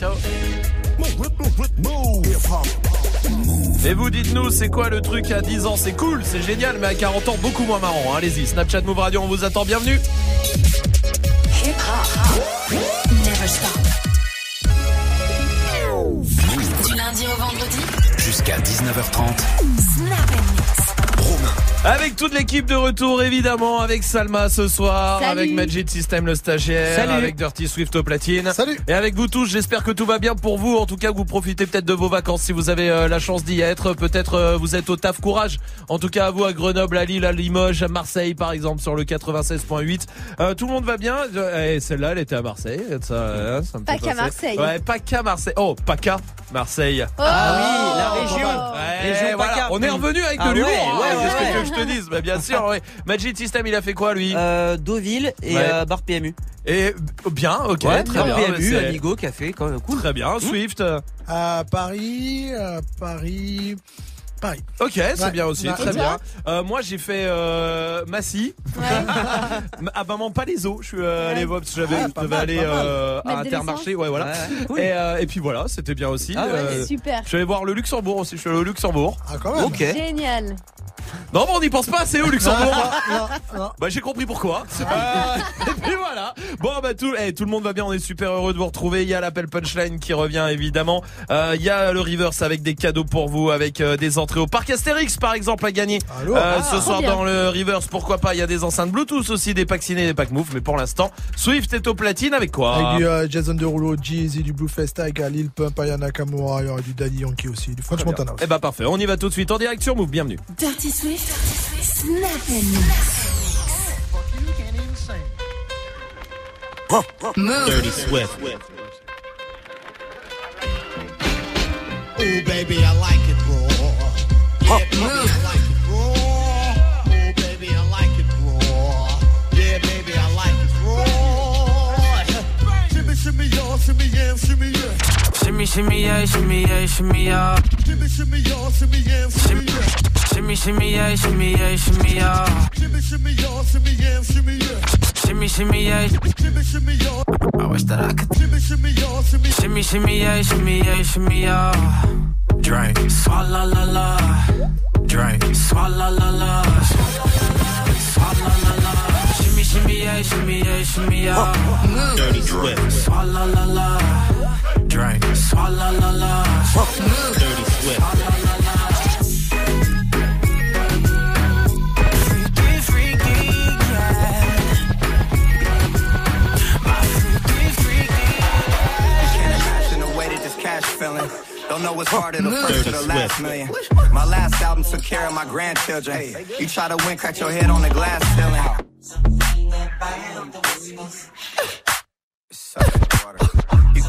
Ciao. Et vous dites-nous, c'est quoi le truc à 10 ans? C'est cool, c'est génial, mais à 40 ans, beaucoup moins marrant. hein. Allez-y, Snapchat Move Radio, on vous attend. Bienvenue. Du lundi au vendredi. Jusqu'à 19h30. Snap and mix. Romain. Avec toute l'équipe de retour, évidemment, avec Salma ce soir, Salut. avec Magic System le stagiaire, Salut. avec Dirty Swift au platine. Salut. Et avec vous tous, j'espère que tout va bien pour vous. En tout cas, que vous profitez peut-être de vos vacances si vous avez euh, la chance d'y être. Peut-être euh, vous êtes au taf courage. En tout cas, à vous à Grenoble, à Lille, à Limoges, à Marseille, par exemple, sur le 96.8. Euh, tout le monde va bien? Eh, Celle-là, elle était à Marseille. Ça, euh, ça me Pas qu'à. Marseille. Ouais, pas qu'à Marseille. Oh, pas qu'à Marseille. Oh Ah oui, la région. Ouais, Région voilà. PACA. On est revenu avec de Ah l'humour. ouais, ouais, Je te dise Bah, Bien sûr, ouais. Magic System, il a fait quoi lui Euh, Deauville et Ouais. euh, Bar PMU. Et bien, ok, Ouais, très Bar bien. PMU, c'est- Amigo, Café, quoi, cool. Très bien, Swift. À Paris, à Paris, Paris. Ok, c'est Ouais. bien aussi, Ouais. très bien. Euh, moi, j'ai fait euh, Massy. Ouais. Ah maman, pas les eaux. Je suis euh, allé voir parce que j'avais, Ah, je devais aller euh, à Intermarché. Ouais, voilà. Cool. Et, euh, et puis voilà, c'était bien aussi. Ah ouais, Euh, Super. je suis allé voir le Luxembourg aussi. Je suis allé au Luxembourg. Ah, quand même. Ok. Génial. Non, mais on n'y pense pas assez au Luxembourg. Non, non, non. Bah j'ai compris pourquoi. Euh, et puis voilà. Bon bah tout, eh, tout le monde va bien, on est super heureux de vous retrouver. Il y a l'appel punchline qui revient évidemment. Euh, Il y a le reverse avec des cadeaux pour vous, avec euh, des entrées au parc Astérix par exemple à gagner. Allô Euh, Ah, ce soir bien. dans le reverse, pourquoi pas? Il y a des enceintes Bluetooth aussi, des packs ciné, des packs move. Mais pour l'instant, Swift est au platine avec quoi? Avec du euh, Jason Derulo, Jeezy, du Blue Festa, avec Lil Pump, Aya Nakamura, il y aura du Daddy Yankee aussi, du French Montana aussi. Eh bah parfait, on y va tout de suite en direct sur Move. Bienvenue. Dirty Swift. Snap and mix. Move. Dirty Swift. Ooh, baby, I like it raw. Yeah, baby, I like it raw. Ooh, baby, I like it raw. Yeah, baby, I like it raw. Shimmy, shimmy, y'all, shimmy, yeah, shimmy, yeah. Shimmy, shimmy, yeah, shimmy, yeah, shimmy, yeah. Shimmy, shimmy, y'all, shimmy, yeah, shimmy, yeah. Shimmy, shimmy, yeah, shimmy, yeah, shimmy, yeah. Shimmy, shimmy, y'all, shimmy, yeah, shimmy, yeah. Shimmy, shimmy, yeah. Shimmy, shimmy, y'all. I wish that I could. Shimmy, shimmy, y'all, shimmy, Shimmy, shimmy, yeah, shimmy, yeah, shimmy, yeah. Drink, swalla la la. Drink, swalla la la. Swalla la la. Shimmy, shimmy, yeah, shimmy, yeah, shimmy, yeah. Dirty Swift. Swalla la la. Drink, swalla la la. Dirty Swift. Freaky, freaky, yeah. My freaky, freaky. Can't imagine the way that this cash feeling. Don't know what's harder, the first or the last million. My last album took care of my grandchildren. You try to win, crack your head on the glass ceiling. Water. You,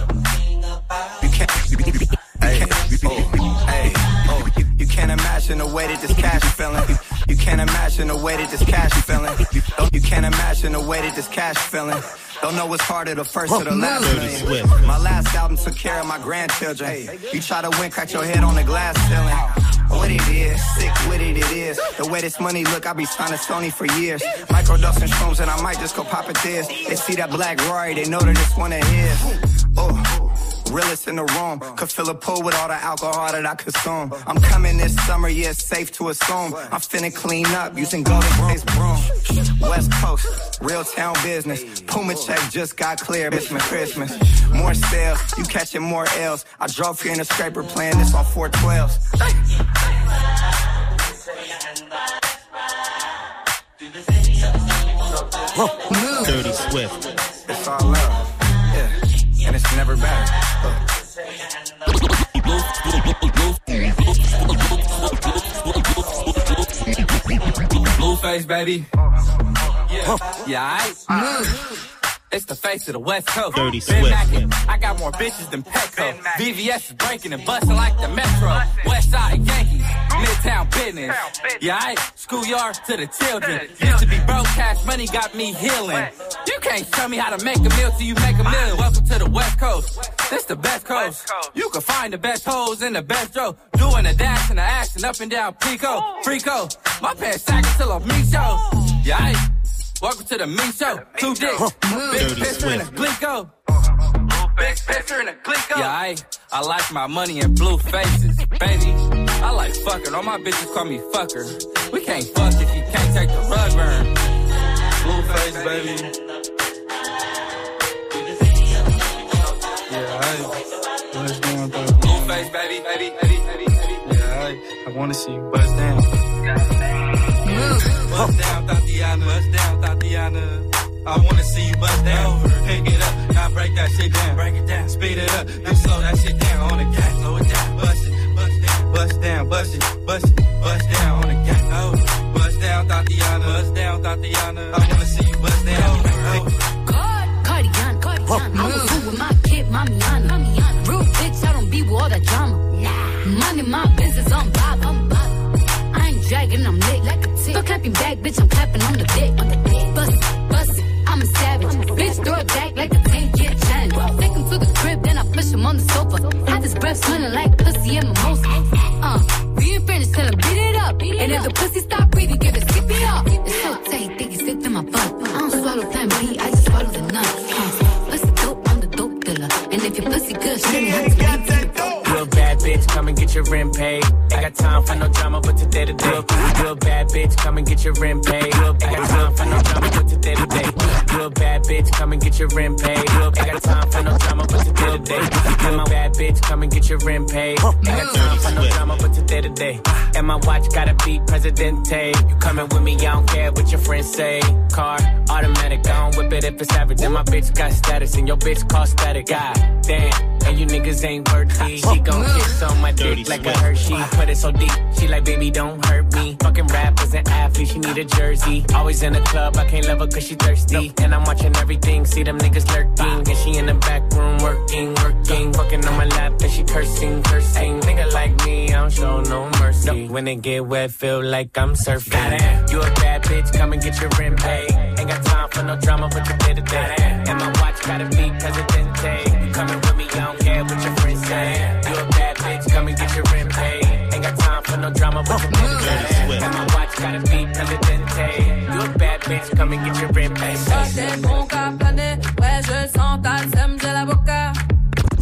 you can't. You, you, you, can't- oh, hey, oh, you, you can't imagine the way that this cash feeling. You, you can't imagine the way that this cash feeling. You, you can't imagine the way that this cash feeling. Don't know what's harder, the first or the last million. My last album took care of my grandchildren. You try to win, crack your head on the glass ceiling. What it is, sick with it, it is. The way this money look, I be signing Sony for years. Microdosing shrooms and I might just go pop it this. They see that black Rory, they know that it's one of his. Oh. Realest in the room, could fill a pool with all the alcohol that I consume. I'm coming this summer, yeah, it's safe to assume. I'm finna clean up using Golden State's broom. West Coast, real town business. Puma check just got clear, for Christmas. More sales, you catching more L's. I drove here in a scraper playing this on 412s. Dirty Swift. It's all love, and it's never better. Blueface, baby. Yeah, yeah, I. It's the face of the West Coast. Dirty Swift. mackin'. I got more bitches than Petco. VVS is breaking and busting like the Metro. West Side Yankees, Midtown business. Yeah, I schoolyard to the children. Used to be broke, cash money got me healing. You can't tell me how to make a meal till you make a million. Welcome to the West Coast. This the best coast. You can find the best hoes in the best row. Doing the dash and the action up and down Pico. Frico. My pants sagging till I'm me show. Yeah, Welcome to the me show. Two dicks. Big Dirty pistol and a Glico. big picture and a click up. Yeah, I, I like my money in blue faces. Baby, I like fucking. All my bitches call me fucker. We can't fuck if you can't take the rug burn. Blue face, baby. Yeah, hey, what's going on? Blue face, baby, baby, baby, baby, baby. Yeah, hey, I wanna see you bust down. Bust down, Tatiana. Bust down, Tatiana. I wanna see you bust down. Pick it up, now break that shit down. Break it down, speed it up, then slow that shit down on the gas. Slow it down, bust it, bust down, bust down, bust it, bust it, bust down on the gas. Oh, bust down, Tatiana. Bust down, Tatiana. I wanna see you bust down. Oh. Cardigan, Cardigan. I was cool with my kid, Mamiana. Mamiana. Real bitch, I don't be with all that drama. Nah. Money, my business, I'm bob, I'm bob. I ain't dragging, I'm lit like a tick. Still clapping back, bitch, I'm clapping on the dick. On the dick. Bust it, bust it, I'm a savage. bitch, throw it back like a 10 year challenge. Take him to the crib, then I push him on the sofa. Have his breath smelling like pussy and mimosa. Uh, we ain't finished, tell him beat it up. and if the pussy stop breathing, good. Real bad bitch, come and get your rent paid. Ain't got time for no drama, but today to day. Real bad bitch, come and get your rent paid. Ain't got time for no drama, but today to day. Real bad bitch, come and get your rent paid. Real, ain't got time for no drama, but today to day. And my bad bitch, come and get your rent paid. Ain't got time for no drama, but today to day. And my watch gotta beat Presidente. You coming with me, I don't care what your friends say. Car, automatic, I don't whip it if it's average. And my bitch got status, and your bitch cost static. God damn, and you niggas ain't worthy. She gon' kiss on my dick like a Hershey. Put it so deep, she like, baby, don't hurt me. Fucking rappers and athletes, she need a jersey. Always in the club, I can't love her cause she thirsty. And I'm watching everything, see them niggas lurking. And she in the back room working, working. Fucking on my lap and she cursing, cursing. Nigga like me, I don't show no mercy. When it get wet, feel like I'm surfing. You a bad bitch, come and get your rent paid. Ain't got time for no drama, but you did it day. And my watch gotta be Presidente. You coming with me, I don't care what your friends say. You a bad bitch, come and get your rent paid. Ain't got time for no drama, but you did it day. And my watch gotta be Presidente. Come and get your rent paid. Toi t'es bon qu'à planer, ouais je sens, le seum, j'ai la boca.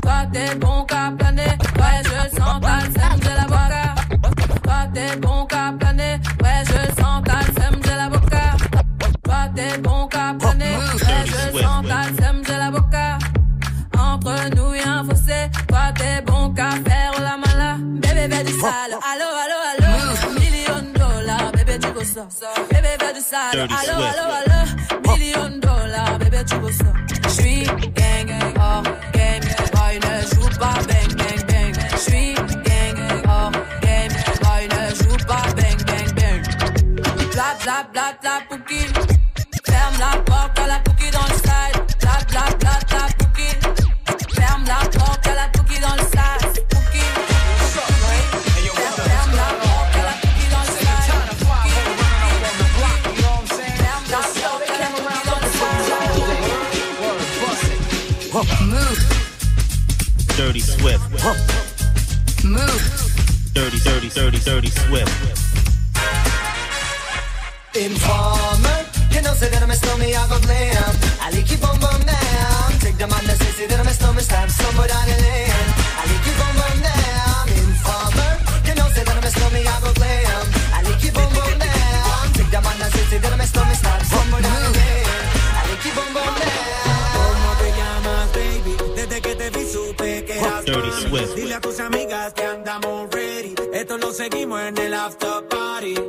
Toi t'es bon qu'à planer, ouais je sens, le seum, j'ai la boca. Toi t'es bon qu'à planer, ouais je sens, le seum, j'ai la boca. Toi t'es bon qu'à planer, ouais je sens, le seum, j'ai la boca. Entre nous y'a un fossé, toi t'es bon qu'à faire la mala. Bébé du sale, bébé fais du sale, allo Swift. allo allo, million dollars, bébé tu veux ça. J'suis gang, hors game, boy ne joue pas bang bang bang. J'suis gang, hors game, boy ne joue pas bang bang bang. Bla bla bla bla pouki, ferme la porte à la pouki dans le Dirty Swift. Move. Dirty, dirty, dirty, dirty Swift. Informer, you know, say that I'm a stormy, I go blam. I like you bum bum down. Take the man that say, say that I'm a stormy, stab somewhere down the lane. I like you bum Dile a tus amigas que andamos ready. Esto lo seguimos en el after party.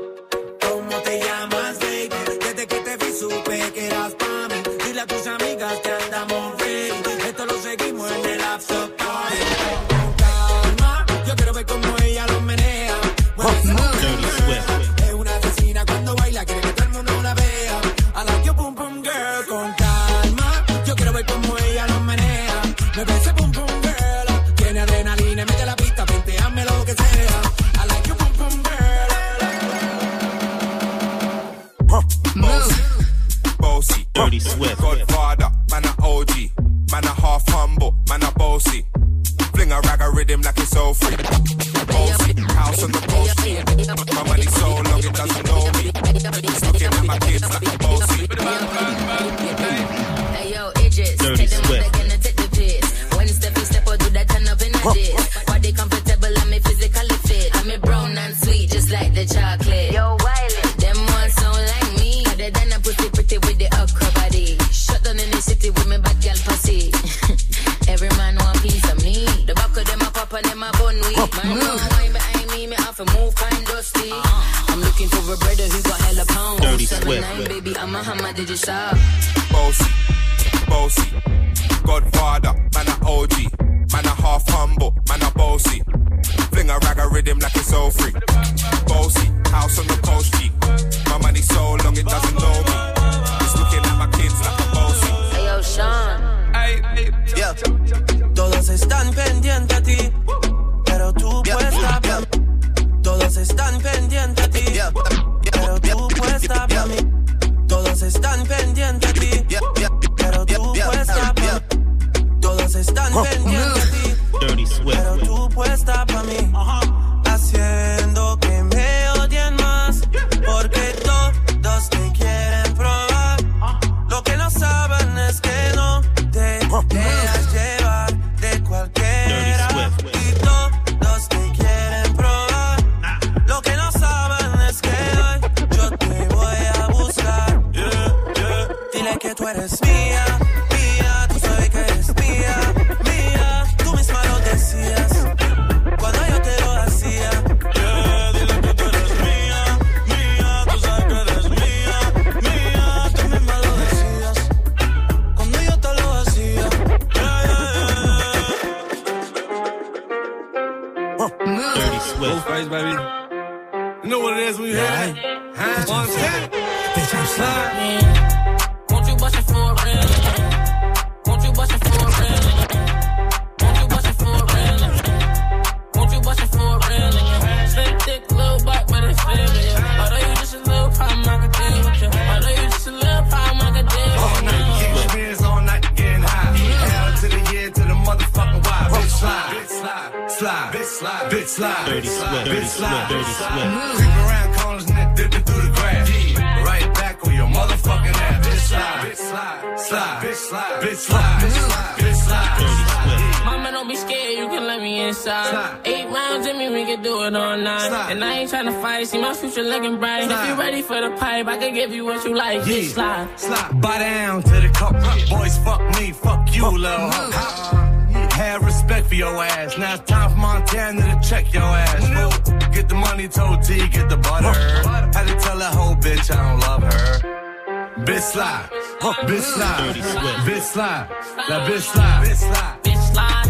Bitch slide. Bitch slide. That bitch slide. Bitch slide. Bitch slide.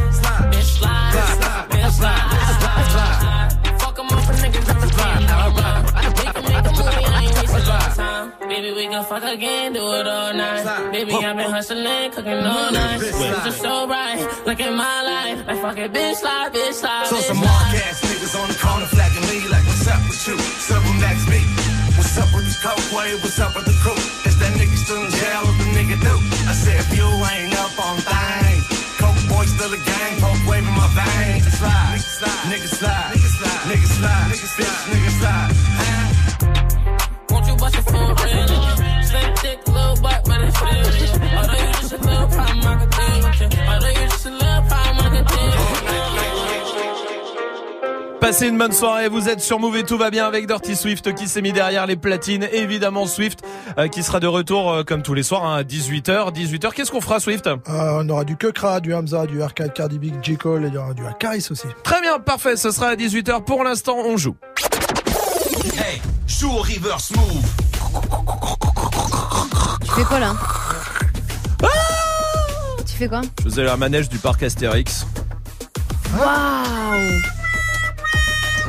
Bitch slide. Bitch slide. Bitch slide. Fuck 'em up for niggas that's a plan. We can make a movie, I ain't wasting no time. Baby, we can fuck again, do it all night. Baby, I've been hustling, cooking all night. It's just so bright, look at my life. Like fuck it, bitch slide, bitch slide. So bitch some slide. mark ass niggas on the corner flagging me like, what's up with you? Several next me. What's up with the coke wave? What's up with the slide, nigga slide, nigga slide, nigga slide, nigga slide, bitch, nigga slide. Won't you bust it for a real? Slim thick little butt, but it's real. Although you just a little problem, I could deal with you. Although you just a little problem, I could deal with you. Passez une bonne soirée, vous êtes sur Move et tout va bien avec Dirty Swift qui s'est mis derrière les platines. Évidemment Swift qui sera de retour euh, comme tous les soirs hein, à 18h. 18h, qu'est-ce qu'on fera Swift? Euh, on aura du Kekra, du Hamza, du Arcade Cardi B, J. Cole et du Akaris aussi. Très bien, parfait, ce sera à 18h. Pour l'instant, on joue. Hey, joue au reverse move. Tu fais quoi là? Ah Tu fais quoi? Je faisais la manège du parc Astérix. Waouh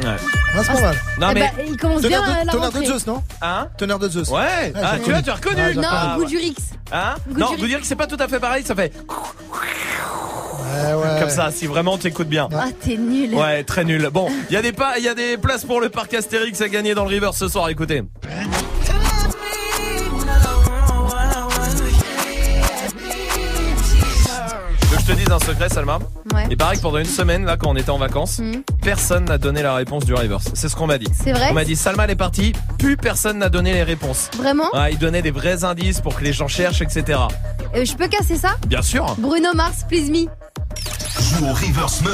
Ouais. Ah, c'est pas mal. Non Eh mais ben, il commence bien Tonnerre de, la tonnerre de rentrée. Zeus, non Hein Tonnerre de Zeus. Ouais, ah, j'ai tu vois, tu as reconnu Ouais, j'ai Non, Ah, goût ouais. du Rix. Hein Goût Non, du vous dire que c'est pas tout à fait pareil, ça fait Ouais, ouais. comme ça si vraiment t'écoutes bien. Ah, t'es nul. Ouais, très nul. Bon, il y a des pas, il y a des places pour le parc Astérix à gagner dans le River ce soir. Écoutez. Un secret, Salma. Ouais. Il paraît que pendant une semaine, là, quand on était en vacances, Mhm. personne n'a donné la réponse du reverse. C'est ce qu'on m'a dit. C'est vrai On m'a dit Salma elle est partie, plus personne n'a donné les réponses. Vraiment Ouais, il donnait des vrais indices pour que les gens cherchent, etc. Euh, Je peux casser ça Bien sûr. Bruno Mars, please me. Joue au reverse mode.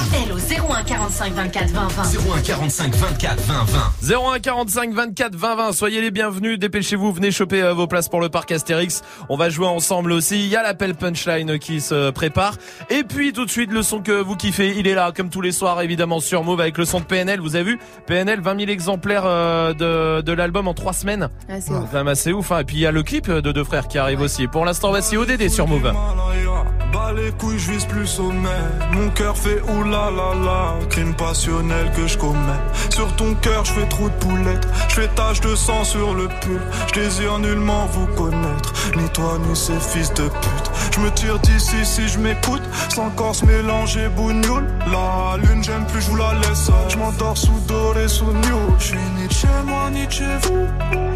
Appel au 01 45 24 20 20. 01 45 24 20 20. 01 45 24 20 20. Soyez les bienvenus. Dépêchez-vous. Venez choper euh, vos places pour le parc Astérix. On va jouer ensemble aussi. Il y a l'appel punchline qui se prépare. Et puis tout de suite le son que vous kiffez. Il est là comme tous les soirs évidemment sur Move avec le son de PNL. Vous avez vu? PNL 20 000 exemplaires euh, de, de l'album en 3 semaines. Ah, c'est même assez ouf. hein. Et puis il y a le clip de deux frères qui arrive aussi. Pour l'instant voici ODD sur Move. Bah les couilles, je vise plus sommet. Mon cœur fait oulala la, crime passionnel que je commets. Sur ton cœur, je fais trou de poulette. Je fais tache de sang sur le pull. Je désire nullement vous connaître, ni toi ni ces fils de pute. Je me tire d'ici si je m'écoute, sans corps se mélanger bougnoule. La lune, j'aime plus, je vous la laisse. Je m'endors sous doré, sous new. Je suis ni chez moi, ni chez vous.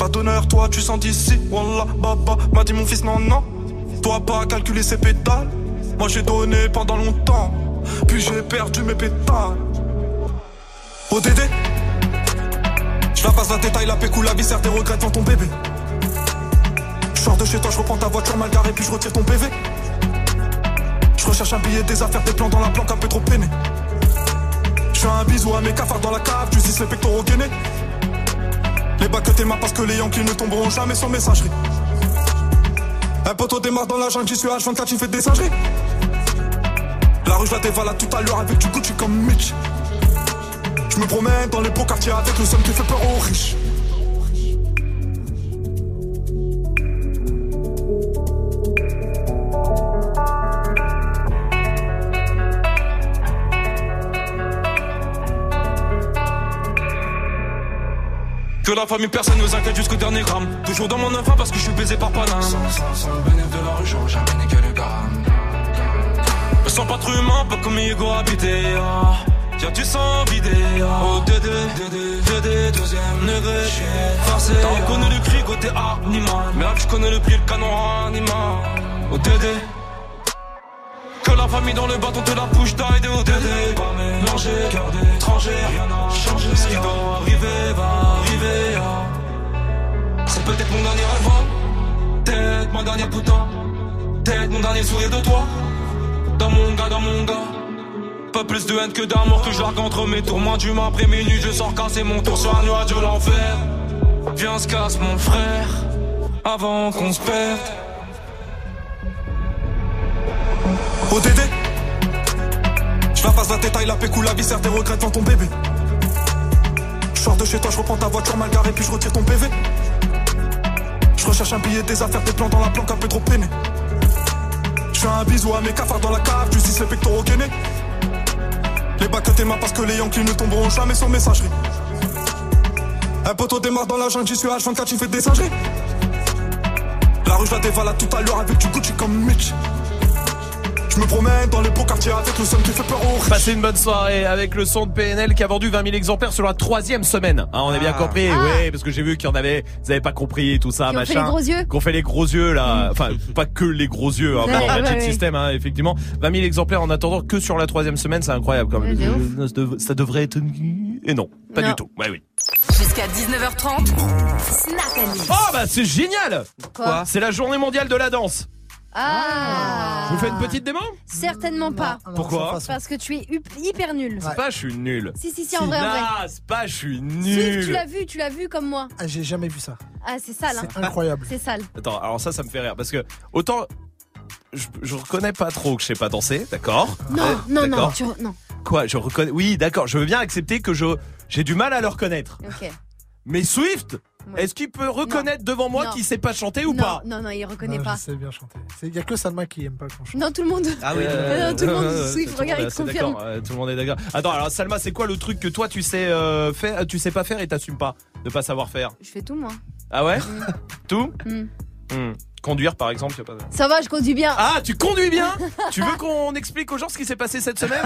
Pas d'honneur, toi tu sens d'ici. Wallah, baba, m'a dit mon fils, non, non. Toi pas calculer ses pétales. Moi j'ai donné pendant longtemps. Puis j'ai perdu mes pétales. ODD Je la passe la détail, la pécou, la viscère, tes regrets devant ton bébé. Je sors de chez toi, je reprends ta voiture mal garée, puis je retire ton PV. Je recherche un billet, des affaires, des plans dans la planque, un peu trop peiné. Je fais un bisou à mes cafards dans la cave, tu dis les pectoraux gainés. Les bacs que t'es parce que les Yankees ne tomberont jamais sans messagerie. Un poteau démarre dans la jungle, suis H24, j'y fais des singeries. La rue, je la dévalade tout à l'heure avec du Gucci comme Mitch. Je me promène dans les beaux quartiers avec le seul qui fait peur aux riches. Que la famille, personne nous inquiète jusqu'au dernier gramme. Toujours dans mon enfant parce que je suis baisé par Paname. Sans, sans, sans le bénéfice de la rue, j'aurais jamais né que le gramme. Me sens pas trop humain, pas comme Hugo habité. Tiens, tu sens vidé. Oh, Dédé, Dédé, Dédé, deuxième. J'suis forcé. T'as reconnu le cri côté animal. Mais là, je connais le prix, le canon animal. Oh, Dédé. La famille dans le bâton te la bouche d'aide au Dédé. Pas mélanger, cœur d'étranger, rien n'a changé. Ce qui doit arriver va arriver. ah. C'est peut-être mon dernier rêve, hein. peut-être ma dernière putain, peut-être mon dernier sourire de toi. Dans mon gars, dans mon gars. Pas plus de haine que d'amour que je largue entre mes tours. Moins d'humain après minuit, je sors casser mon tour sur un nuage de l'enfer. Viens, se casse mon frère, avant qu'on se perde. ODD Je la passe la détail, la pécou, la viscère, tes regrets devant ton bébé. Je sors de chez toi, je reprends ta voiture mal garée, puis je retire ton PV. Je recherche un billet, des affaires, des plans dans la planque, un peu trop peiné. Je fais un bisou à mes cafards dans la cave, justice les pectoraux gainés. Les bacs que tes mains parce que les Yankees ne tomberont jamais sans messagerie. Un poteau démarre dans la jungle, j'y suis H24, j'y fais des singeries. La rue, je la dévalade tout à l'heure avec du Gucci comme Mitch. Je me promène dans les beaux quartiers avec le son qui fait peur aux. Passez une bonne soirée avec le son de PNL qui a vendu 20 000 exemplaires sur la troisième semaine. Hein, on a bien Ah. compris, Ah. oui, parce que j'ai vu qu'il y en avait, vous avez pas compris tout ça, Qui ont machin. fait les gros yeux. Qu'on fait les gros yeux là, enfin pas que les gros yeux, hein, Ouais, bon, ouais, ouais. System, hein, effectivement. 20 000 exemplaires en attendant que sur la troisième semaine, c'est incroyable quand même. Ouais, de Euh, ça dev- ça devrait être et non, pas Non. du tout. Ouais, oui. Jusqu'à 19h30. Snap and Oh bah c'est génial Quoi? C'est la journée mondiale de la danse. Ah Je vous fais une petite démo? Certainement pas. Pourquoi? Parce que tu es hyper nul. C'est pas je suis nul. Si, si, si, en vrai, en vrai. Non, c'est pas je suis Si, nul. tu l'as vu, tu l'as vu comme moi. Ah, j'ai jamais vu ça. Ah, c'est sale. hein. C'est incroyable. C'est sale. Attends, alors ça, ça me fait rire parce que autant je, je reconnais pas trop que je sais pas danser, d'accord? Non, Ouais, non, non, d'accord. tu re- non. Quoi, je reconnais Oui, d'accord, je veux bien accepter que je j'ai du mal à le reconnaître. Ok. Mais Swift, est-ce qu'il peut reconnaître devant moi qu'il sait pas chanter ou non, pas non, non, il reconnaît Non, pas. Je sais bien chanter. Il y a que Salma qui aime pas quand je chante. Non, tout le monde. Ah oui, Non, tout le monde, Swift, tout le monde regarde, est il confirme. d'accord, euh, Tout le monde est d'accord. Attends, alors Salma, c'est quoi le truc que toi tu sais euh, faire, tu sais pas faire et t'assumes pas de pas savoir faire? Je fais tout, moi. Ah ouais? Tout? Mm. Hmm. Conduire par exemple, y a pas de- Ça va, je conduis bien. Ah, tu conduis bien Tu veux qu'on explique aux gens ce qui s'est passé cette semaine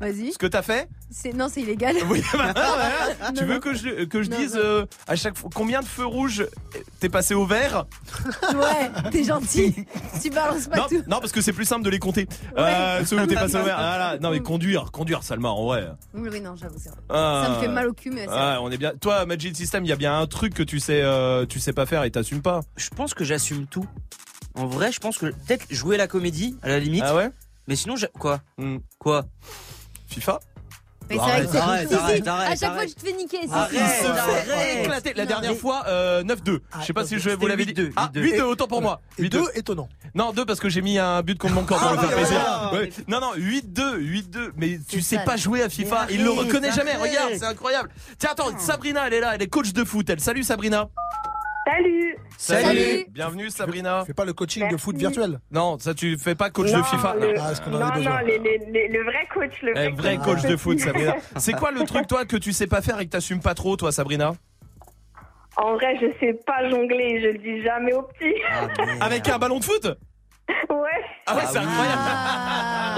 Vas-y. Ce que t'as fait C'est non, c'est illégal. Oui, bah, ouais. Tu veux non. que je, que je Non, dise non. euh, à chaque fois combien de feux rouges t'es passé au vert Ouais, t'es gentil. tu balances pas non, tout. non, parce que c'est plus simple de les compter. Euh, ceux où t'es passé au vert. Ah, là, non, mais conduire, conduire, Salma, en vrai. Oui, oui, non, j'avoue. Ah. Ça me fait mal au cul, mais vrai. on est bien. Toi, Magic System, il y a bien un truc que tu sais, euh, tu sais pas faire et t'assumes pas. Je pense que j'assume tout. En vrai, je pense que peut-être jouer la comédie à la limite. Ah ouais Mais sinon, j'ai- quoi Hmm. Quoi FIFA Mais c'est vrai que c'est Arrête, si, si, arrête, À arrête, chaque fois, arrête. je te fais niquer. si, si. Arrête, arrête. La dernière fois, euh, 9-2. Je sais pas si je vous l'avais dit. 8-2, Ah, 8-2. 8-2, autant pour moi. Et 8-2. deux, étonnant. Non, 2 parce que j'ai mis un but contre mon corps pour Ah, le faire plaisir. Ouais. Non, non, 8-2, 8-2. Mais tu sais sale. pas jouer à FIFA. Il le arrête, reconnaît jamais. arrête. Regarde, c'est incroyable. Tiens, attends, Sabrina, elle est là. Elle est coach de foot. Elle. Salut, Sabrina. Salut Salut. Bienvenue, Sabrina. Fais pas le coaching de foot virtuel. Non, ça, tu fais pas coach de FIFA. le- Ah, est-ce qu'on en non, non, les- les- les- le vrai coach, le Eh, vrai, vrai coach de foot, Sabrina. C'est quoi le truc, toi, que tu sais pas faire et que t'assumes pas trop, toi, Sabrina En vrai, je sais pas jongler, je le dis jamais aux petits. Avec un ballon de foot ouais. Ah ouais, c'est incroyable. Ah.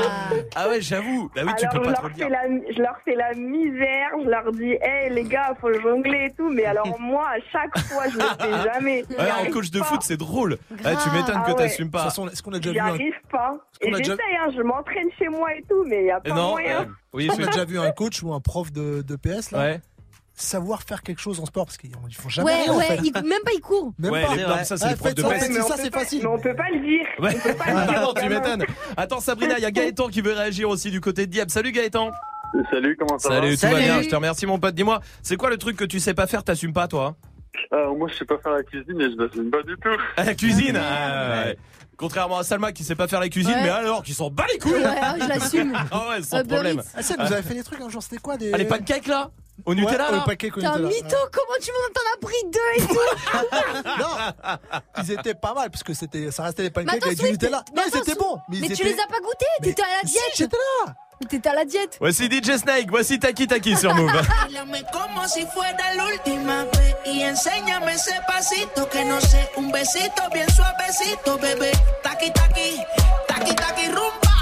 Ah ouais, j'avoue. Bah oui, tu Alors, peux je pas leur, trop le fais dire. la, je leur fais la misère, je leur dis, hé les gars, faut jongler et tout, mais alors moi, à chaque fois, je le fais jamais. Ouais, en coach de foot, c'est drôle. Ouais, tu m'étonnes Ah que ouais. t'assumes De pas. toute façon, est-ce qu'on a déjà J'y vu un, pas. Et déjà- j'essaye, hein, je m'entraîne chez moi et tout, mais il n'y a pas non, moyen. euh, oui, est-ce qu'on a déjà vu un coach ou un prof de, de PS là? Ouais. Savoir faire quelque chose en sport parce qu'ils ils font jamais Ouais, rien en ouais, fait. il- même pas il court. Même Ouais, pas. les- non, mais ça, c'est de ça, ça, facile. mais on peut pas le dire. Ouais. On peut pas le Ah dire. non, tu m'étonnes. Attends, Sabrina, il y a Gaëtan qui veut réagir aussi du côté de Diab. Salut Gaëtan. Salut, comment ça Salut, tout Salut. va bien. Je te remercie, mon pote. Dis-moi, c'est quoi le truc que tu sais pas faire, t'assumes pas, toi va Alors, Moi, je sais pas faire la cuisine et je l'assume pas du tout. À la cuisine ah, ouais. Contrairement à Salma qui sait pas faire la cuisine, Ouais. mais alors qui s'en bat les couilles. Ouais, ah, je l'assume. Ah ouais, sans Euh, problème. Ah, ça, vous avez fait des trucs un jour, c'était quoi des... Ah, les pancakes là Au Ouais, Nutella pancake au T'es un mytho, comment tu m'en t'en as pris deux et tout Non, ils étaient pas mal parce que c'était, ça restait des Mais pancakes avec du Nutella. mais Non, étaient bons. Mais, Mais tu étaient... les as pas goûtés, t'étais à la Si, diète j'étais là. T'étais à la diète Voici DJ Snake, voici Taki Taki sur Move. Como si fuera la última vez y enséñame ese pasito que no sé, un besito bien suavecito, bebé. Taqui taqui, taqui taqui rumba.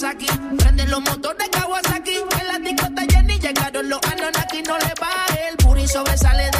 Como Nagasaki. Prende los motores Kawasaki, en la discota Jenny llegaron los Anunnaki, no le baje. El booty sobresale de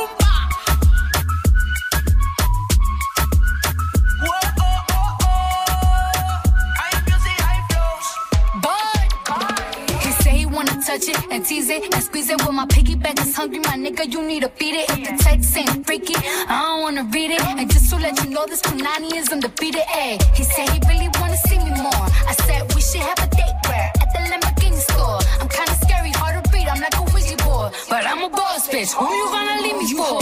and tease it and squeeze it. When my piggyback is hungry, my nigga, you need to feed it. If the text ain't freaky, I don't wanna read it. And just to let you know, this Punani is undefeated. Ay, he said he really wanna see me more. I said we should have a date where at the Lamborghini store. I'm kinda scary, hard to read. I'm like a wizard board, but I'm a boss bitch. Who you gonna leave me for?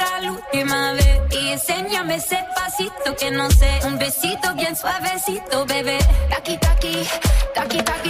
primavera y enséñame ese pasito que no sé. Un besito bien suavecito, bebé. Taki, taki, taki, taki.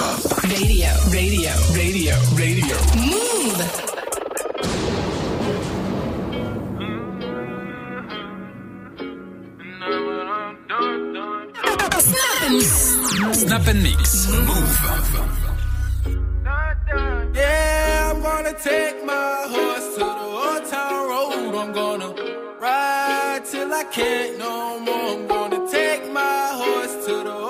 Radio, radio, radio, radio. Move. Snap and mix. Snap and mix. Move. Yeah, I'm gonna take my horse to the old town road. I'm gonna ride till I can't no more. I'm gonna take my horse to the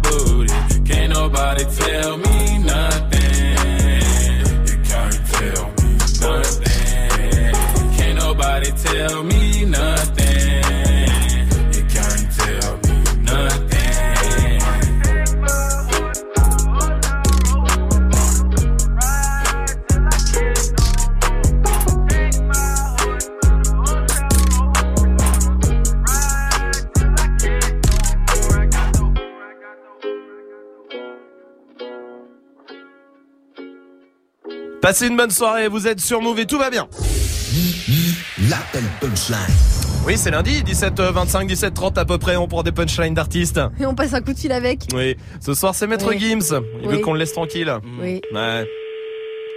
booty. Can't nobody tell me nothing. You can't tell me nothing. Can't nobody tell me Passez une bonne soirée, vous êtes sur Move et tout va bien. L'appel punchline. Oui, c'est lundi, 17h25, 17h30 à peu près, on prend des punchlines d'artistes. Et on passe un coup de fil avec. Oui, ce soir c'est Maître Oui. Gims. Il veut qu'on le laisse tranquille. Oui. Ouais.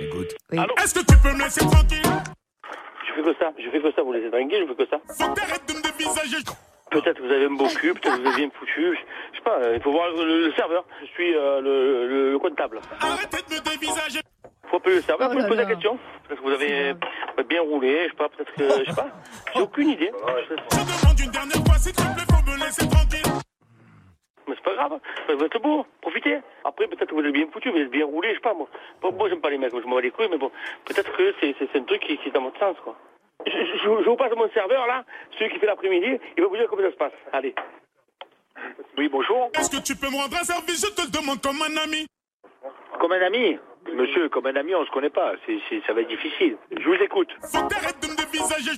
Écoute. Est-ce que tu peux me laisser tranquille? Je fais que ça, je fais que ça, vous laissez tranquille, je fais que ça. Faut que t'arrêtes de me dévisager. Peut-être que vous avez un beau cul, peut-être que vous avez bien foutu, je sais pas, euh, il faut voir le, le serveur. Je suis euh, le, le- le comptable. Arrêtez de me dévisager. Faut appeler le serveur Oh pour lui poser la question. Peut-être que vous avez bien roulé, je sais pas, peut-être que, je sais pas. J'ai aucune idée. Je demande une dernière fois, s'il te plaît, faut me laisser tranquille. Mais c'est pas grave, vous êtes beau, profitez. Après, peut-être que vous êtes bien foutu, vous êtes bien roulé, je sais pas, moi. Moi, moi, j'aime pas les mecs, moi, je m'en bats les couilles, mais bon, peut-être que c'est, c'est, c'est un truc qui, qui est dans votre sens, quoi. Je, je, je- je vous passe mon serveur, là, celui qui fait l'après-midi, il va vous dire comment ça se passe. Allez. Oui, bonjour. Est-ce que tu peux me rendre un service? Je te le demande comme un ami. Comme un ami? Monsieur, comme un ami, on se connaît pas, c'est, c'est, ça va être difficile. Je vous écoute. Faut de me dévisager.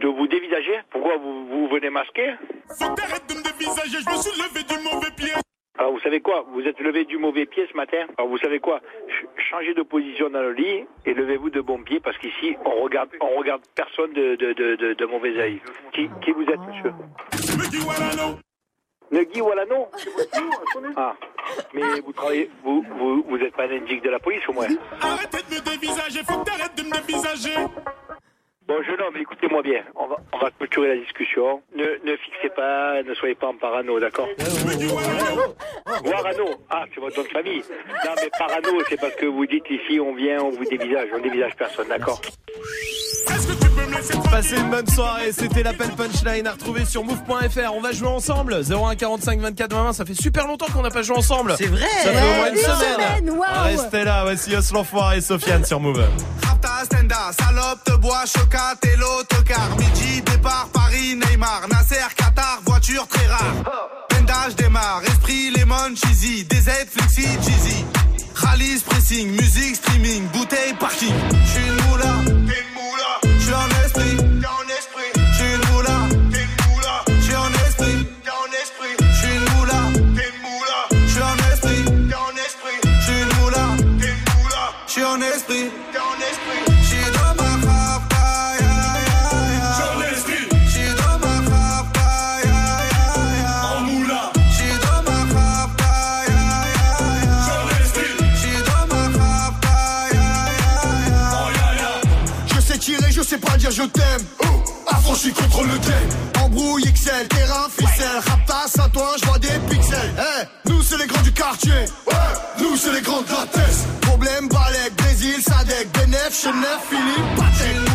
De vous dévisager? Pourquoi vous, vous venez masquer? Faut de me dévisager. Je me suis levé du mauvais pied. Alors vous savez quoi? Vous êtes levé du mauvais pied ce matin? Alors vous savez quoi? Ch- Changez de position dans le lit et levez-vous de bon pied parce qu'ici on regarde on regarde personne de, de, de, de, de mauvais œil. Qui, qui vous êtes monsieur? Meggy Walano. Negui Walano Ah, mais vous travaillez, vous, vous, vous êtes pas un indique de la police au moins Arrêtez de me dévisager. Faut que t'arrêtes de me dévisager. Bon jeune homme, écoutez-moi bien, on va, on va clôturer la discussion. Ne, ne fixez pas, ne soyez pas en parano, d'accord? Guarano, ah c'est votre nom de famille. Non mais parano, c'est parce que vous dites ici on vient, on vous dévisage, on dévisage personne, d'accord? Passez une bonne soirée, c'était l'appel punchline à retrouver sur move.fr. On va jouer ensemble. 01 45 24 20 ça fait super longtemps qu'on n'a pas joué ensemble. C'est vrai. Ça fait au moins une une semaine. semaine, waouh. Restez là, voici Os l'enfoiré et Sofiane sur Move. Rapta, Stenda, salope, te bois, chocat et l'autocar. Midi, départ, Paris, Neymar, Nasser, Qatar, voiture très rare. Pendage démarre, esprit, lemon, cheesy, DZ, flexi, cheesy. Rallye, pressing, musique, streaming, bouteille, parking. Moula, t'es une moula. Je t'aime. Oh, affranchi contre le game. Embrouille XL, terrain, ficelle. Raptas à toi, je vois des pixels. Eh, nous c'est les grands du quartier. Nous c'est les grands de la. Problème, Balek, Brésil, Sadek, Benef, Chenef, Philippe, Patek.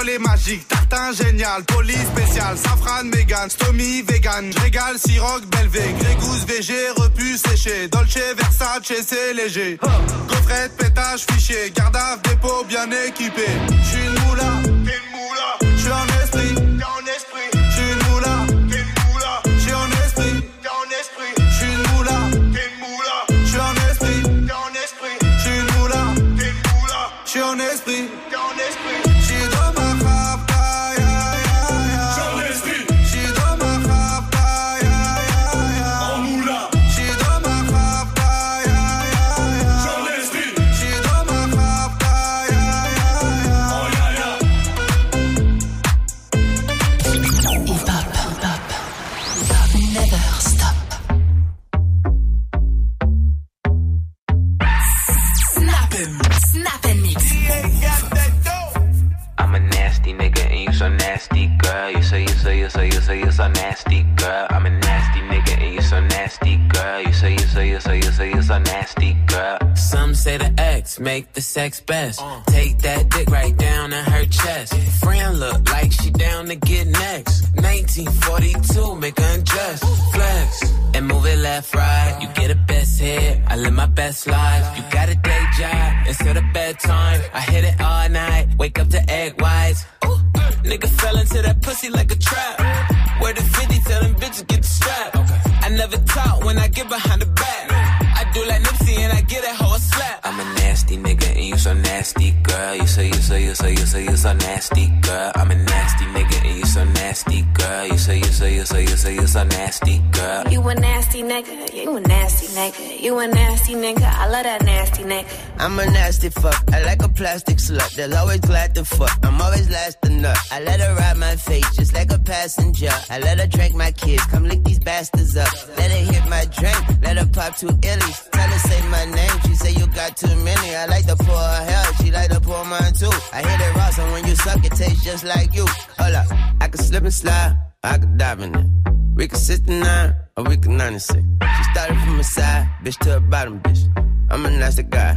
Est magique. Tartin génial, police spécial, safran, mégan, stomy, vegan. Régal, siroc, belvé, grégousse, VG, repu, séché. Dolce, Versace, c'est léger. Gaufrette, pétage, fichier. Garde dépôt bien équipé. J'suis une moula. J'suis en esprit, nasty, girl. You say you say you say you say you so nasty, girl. I'm a nasty nigga and you so nasty, girl. You say you say you say you say you so nasty, girl. Some say the X make the sex best. Take that dick right down in her chest. Friend look like she down to get next. 1942, make undress. Flex and move it left, right. You get a best hit. I live my best life. You got a day job instead of bedtime. I hit it all night. Wake up to egg whites. Ooh, nigga fell into that pussy like a trap. Where the 50 tell them bitches get the strap. I never talk when I get behind the back. I do like Nipsey and I get that a slap. I'm a nasty nigga and you so nasty, girl. You say you say you say you say you so nasty, girl. I'm a nasty nigga and you so nasty, girl. You say you say you say you say you're so nasty, girl. You a nasty nigga, you a nasty nigga, you a nasty nigga, I love that nasty nigga. I'm a nasty fuck. I like a plastic slut. They'll always glad to fuck. I'm always last to nut. I let her ride my face just like a passenger. I let her drink my kids. Come lick these bastards up. Let her hit my drink. Let her pop two illies. Tell her say my name. She say you got too many. I like to pour her hell. She like to pour mine too. I hit it raw, so when you suck, it tastes just like you. Hold up. I can slip and slide. I can dive in it. We can 69 or we can 96. She started from the side, bitch to the bottom, bitch. I'm a nasty guy.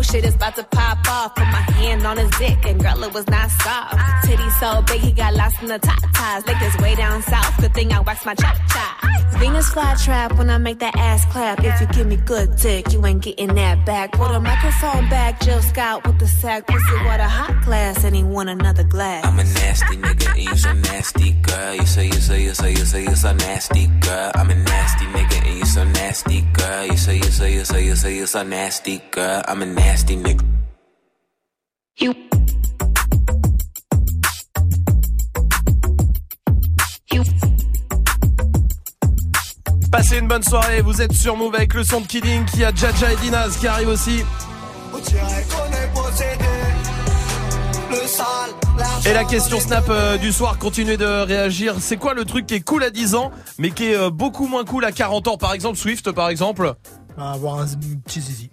Oh shit is about to pop off. Put my hand on his dick and girl it was not soft. Titty so big he got lost in the top ties. Like this way down south. Good thing I waxed my chop chop. Venus fly trap when I make that ass clap. If you give me good dick, you ain't getting that back. Put a microphone back, Jill Scott with the sack. Pussy what a hot glass and he want another glass. I'm a nasty nigga and you so nasty, girl. You say you say you say you say you so nasty, girl. I'm a nasty nigga and you so nasty, girl. You say you say you say you say you so nasty, girl. I'm a nasty nigga. You. Passez une bonne soirée, vous êtes sur Move avec le son de Kidding qui a Jaja et Dinaz qui arrive aussi. Et la question Snap euh, du soir, continuez de réagir. C'est quoi le truc qui est cool à 10 ans, mais qui est euh, beaucoup moins cool à 40 ans? Par exemple, Swift, par exemple Avoir un petit zizi.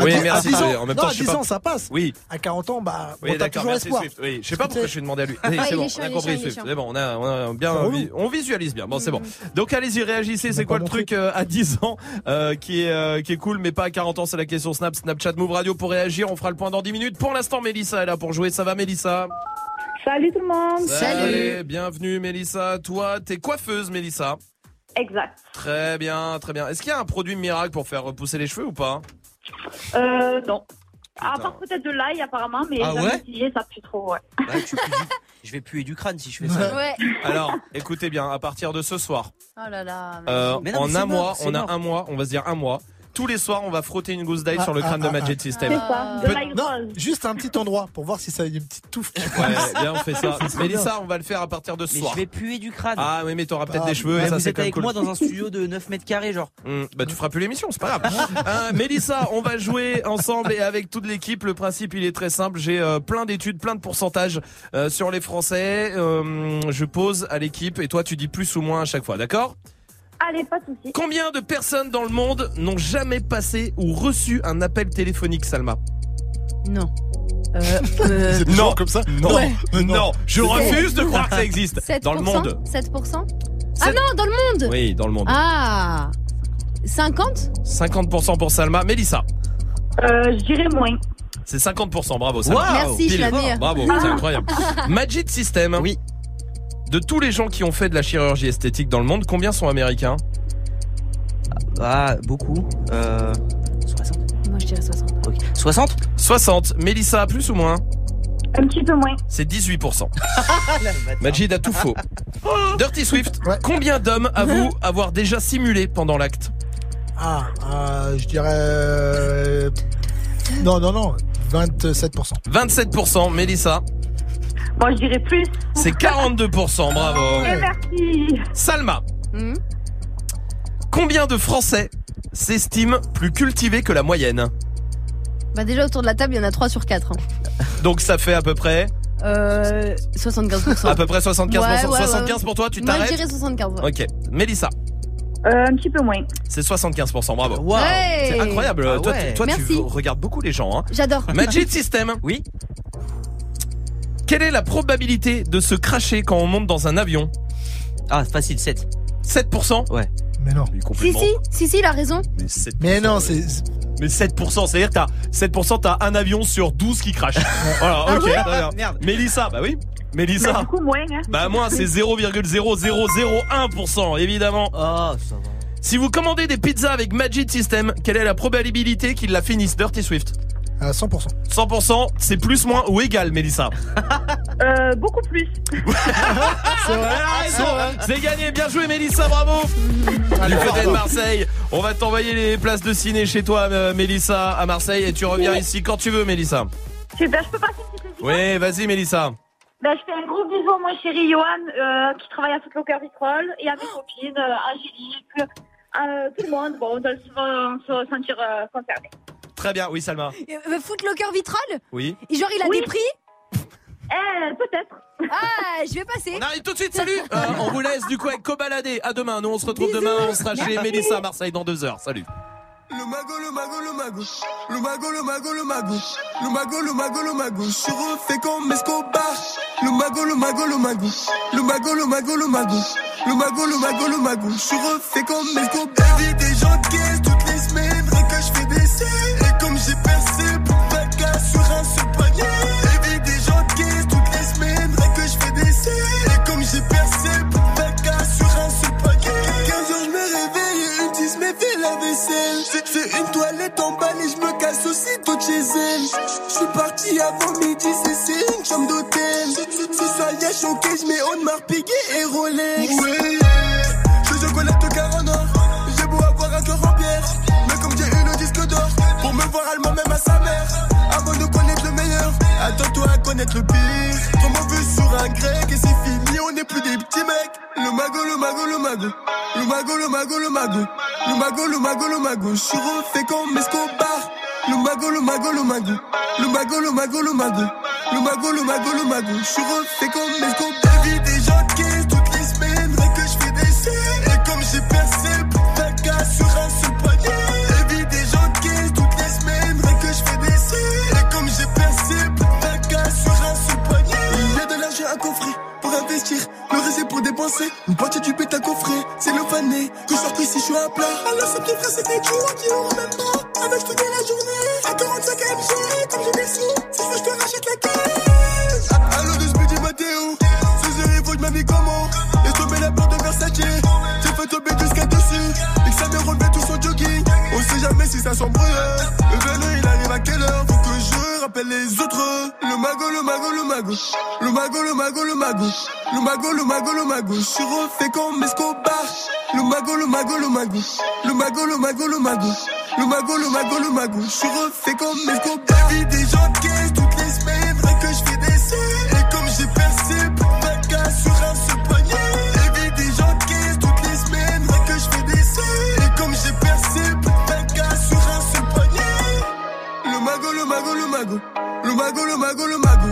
Oui, À dix- merci. À 10 ans, En même non, temps, à je sais 10 pas- ans, ça passe. Oui. À 40 ans, bah, Oui, on a d'accord, toujours merci espoir. Swift. Oui, je sais pas pourquoi je suis demandé à lui. Oui, c'est bon, on a compris Swift. C'est bon, on a, on a bien, on visualise bien. Bon, c'est bon. Donc allez-y, réagissez. C'est quoi le truc euh, à 10 ans euh, qui est euh, qui est cool, mais pas à 40 ans C'est la question Snap, Snapchat, Move Radio pour réagir. On fera le point dans 10 minutes. Pour l'instant, Mélissa est là pour jouer. Ça va, Mélissa? Salut tout le monde. Salut, bienvenue Mélissa. Toi, t'es coiffeuse Mélissa. Exact. Très bien, très bien. Est-ce qu'il y a un produit miracle pour faire repousser les cheveux ou pas? Euh, non. À part peut-être de l'ail apparemment, mais Ah jamais ouais? utilisé, ça pue trop, ouais. Bah, tu pues du- Je vais puer du crâne si je fais ça. Ouais. Alors, écoutez bien, à partir de ce soir, Oh là là. euh, Mais non, mais en c'est un mort, mois, c'est on a mort. un mois, on va se dire un mois. Tous les soirs, on va frotter une gousse d'ail Ah, sur le crâne ah, de Magic ah, System. Ça, de Peut- l'ail Non, juste un petit endroit pour voir si ça a une petite touffe. qui Ouais, bien, on fait ça. Mélissa, on va le faire à partir de ce Mais soir. je vais puer du crâne. Ah oui, mais t'auras peut-être Ah, des cheveux et ça vous c'est êtes avec cool. moi dans un studio de 9 mètres carrés, genre. Hum, bah tu feras plus l'émission, c'est pas grave. Euh, Mélissa, on va jouer ensemble et avec toute l'équipe. Le principe, il est très simple. J'ai euh, plein d'études, plein de pourcentages euh, sur les Français. Euh, je pose à l'équipe et toi, tu dis plus ou moins à chaque fois, d'accord? Allez, pas de soucis. Combien de personnes dans le monde n'ont jamais passé ou reçu un appel téléphonique, Salma? Non. Euh, euh, Non. comme ça? Non, Ouais. non, je refuse de croire que ça existe 7%, dans le monde. 7% Ah non, dans le monde Oui, dans le monde. Ah 50 50% pour Salma. Mélissa, Euh, je dirais moins. c'est 50%. Bravo, Salma. Waouh, Merci, je suis la Pile. meilleure. Bravo, c'est incroyable. Magic System. Oui. De tous les gens qui ont fait de la chirurgie esthétique dans le monde, combien sont américains? Ah, beaucoup. Euh. 60 Moi je dirais 60. Ok. 60 60. Mélissa, plus ou moins? Un petit peu moins. C'est 18%. Majid a tout faux. Dirty Swift, Ouais. combien d'hommes avouent avoir déjà simulé pendant l'acte? Ah, euh, je dirais. euh, Non, non, non. 27%. 27%. Mélissa, Moi, je dirais plus. c'est 42%. Bravo. Et merci. Salma, Hmm combien de Français s'estiment plus cultivés que la moyenne? Bah déjà autour de la table, il y en a 3 sur 4. hein. Donc ça fait à peu près, Euh, 75%. à peu près 75%. Ouais, ouais, ouais. 75 pour toi, tu Moi je t'arrêtes? dirais 75. ouais. Ok. Mélissa, Euh, un petit peu moins. c'est 75%. Bravo. Waouh Ouais. C'est incroyable. Ah toi, ouais. tu, toi, tu Merci. regardes beaucoup les gens. Hein. J'adore. Magic System. Oui Quelle est la probabilité de se cracher quand on monte dans un avion Ah, facile, 7. 7% Ouais. Mais non. Si, complètement. si, si, si, il a raison. Mais 7%. Mais non, c'est. Mais 7%, c'est-à-dire que t'as 7%, t'as un avion sur 12 qui crache. voilà, Ah ok. ouais très bien. Merde. Mélissa, bah oui. Mais Mélissa. beaucoup moins, hein. Bah moi, c'est 0,0001%, évidemment. Oh, ça va. Si vous commandez des pizzas avec Magic System, quelle est la probabilité qu'ils la finissent Dirty Swift À 100%. 100%, c'est plus, moins ou égal, Mélissa Euh, beaucoup plus. C'est vrai. C'est vrai. C'est gagné, bien joué Mélissa, bravo Du côté de Marseille, on va t'envoyer les places de ciné chez toi, euh, Mélissa, à Marseille, et tu reviens ici quand tu veux, Mélissa. Super, je peux passer une petite dédicace Oui, vas-y, Mélissa. Ben, je fais un gros bisou à mon chéri Johan, euh, qui travaille à Footlocker Vitrolles, et à mes copines, euh, Angélique, euh, tout le monde. Bon, on doit souvent se sentir euh, concerné. Très bien, oui, Salma. Euh, Footlocker Vitral Oui. Et Genre il a Oui. des prix Eh, peut-être. Ah, je vais passer. On arrive tout de suite, salut Euh, On vous laisse du coup avec Cobaladé. À demain, nous on se retrouve Bisous. demain, on sera chez Mélissa à Marseille dans deux heures. Salut. Le mago, le mago, le mago. Le mago, le mago, le mago. Le mago, le mago, le mago. Je suis refait comme Escobar. Le mago, le mago, le mago. Le mago, le mago, le mago. Le mago, le mago, le mago. Je suis refait comme Escobar. Évite des gens de chez elle. Je suis parti avant midi, c'est une chambre d'hôtel. Si ça y est choqué, je mets Audemars Piguet et Rolex. Ouais, je au car en or. J'ai beau avoir un cœur en pierre, mais comme j'ai eu le disque d'or, pour me voir allemand même à sa mère. Avant de connaître le meilleur, attends-toi à connaître le pire. Trop mauvais sur un grec et c'est fini, on n'est plus des petits mecs. Le mago, le mago, le mago. Le mago, le mago, le mago. Le mago, le mago, le mago. Je suis refait comme Escobar. Mago, le mago. Le mago, le mago, le mago. Je suis refait comme Escobar. Évite des gens caisse toutes les semaines. Rien que je fais des scènes. Et comme j'ai percé, plus de vacances sur un seul panier. Évite des gens caisse toutes les semaines. Rien que je fais des scènes. Et comme j'ai percé, plus de vacances sur un seul panier. Il y a de l'argent à coffrer investir, le reste pour dépenser. Une partie du but à coffrer, c'est le fané. Que sortir si je suis à plat. Alors, ce petit frère, c'était dur, qui l'aura même pas. Avec toute la journée, à 45 MG, comme j'ai des sous. Si je veux, je te rachète la caisse. Allo de ce petit Mathéo, ces élèves, je m'habille comment? Et tomber la porte de Versace, j'ai fait tomber jusqu'à dessus. Et que ça me relevé tout son jogging. On sait jamais si ça s'embrouille les autres. Le mago, le mago, le mago. Le mago, le mago, le mago. Le mago, le mago, le mago. Je suis refait comme Escobar. Le mago, le mago, le mago. Le mago, le mago, le mago. Le mago, le mago, le mago. Je suis refait comme Escobar. des gens mago, le mago, le mago. Le mago, le mago,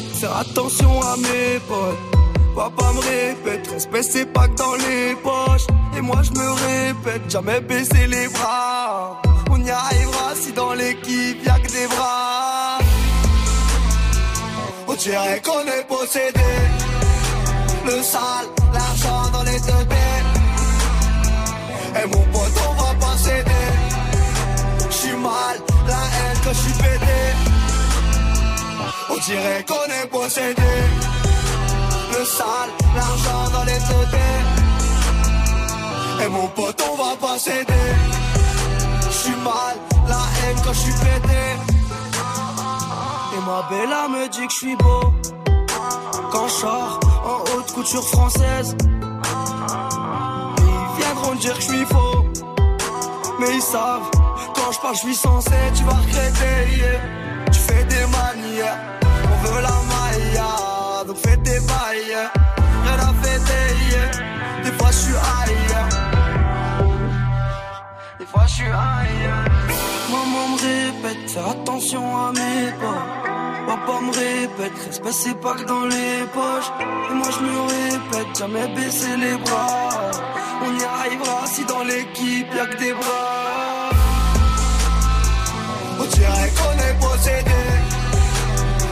répète, faire attention à mes potes. Papa me répète, respect c'est pas que dans les poches. Et moi je me répète, jamais baisser les bras. On y arrivera si dans l'équipe y'a que des bras. On dirait qu'on est possédé. Le sale, l'argent dans les deux. Et mon pote, on va pas céder. J'suis mal, la haine que j'suis pété. Dirait qu'on est possédé. Le sale, l'argent dans les têtes. Et mon pote, on va pas céder. J'suis mal, la haine quand j'suis pété. Et ma bella me dit que j'suis beau. Quand j'sors en haute couture française. Ils viendront dire que j'suis faux. Mais ils savent, quand je parle, je suis censé, tu vas regretter. yeah. Tu fais des manières, veut la maille, donc fais des bails. Rien à fêter, des fois je suis ailleurs. Des fois je suis ailleurs. Maman me répète, fais attention à mes pas. Papa me répète, respect c'est pas que dans les poches. Et moi je me répète, jamais baisser les bras. On y arrivera si dans l'équipe y'a que des bras. On dirait qu'on est possédé.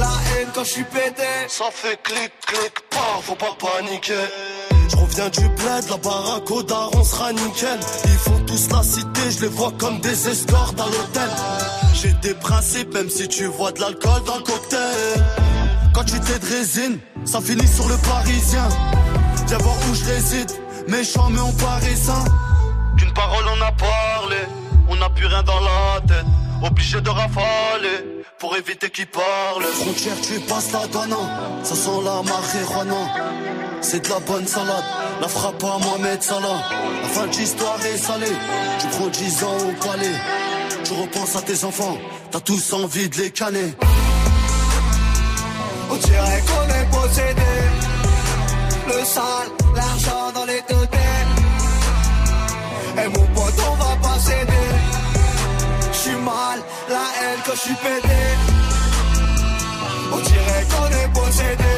la haine quand j'suis pété. Ça fait clic, clic, pas, faut pas paniquer. Je reviens du bled, la baraque au daron sera nickel. Ils font tous la cité, je les vois comme des escortes à l'hôtel. J'ai des principes, même si tu vois de l'alcool dans le cocktail. Quand tu t'es de résine, ça finit sur le parisien. Viens voir où je réside, méchant mais on parisien. D'une parole on a parlé, on n'a plus rien dans la tête. Obligé de rafaler pour éviter qu'ils parlent. Frontière, tu passes la douane, ça sent la marijuana. C'est de la bonne salade, la frappe à Mohamed Salah. La fin de l'histoire est salée, tu prends 10 ans au palais. Tu repenses à tes enfants, t'as tous envie de les canner. On dirait qu'on est possédé. Le sale, l'argent dans les deux têtes. Et mon pote, on va mal, la haine que j'suis pété. On dirait qu'on est possédé.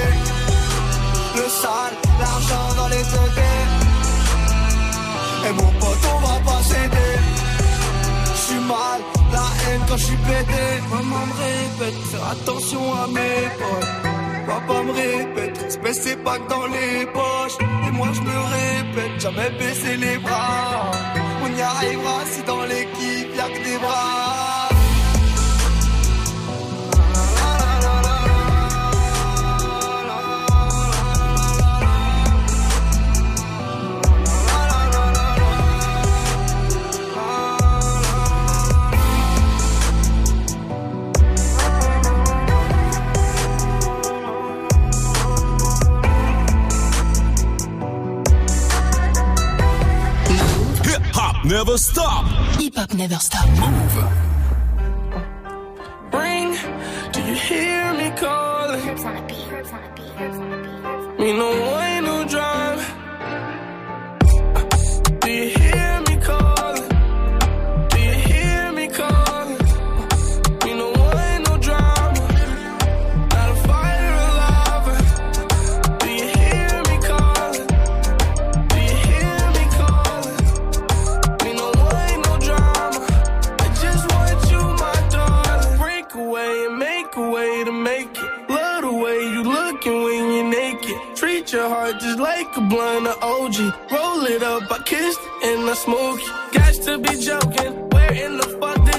Le sale, l'argent dans les têtes. Et mon pote, on va pas céder. J'suis mal, la haine quand j'suis pété. Maman me répète, faire attention à mes potes. Papa me répète, respect c'est pas que dans les poches. Et moi je me répète, jamais baisser les bras. On y arrivera si dans l'équipe y'a que des bras. Never stop. Hip hop never stop. Move. Ring, do you hear me calling? Me no ain't no drama. Do you Your heart just like a blunt of OG. Roll it up, I kissed and I smoke. Got to be joking. Where in the fuck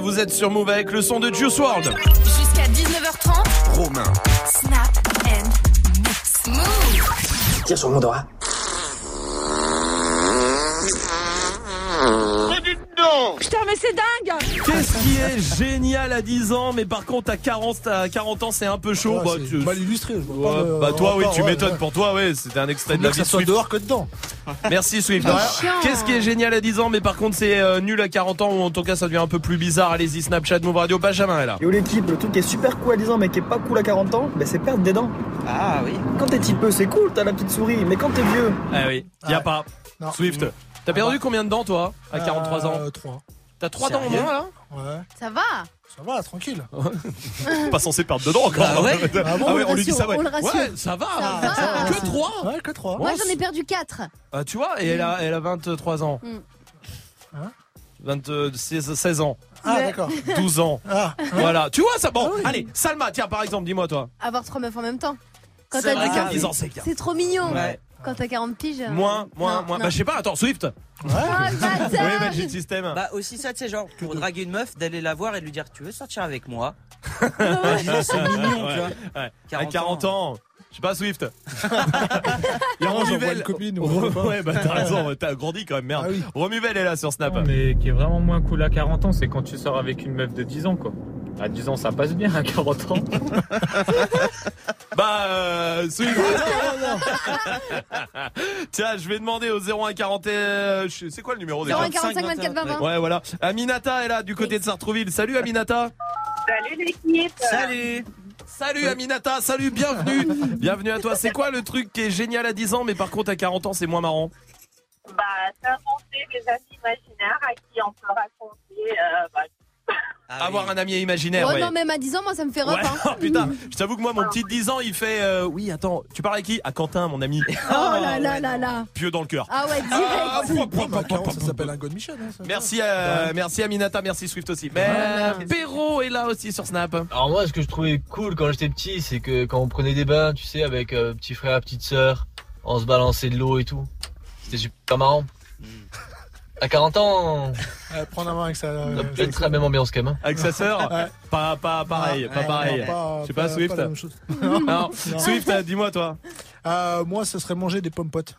vous êtes sur Move avec le son de Juice WRLD. Jusqu'à 19h30. Romain. Snap and mix. Move. Tire sur mon doigt. Putain, mais c'est dingue Qu'est-ce qui est génial à 10 ans, mais par contre à 40, à 40 ans c'est un peu chaud. Ouais, bah, tu- mal illustré. je vois Ouais, pas de- bah toi oui tu ouais, m'étonnes ouais. pour toi ouais c'était un extrait Faut de la mieux que vie ça soit dehors que dedans. Merci Swift. Chiant. Qu'est-ce qui est génial à 10 ans mais par contre c'est euh, nul à 40 ans ou en tout cas ça devient un peu plus bizarre. Allez-y Snapchat Move Radio Benjamin est là. Yo l'équipe, le truc qui est super cool à 10 ans mais qui est pas cool à 40 ans, bah, c'est perdre des dents. Ah oui. Quand t'es petit peu, c'est cool, t'as la petite souris, mais quand t'es vieux, Ah oui, y a pas. Non. Swift. T'as perdu combien de dents toi à 43 ans Euh, 3. T'as 3 dents au moins là Ouais. Ça va Ça va, tranquille. Pas censé perdre de dents encore. Bah ouais. Ah bon, Ah ouais, on on lui dit ça va. on le rassure. Ouais, ça va. Ça va. Que 3 Ouais, que 3. Moi, j'en ai perdu 4. Ah, tu vois, et elle a, elle a 23 ans. Mm. Hein 26, 16 ans. Ah, Mais- d'accord. 12 ans. Ah, Voilà. Tu vois ça Bon, Ah oui. allez, Salma, tiens, par exemple, dis-moi toi. Avoir trois meufs en même temps. Quand C'est t'as vrai dix qu'à ans, 10 ans, c'est bien. c'est trop mignon. Ouais. Quand t'as 40 piges. euh, Moins, moins, non, moins. non. Bah, je sais pas, attends, Swift. ouais. Ah, le bâtard. Oui, Magic System. Bah aussi ça, tu sais, genre, pour draguer une meuf, d'aller la voir et lui dire Tu veux sortir avec moi Ouais. C'est mignon, Ouais, tu vois. ouais. 40 À 40 ans. Je sais pas, Swift. Il y a Romuvel. copine ou. Ouais, bah t'as raison, t'as grandi quand même, merde. Ah oui. Romuvel est là sur Snap. Mais qui est vraiment moins cool à 40 ans, c'est quand tu sors avec une meuf de 10 ans, quoi. À 10 ans, ça passe bien, à 40 ans. Bah, euh, Swift. Tiens, je vais demander au 0140. euh, je- C'est quoi le numéro déjà 0145 24 20 20. Ouais, voilà. Aminata est là du côté de Sartrouville. Salut Aminata. Salut l'équipe. Salut Salut Aminata, salut, bienvenue. bienvenue à toi. C'est quoi le truc qui est génial à 10 ans, mais par contre à 40 ans, c'est moins marrant? Bah, c'est inventer des amis imaginaires à qui on peut raconter euh, bah, Avoir un ami imaginaire, Oh ouais. non, même à 10 ans, moi, ça me fait rep. Ouais, hein. oh, putain, je t'avoue que moi, mon petit de 10 ans, il fait. euh, oui, attends, tu parles à qui? À Quentin, mon ami. Oh là là là là. Pieux dans le cœur. Ah ouais, Ah, direct. pop, Ça s'appelle un God Mission. hein, ça. Merci, euh, merci Aminata, merci Swift aussi. Mais Voilà. Perrault est là aussi sur Snap. Alors moi, ce que je trouvais cool quand j'étais petit, c'est que quand on prenait des bains, tu sais, avec euh, petit frère, petite sœur, on se balançait de l'eau et tout. C'était super marrant. À 40 ans, Ouais, Prendre la main avec ça. on a peut-être la même ambiance quand même. Avec sa sœur Ouais. Pas, pas pareil, pas pareil. Je sais pas, pas- Swift. pas la même chose. Non. Non. Swift, euh, dis-moi toi. Euh, moi, ce serait manger des pommes potes.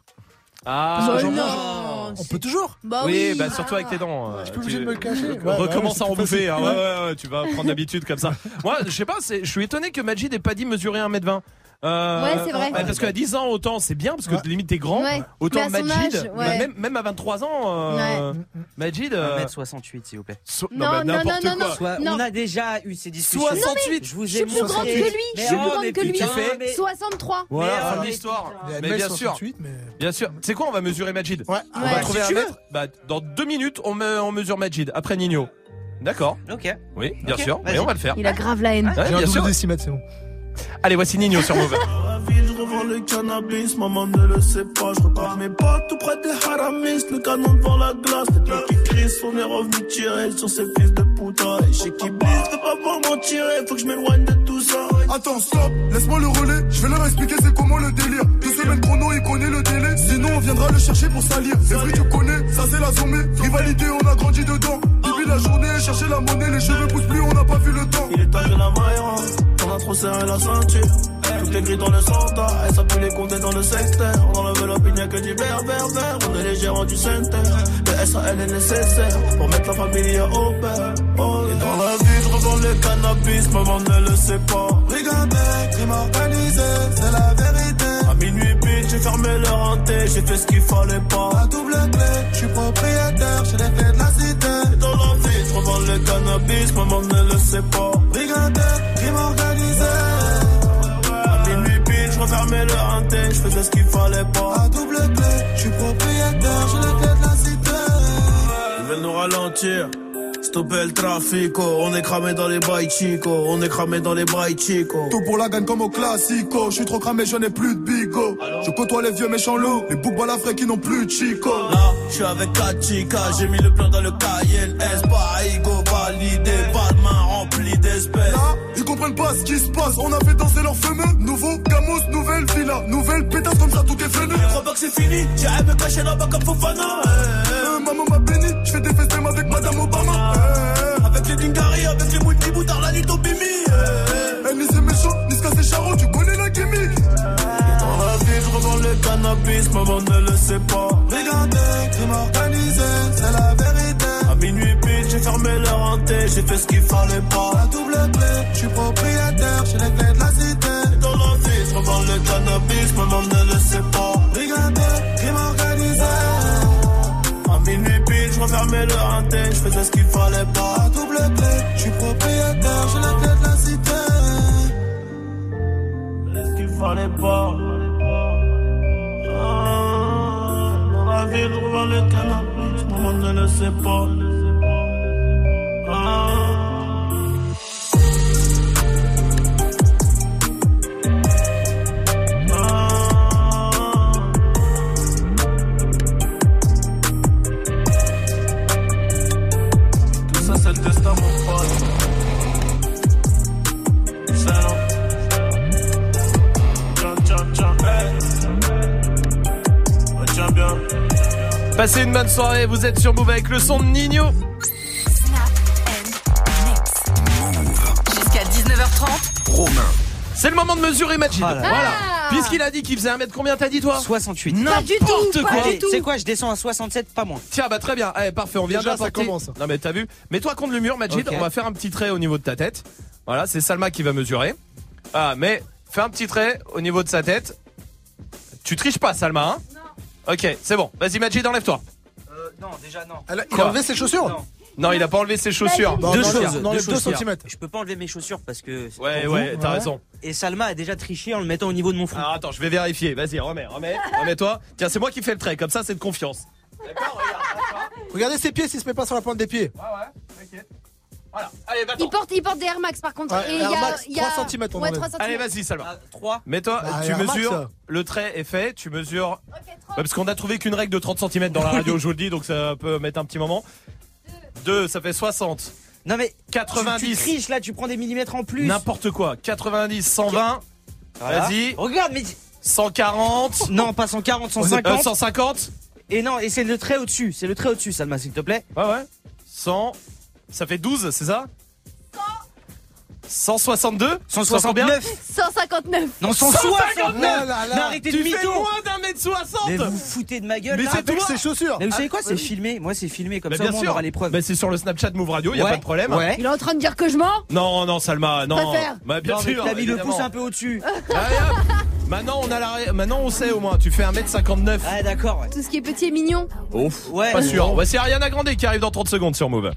Ah, non. mange. On peut toujours. Bah oui, oui. bah surtout avec tes dents. euh, Je suis tu- obligé de me le cacher. Ouais, bah Recommence ouais, à en bouffer, hein, ouais, ouais, ouais, tu vas prendre l'habitude comme ça. Moi, je sais pas, je suis étonné que Majid ait pas dit mesurer 1m20. Euh, Ouais, c'est vrai. bah, parce qu'à 10 ans, autant c'est bien, parce que Ouais. limite t'es grand. Ouais. Autant Majid, âge, bah, ouais. même, même à 23 ans, euh, Majid. euh, 1m68, s'il vous plaît. so- Non, non, n'importe non, non, quoi. non. Soit- Non. On a déjà eu ces discussions. 68. Je vous Je ai suis plus grande que lui. Je suis plus oh, grande que lui. putain, mais- 63. Voilà, Mais, fin euh, de l'histoire. Y a Mais bien sûr, 1m68, mais. bien sûr. C'est quoi, on va mesurer Majid Ouais. On va trouver un tu mètre. Bah, dans deux minutes, on, me- on mesure Majid. Après Nino. D'accord. Ok. Oui, bien Ok, sûr. Et on va le faire. Il a grave la haine. Ouais, bien double sûr. décimètre, c'est bon. Allez, voici Nino sur Move. revends le cannabis, maman ne le sait pas. Je repars mes potes tout près des haramis, le canon devant la glace. Les gars qui crient, on est revenu tirer sur ces fils de puta. Et chez qui blisse, de pas voir m'en tirer, faut que je m'éloigne de tout ça. Attends, stop, laisse-moi le relais. Je vais leur expliquer c'est comment le délire. Deux semaines chrono, il connaît le délai. Sinon, on viendra le chercher pour salir. C'est vrai, tu connais, ça c'est la zombie. Rivalité, on a grandi dedans. Depuis la journée, chercher la monnaie, les cheveux poussent plus, on n'a pas vu le temps. Il est temps que la maille rentre, trop serré la ceinture. Tout est gris dans le centre, et ça les compter dans le secteur. On enlève l'opinion que du vert, vert, vert. On est les gérants du center. Le SAL est nécessaire pour mettre la famille au père. Oh, et dans la vie, je revends le cannabis, maman ne le sait pas. Regardez, crime organisé, c'est la vérité. À minuit pile, j'ai fermé le renté, j'ai fait ce qu'il fallait pas. La double clé, je suis propriétaire, j'ai les clés de la cité. Et dans la vie, je revends le cannabis, maman ne le sait pas. Regardez, je le je faisais ce qu'il fallait pas. À double clé, je suis propriétaire, j'ai les clés de la cité. Ils veulent nous ralentir. Stopper le trafic, on est cramé dans les bails chico, on est cramé dans les bails chico. Tout pour la gagne comme au classico, je suis trop cramé, je n'ai plus de bigo. Je côtoie les vieux méchants loups, les boucs balafrés qui n'ont plus de chico. Là, je suis avec Kachika, j'ai mis le plan dans le Cayenne S, pas validé, pas de main remplie d'espèces. Comprennent pas ce qui se passe, on a fait danser leurs fameux. Nouveau Gamos, nouvelle villa, nouvelle pétasse comme ça, tout est. Je crois pas que c'est fini, j'irai me cacher là-bas comme Fofana. Euh, maman m'a béni, je fais des festins avec Madame Obama. Euh, avec les Dingari, avec les Mouti Boutard, la Lito Bimi. Euh, ni c'est méchant, ni ce c'est charron, tu connais la gimmick. Dans la vie, je revends le cannabis, maman ne le sait pas. Regardez, crime organisé, c'est la vérité. Fermé le renté, j'ai fait ce qu'il fallait pas. La double clé, je suis propriétaire, j'ai les clés de la cité. Dans la vie, je revends le cannabis, maman ne le sait pas. Regardez, crime organisé. À minuit pile, je refermais le renté, je faisais ce qu'il fallait pas. À double clé, je suis propriétaire, j'ai les clés de la cité. Ce qu'il fallait pas. Ah, dans la ville, je revends le cannabis, maman ne le sait pas. Passez une bonne soirée, vous êtes sur Move avec le son de Nino. Romain. C'est le moment de mesurer Majid. Ah là. Voilà. Ah. Puisqu'il a dit qu'il faisait un mètre combien t'as dit toi 68. Pas du tout, N'importe pas quoi. du Allez, tout. c'est quoi, je descends à 67, pas moins. Tiens, bah très bien. Allez, parfait, on vient Déjà, ça commence. Non mais t'as vu Mets-toi contre le mur, Majid. On va faire un petit trait au niveau de ta tête. Voilà, c'est Salma qui va mesurer. Ah, mais fais un petit trait au niveau de sa tête. Tu triches pas, Salma, hein Non. Ok, c'est bon. Vas-y, Majid, enlève-toi. Euh, non, déjà non. Elle a- il a enlevé ses chaussures Non. Non, il a pas enlevé ses chaussures. Bon, Deux non, choses, non, deux les 2 choses. cm. Je peux pas enlever mes chaussures parce que. c'est Ouais, pour ouais, t'as raison. Et Salma a déjà triché en le mettant au niveau de mon front. Alors attends, je vais vérifier. Vas-y, remets, remets, remets-toi. Tiens, c'est moi qui fais le trait. Comme ça, c'est de confiance. Regardez ses pieds s'il se met pas sur la pointe des pieds. Ouais, ouais, t'inquiète. Allez, va Il porte, il porte des Air Max par contre. Ouais, et il y Air a, Max, y a... 3 centimètres, on Ouais, enlève. 3 Allez, centimètres. vas-y, Salma. 3. Mets-toi, Bah, tu Air mesures. ça. Le trait est fait, tu mesures. Ouais, parce qu'on a trouvé qu'une règle de 30 cm dans la radio, je vous le dis, donc ça peut mettre un petit moment. 2, ça fait 60. Non mais 90. Tu, tu triches là, tu prends des millimètres en plus. N'importe quoi. 90, 120. Voilà. Vas-y. Regarde, mais 140. non, pas 140, Euh, 150. 150. Et non, et c'est le trait au-dessus. C'est le trait au-dessus, Salma, s'il te plaît. Ouais, ouais. 100. Ça fait 12, c'est ça 162 169. 159. Non, 169. Mais arrêtez de Tu mytho. Moins d'un mètre 60 Mais vous vous foutez de ma gueule Mais c'est Avec ses chaussures. Mais vous savez quoi Ah, C'est vas-y. filmé. Moi, c'est filmé comme Bah, ça. bien au moins, on aura les preuves. Bah, c'est sur le Snapchat Move Radio, y a Ouais. pas de problème. Ouais. Il est en train de dire que je mens Non, non, Salma, non. Bah, bien sûr. t'as mis le pouce un peu au-dessus. Maintenant, on a la... Maintenant, on sait au moins. Tu fais 1m59. Ah, d'accord, ouais. Tout ce qui est petit et mignon. Ouf. Ouais. Pas sûr. Voici Ariana Grande qui arrive dans 30 secondes sur Move.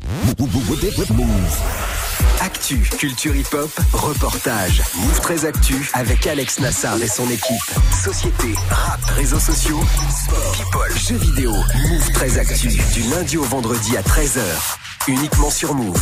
Actu, culture hip-hop, reportage. Move très actu avec Alex Nassar et son équipe. Société, rap, réseaux sociaux, sport, people, jeux vidéo. Move très actu du lundi au vendredi à 13h. Uniquement sur Move.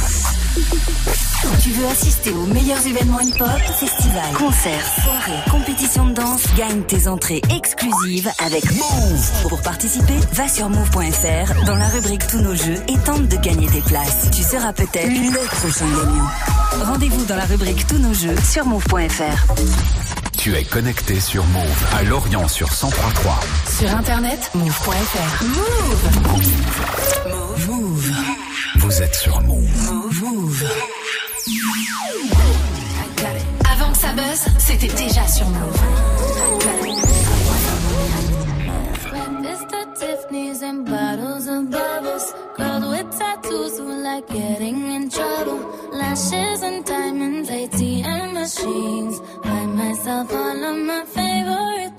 Tu veux assister aux meilleurs événements hip-hop, festivals, concerts, soirées, compétitions de danse, gagne tes entrées exclusives avec Move. Pour participer, va sur move.fr dans la rubrique Tous nos jeux et tente de gagner tes places. Tu seras peut-être le prochain gagnant. Rendez-vous dans la rubrique Tous nos jeux sur move.fr. Tu es connecté sur Move à Lorient sur 1033. Sur internet, move.fr. Move. Move. Move. Vous êtes sur Move. Move. Avant que ça buzz, c'était déjà sur Move. Mr. Tiffany's and bottles of bubbles. Girls with tattoos who like getting in trouble. Lashes and diamonds, ATM machines. Buy myself all of my favorite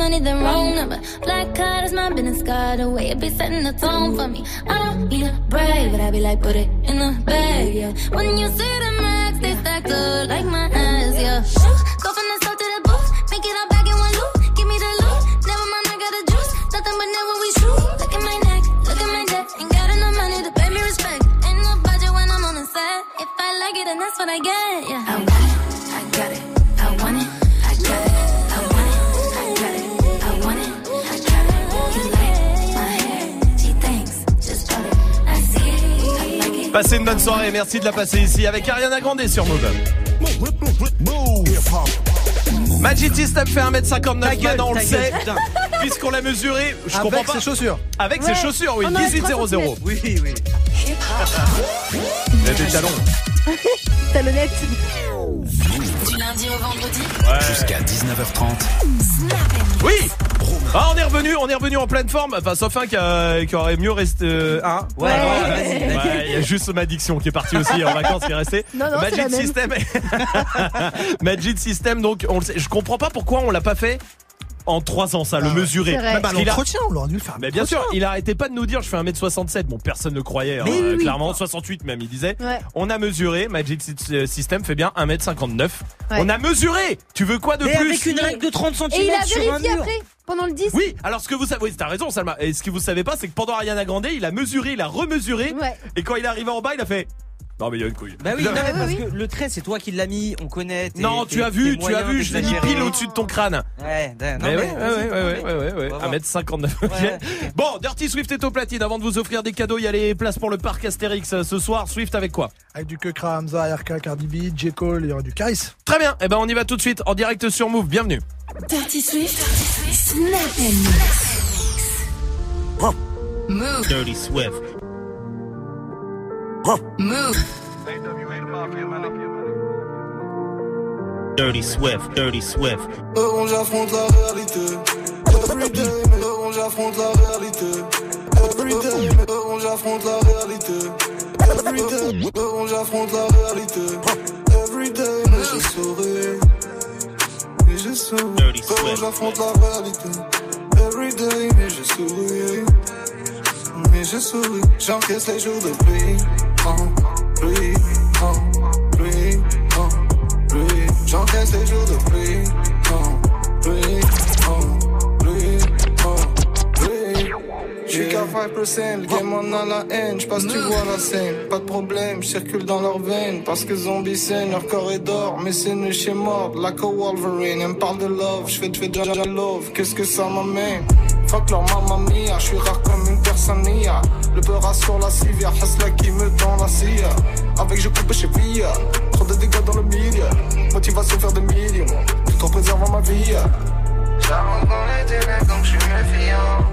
money, then wrong number. Black card is my business card. The way it be setting the tone for me. I don't need a brag, but I be like, put it in the bag, yeah. When you see the max, they stacked up like my ass, yeah. Go from the south to the booth, make it all back in one loop. Give me the loot, never mind, I got the juice. Nothing but never we shoot. Look at my neck, look at my neck. Ain't got enough money to pay me respect. Ain't no budget when I'm on the set. If I like it, then that's what I get, yeah. I Passez une bonne soirée, merci de la passer ici avec Ariana Grande sur Move. Magic System fait 1m59 Ta gueule, maintenant on le sait. Puisqu'on l'a mesuré, je Avec comprends pas. ses chaussures. Avec Ouais. ses chaussures, oui, On enlève 18 3 0 Oui, oui. Il a des talons. Talonnette. Au vendredi, Jusqu'à 19h30. Oui Ah on est revenu, on est revenu en pleine forme, enfin sauf un qui, a- qui aurait mieux resté euh, un. Ouais, vas-y, vas-y. Ouais, il y a juste ma diction qui est partie aussi en vacances qui est restée. Non, non, c'est la Magic même. System. Magic System donc on le sait, je comprends pas pourquoi on l'a pas fait en 3 ans, ça, le mesurer. C'est vrai. Même à l'entretien, on aurait dû le faire. Mais bien sûr, il arrêtait pas de nous dire je fais 1m67. Bon, personne ne croyait, hein, Mais oui, oui. clairement. 68 même, il disait. Ouais. On a mesuré, Magic Sy- System fait bien 1m59. Ouais. On a mesuré Tu veux quoi de Mais plus avec une règle de 30 cm Et il a sur un vérifié mur. après, pendant le 10. Oui, alors ce que vous savez, oui, t'as raison, Salma. Et ce que vous savez pas, c'est que pendant Ariana Grande, il a mesuré, il a remesuré. Ouais. Et quand il est arrivé en bas, il a fait. Non, mais il y a une couille. Bah oui, non, mais oui, parce oui. que le trait, c'est toi qui l'as mis, on connaît. Non, tu as vu, tu as vu, je l'ai mis pile au-dessus de ton crâne. Ouais, non, Mais mais ouais, ouais, ouais, ouais, ouais. ouais, ouais, ouais. On va voir. 1m59. ok. Ouais. Bon, Dirty Swift est au platine. Avant de vous offrir des cadeaux, il y a les places pour le parc Astérix euh, ce soir. Swift avec quoi? Avec du Kekra, Hamza, RK, Cardi B, J. Cole, il y aura du Caris. Très bien. Eh ben, on y va tout de suite en direct sur Move. Bienvenue. Dirty Swift, Snap Move. Dirty Swift. Move. Dirty Swift. Dirty Swift. Heureux, j'affronte la réalité. Everyday, mais heureux, j'affronte la réalité. Everyday, mais heureux, j'affronte la réalité. Everyday, heureux, j'affronte la réalité. Everyday, mais je souris. Mais je souris. Heureux, j'affronte la réalité. Everyday, mais je souris. Je souris. J'encaisse les jours de pluie. Pluie, oh, pluie, oh, pluie. J'encaisse les jours de pluie. Oh, pluie, oh, pluie, oh, pluie. J'suis qu'à 5%, le game on a la haine, j'passe tu vois la scène, pas de problème, j'circule dans leurs veines, parce que zombie saignent, leur corps est d'or, mais c'est nu chez mort, like a Wolverine, elle me parle de love, j'fais déjà love, qu'est-ce que ça m'amène? Fuck leur mamma mia, j'suis rare comme une personne nia, le beurre sur la civière, Hasla qui me tend la scie, avec je coupe chez Via, trop de dégâts dans le milieu, motivation faire des millions, tout en préservant ma vie. J'avance dans les ténèbres donc j'suis méfiant.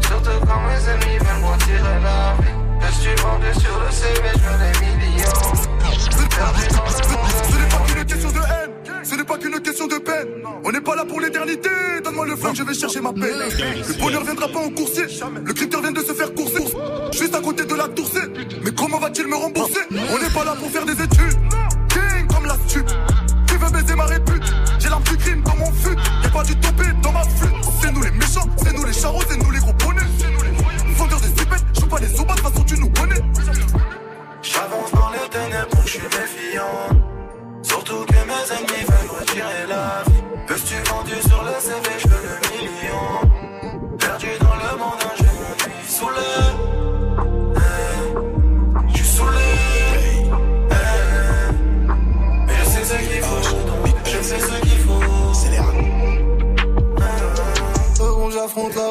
Surtout quand mes amis veulent m'en tirer la vie. Je suis vendu sur le CV, je veux des millions. Perdu dans le monde. Ce n'est pas qu'une question de haine, ce n'est pas qu'une question de peine. On n'est pas là pour l'éternité. Donne-moi le flingue, je vais chercher ma peine. Le bonheur viendra pas en coursier. Le crypteur vient de se faire courser. Juste à côté de la toursée. Mais comment va-t-il me rembourser? On n'est pas là pour faire des études. King comme la stup. Qui veut baiser ma répute? J'ai l'arme du crime dans mon fut. Y'a pas du topé dans ma flûte. C'est nous les méchants, c'est nous les charros, c'est nous les gros bonnets. Vendeurs de zipettes, joue pas les obas, de toute façon tu nous connais. J'avance dans les ténèbres je suis méfiant. Surtout que mes ennemis veulent retirer la vie. Peux-tu vendu sur le CV, je veux le million. Perdu dans le monde, un jeu m'ennuie. Saoulé. Eh, Je suis saoulé. Eh, Mais je sais ce qu'il faut, donc je sais ce qu'il faut. C'est les Heureux, j'affronte la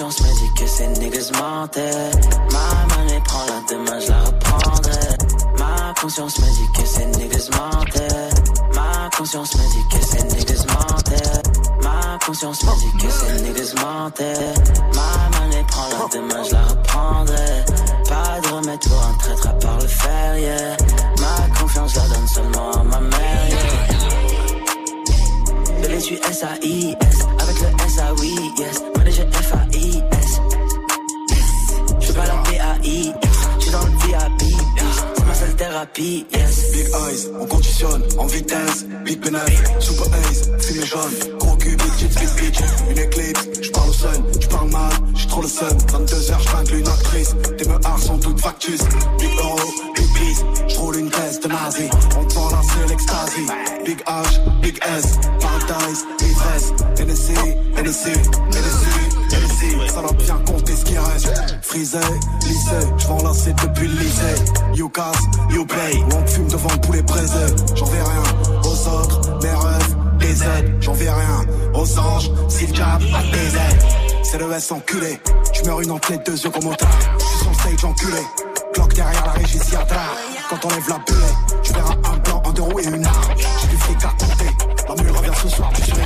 conscience me dit que ces niggas mentaient. Ma monnaie prend la demain, je la reprendrai. Ma conscience me dit que ces niggas mentaient. Ma conscience me dit que ces niggas mentaient. Ma conscience me dit que ces niggas mentaient. Ma monnaie prend la demain, je la reprendrai. Pas de remède pour un traître à part le fer, yeah. Ma confiance la donne seulement à ma mère. Je suis S-A-I-S Avec le S-A-Oui, yes Manager F-A-I-S Je suis pas la P-A-I-S yes Big eyes, on conditionne en vitesse. Big bénéf, super ace, fumée jaune. Gros cul, big tits, big. Une éclipse, j'parle au sun, j'parle mal, j'suis trop le sun. 22h, j'ringle une actrice. Tes meurs sont toutes factus. Big euro, big peace, j'roule une caisse de nazi. On te vend c'est l'extasie. Big H, big S, paradise, ivresse. Tennessee, Tennessee, Tennessee. Ça va bien compter ce qui reste. Frisé, lycée, j'vends lancer depuis le lycée. You casse, you pay. On fume devant le poulet braisé. J'en vais rien aux autres, mes rêves, les aides. J'en vais rien aux anges, s'ils jab à des aides. C'est le S enculé. J'meurs une en tête, deux yeux comme au tard. J'suis sur le stage enculé. Cloque derrière la régie, s'y Quand on lève la bulle, tu verras un blanc, un deux roues et une arme. J'ai du fric à compter. La mule revient ce soir, tu.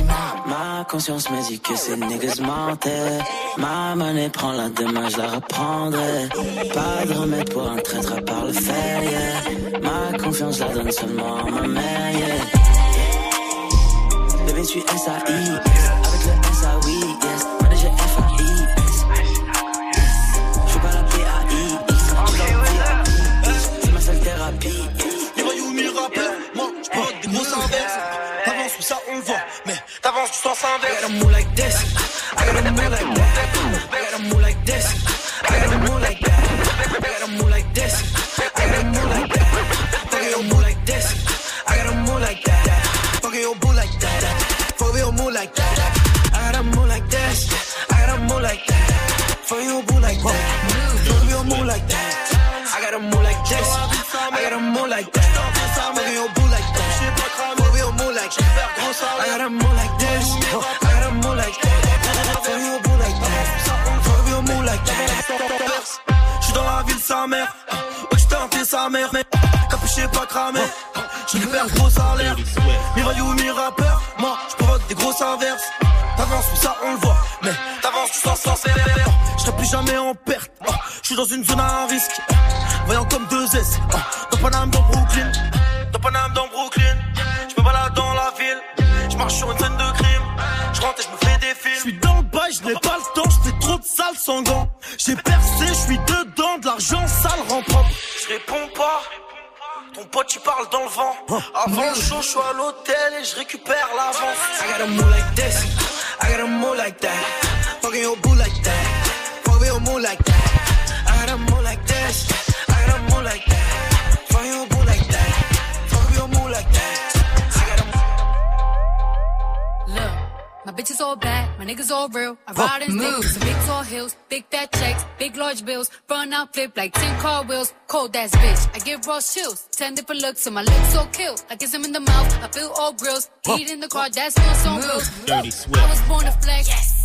Ma conscience me dit que ces niggas mentaient. Ma monnaie prend la demain, je la reprendrai. Pas de remède pour un traître à part le fer. Ma confiance, la donne seulement à ma mère, yeah. Bébé, je suis t'avances, tu sens inverse. I gotta move like this. I gotta move like that. Capuché pas cramé. Je récupère gros salaire. Mi voyou, mi rappeur. Moi, j'provoque des grosses inverses. T'avances, oui, ça on le voit. Mais t'avances, tu sens sans faire. J'serai plus jamais en perte. J'suis dans une zone à risque. Voyant comme deux S. Dans Paname, dans Brooklyn. Dans Paname, dans Brooklyn. J'me balade dans la ville. J'marche sur une scène de crime. J'rentre et j'me fais des films. J'suis dans le bail, j'n'ai pas le temps. J'fais trop de sales sans. J'ai percé, pote, tu parles dans le vent. Avant le show, j'suis à l'hôtel et j'récupère l'avance. I gotta move like this. I gotta move like that. Fucking your boo like that. Fucking your move like that. I gotta move like this. Bitches all bad, my niggas all real. I ride in sticks, some big tall hills, big fat checks, big large bills. Run out, flip like 10 car wheels. Cold ass bitch, I give raw chills. 10 different looks, and my lips so kill. I kiss him in the mouth, I feel all grills. Eat in the car, that's feels so real. Dirty I was born to flex.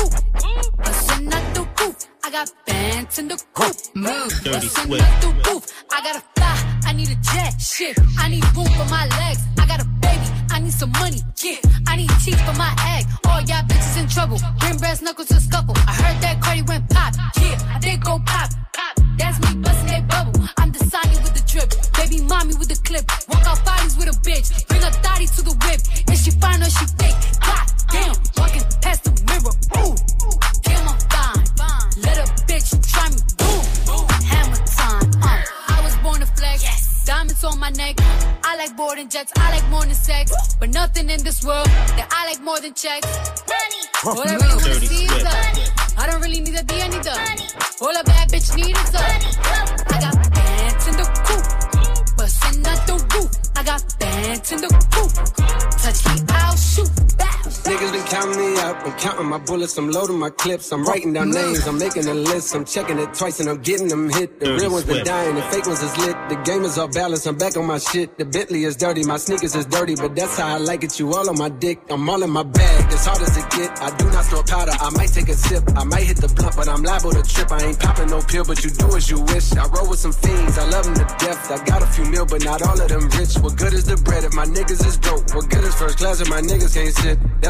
Bustin' out the roof. I got bands in the coop. Move. Dirty Bustin' out the roof. I got a fly. I need a jet. Shit. I need room for my legs. I got a baby. I need some money. Yeah. I need teeth for my egg. All y'all bitches in trouble. Bring brass knuckles to scuffle. I heard that Cardi went pop. Yeah. I did go pop. Pop. That's me busting that bubble. I'm the Sonny with the drip. Baby mommy with the clip. Walk out bodies with a bitch. Bring a thotty to the whip. Is she fine or she thick? God damn. Walking past the mirror. Ooh. Damn, I'm fine. Let a bitch try me. Boom. Hammer time. Uh. I was born to flex. Diamonds on my neck. I like boarding jets. I like more than sex. But nothing in this world that I like more than checks. Money. All I really wanna see is the I don't really need a D, I need the All a bad bitch need is the I got bands in the coop. Bustin' out the roof. I got bands in the coop. Touch me, I'll shoot. Bow. Niggas been counting me up. I'm counting my bullets. I'm loading my clips. I'm writing down names. I'm making a list. I'm checking it twice and I'm getting them hit. The Dirty real ones been dying. The fake ones is lit. The game is off balance. I'm back on my shit. The Bentley is dirty. My sneakers is dirty, but that's how I like it. You all on my dick. I'm all in my bag. As hard as it get. I do not store powder. I might take a sip. I might hit the blunt, but I'm liable to trip. I ain't popping no pill, but you do as you wish. I roll with some fiends. I love them to death. I got a few mil, but not all of them rich. What good is the bread if my niggas is broke? What good is first class if my niggas can't sit? That's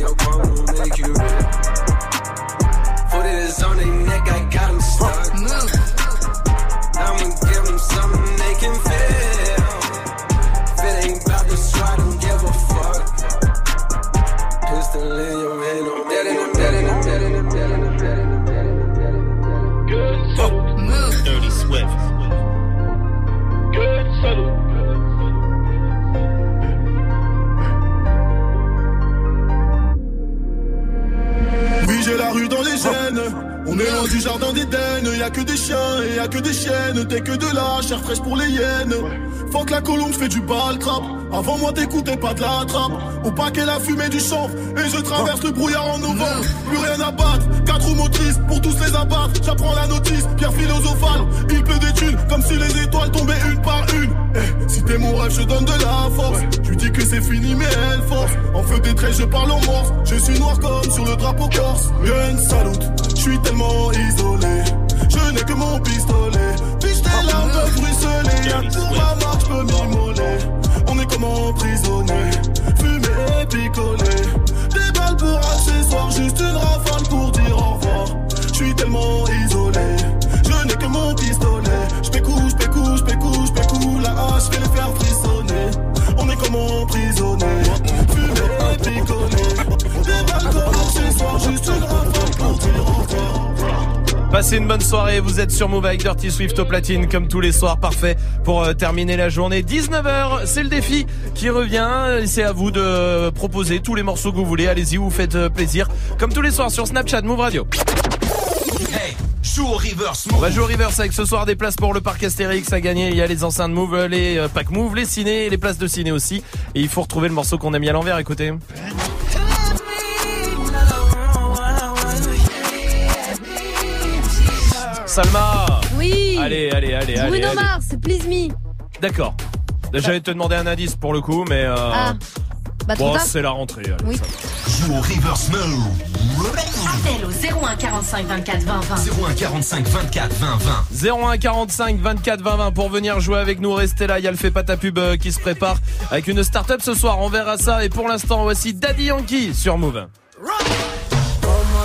your palm will make you real. Foot is on their neck, I rue dans les gènes. On est loin du jardin d'Éden. Y a que des chiens et y a que des chiennes. T'es que de la chair fraîche pour les hyènes. Faut que la colombe, j'fais du bal trap. Avant moi, t'écoutais pas de la trappe. Au paquet, la fumée du chanvre. Et je traverse le brouillard en novembre. Plus rien à battre. Quatre roues motrices pour tous les abattre. J'apprends la notice, pierre philosophale. Il pleut des thunes comme si les étoiles tombaient une par une. Eh, si t'es mon rêve, je donne de la force. Tu dis que c'est fini, mais elle force. En feu des traits, je parle en morse. Je suis noir comme sur le drapeau corse. Gun salute, je suis tellement isolé. Je n'ai que mon pistolet. Larmes peuvent ruisseler. Pour ma marque, je peux. On est comme emprisonné. Fumé et picolé. Des balles pour accessoires, juste une rafale pour dire au revoir. Je suis tellement isolé. Je n'ai que mon pistolet. Je pécou, je pécou, je je. La hache fait les faire frissonner. Passez une bonne soirée, vous êtes sur Move avec Dirty Swift au platine comme tous les soirs, parfait pour euh, terminer la journée. 19h, c'est le défi qui revient, c'est à vous de proposer tous les morceaux que vous voulez, allez-y, vous faites euh, plaisir. Comme tous les soirs sur Snapchat, Move Radio. Hey, joue au reverse On va jouer au reverse avec ce soir des places pour le parc Astérix à gagner. Il y a les enceintes Move, les euh, packs Move, les ciné, les places de ciné aussi. Et il faut retrouver le morceau qu'on a mis à l'envers, écoutez. Salma Oui. Allez, allez, allez, allez. Bruno allez. Mars, please me. D'accord. J'allais te demander un indice pour le coup, mais euh, Ah. Bah, bon, c'est la rentrée. allez, Oui. Joue au reverse now. Appel au 01 45 24 20 20. 01 45 24 20 20. 01 45 24 20 20 pour venir jouer avec nous. Restez là, il y a le fait pas ta pub euh, qui se prépare avec une start-up ce soir. On verra ça. Et pour l'instant, voici Daddy Yankee sur Move. ¿Cómo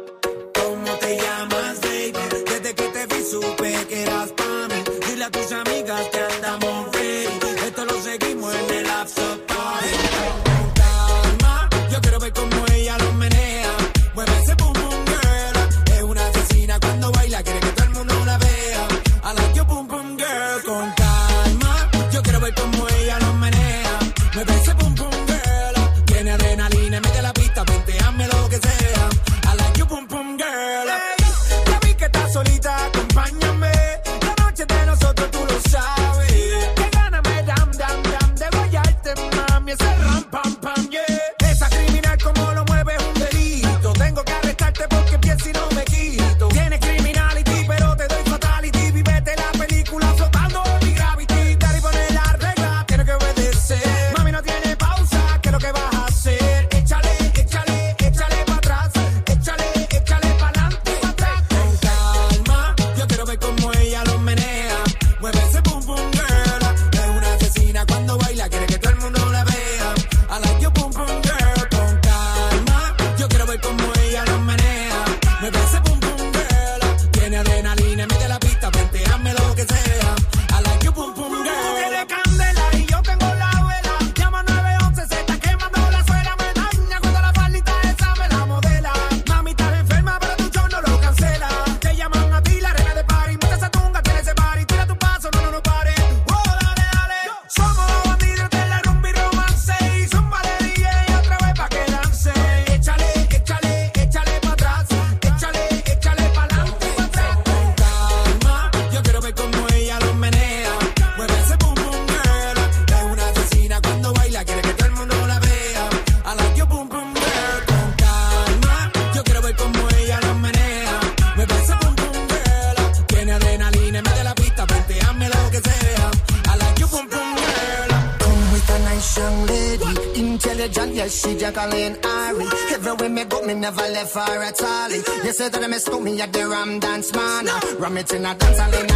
I miss me at the Ram Dance Man. Ram it in a dance hall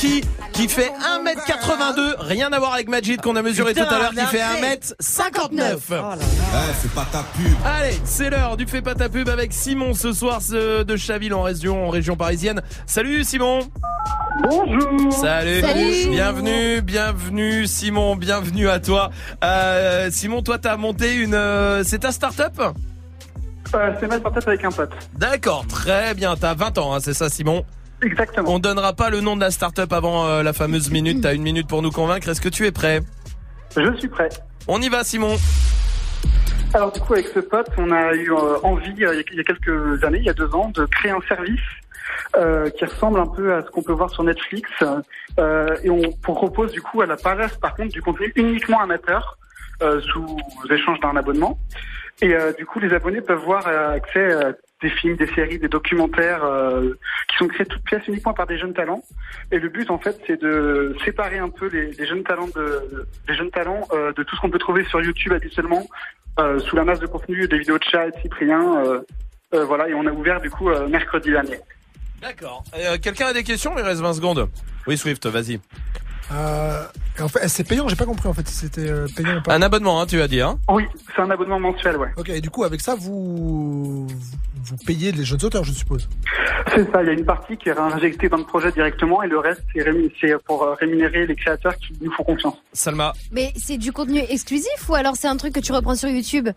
Qui fait 1m82, rien à voir avec Majid qu'on a mesuré Putain, tout à l'heure qui fait arrête. 1m59. Eh, fais pas ta pub. Allez, c'est l'heure du fais pas ta pub avec Simon ce soir ce- de Chaville en région, en région parisienne. Salut Simon. Bonjour. Salut. Salut. Bienvenue, bienvenue Simon, bienvenue à toi. Euh, Simon, toi t'as monté une, euh, c'est ta start-up Euh, c'est ma startup avec un pote. D'accord, très bien. T'as 20 ans, hein, c'est ça, Simon? Exactement. On donnera pas le nom de la start-up avant euh, la fameuse minute. T'as une minute pour nous convaincre. Est-ce que tu es prêt? Je suis prêt. On y va, Simon. Alors du coup, avec ce pote, on a eu euh, envie, euh, il y a- quelques années, il y a deux ans, de créer un service euh, qui ressemble un peu à ce qu'on peut voir sur Netflix. Euh, et on propose du coup à la paresse, par contre, du contenu uniquement amateur, euh, sous échange d'un abonnement. Et euh, du coup, les abonnés peuvent voir accès à des films, des séries, des documentaires euh, qui sont créés toutes pièces uniquement par des jeunes talents. Et le but, en fait, c'est de séparer un peu les, jeunes talents de les jeunes talents euh, de tout ce qu'on peut trouver sur YouTube habituellement, euh, sous la masse de contenu des vidéos de chat et de Cyprien. euh, euh, voilà, et on a ouvert du coup euh, mercredi dernier. D'accord. Quelqu'un a des questions Il reste 20 secondes. Oui, Swift, vas-y. Euh, en fait, c'est payant, j'ai pas compris en fait si c'était euh, payant ou pas. Un abonnement, hein, tu as dit, hein Oui, c'est un abonnement mensuel, ouais. Ok, et du coup, avec ça, vous, vous payez les jeunes auteurs, je suppose. C'est ça, il y a une partie qui est réinjectée dans le projet directement et le reste, c'est pour euh, rémunérer les créateurs qui nous font confiance. Salma Mais c'est du contenu exclusif ou alors c'est un truc que tu reprends sur YouTube?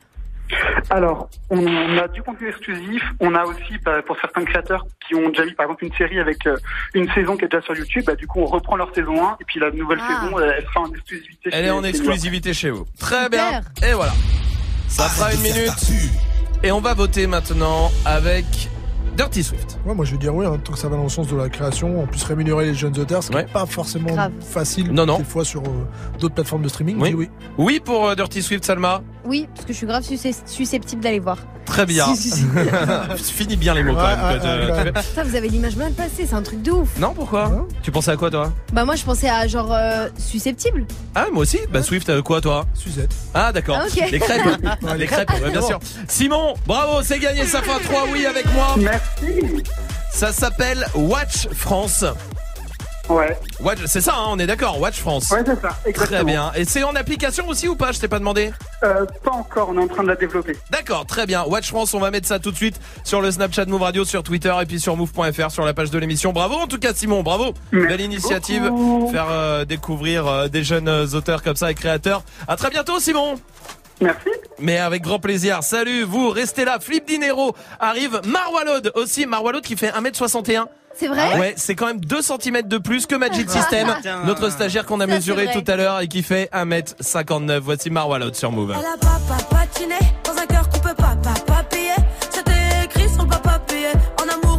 Alors, on a du contenu exclusif. On a aussi, bah, pour certains créateurs qui ont déjà mis par exemple une série avec euh, une saison qui est déjà sur YouTube, bah, du coup on reprend leur saison 1 et puis la nouvelle Ah. saison, elle, elle sera en exclusivité. Elle chez- est en exclusivité chez vous. Très bien. Super. Et voilà. Ça fera une minute. Et on va voter maintenant avec Dirty Swift. Ouais, moi je vais dire oui, hein, tant que ça va dans le sens de la création, en plus rémunérer les jeunes auteurs, ce qui n'est pas forcément Grave. facile Non, non. des fois sur euh, d'autres plateformes de streaming. Oui. Oui. Oui pour euh, Dirty Swift, Salma. Oui, parce que je suis grave susce- susceptible d'aller voir. Très bien. Si, si, si. Finis bien les mots quand même. ouais. Putain, vous avez l'image mal passée, c'est un truc de ouf. Non, pourquoi Tu pensais à quoi, toi Bah moi je pensais à genre euh, susceptible. Ah, moi aussi. Bah, Swift, euh, quoi, toi Suzette. Ah, d'accord. Ah. Les crêpes. les crêpes, ouais, bien sûr. Simon, bravo, c'est gagné. Ça fait un 3 oui avec moi. Merci. Ça s'appelle Watch France. Ouais. Watch, c'est ça, hein, on est d'accord. Watch France. Ouais, c'est ça, exactement. Très bien. Et c'est en application aussi ou pas Je t'ai pas demandé? Euh, pas encore, on est en train de la développer. D'accord, très bien. Watch France, on va mettre ça tout de suite sur le Snapchat Move Radio, sur Twitter et puis sur move.fr sur la page de l'émission. Bravo en tout cas Simon, bravo. Belle initiative, beaucoup. faire euh, découvrir euh, des jeunes auteurs comme ça et créateurs. À très bientôt Simon. Merci. Mais avec grand plaisir. Salut, vous restez là. Flip Dinero arrive. Marwalod aussi, Marwalod qui fait 1m61. C'est vrai Ouais, c'est quand même 2 cm de plus que Magic System, notre stagiaire qu'on a Ça, mesuré tout à l'heure et qui fait 1m59. Voici Marwalod sur Move. Elle a papa patiné dans un cœur qu'on peut pas papa payer. C'était écrit sur le papa payé. En amour,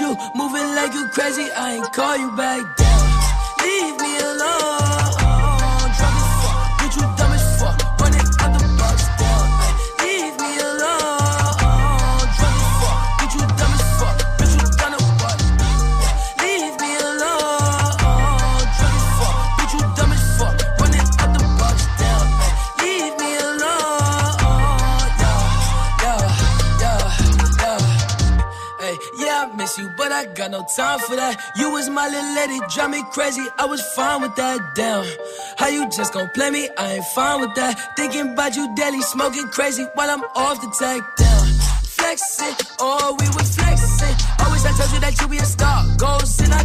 you move it like you crazy? I ain't call you back. Time for that. You was my little lady, drive me crazy. I was fine with that. Damn, how you just gon' play me? I ain't fine with that. Thinking about you daily, smoking crazy while I'm off the tag. Damn, flexing, oh we was flexing. Always I told you that you be a star. Goals in our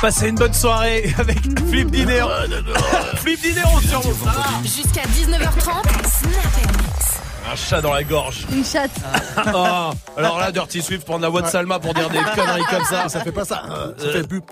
Passez une bonne soirée avec Flip Dinero. Flip Dinero sur vous. Jusqu'à 19h30, Snap Mix. Un chat dans la gorge. Une chatte. Oh, alors là, Dirty Swift prendre la voix de Salma pour dire des conneries comme ça. Ça fait pas ça. Ça fait plus.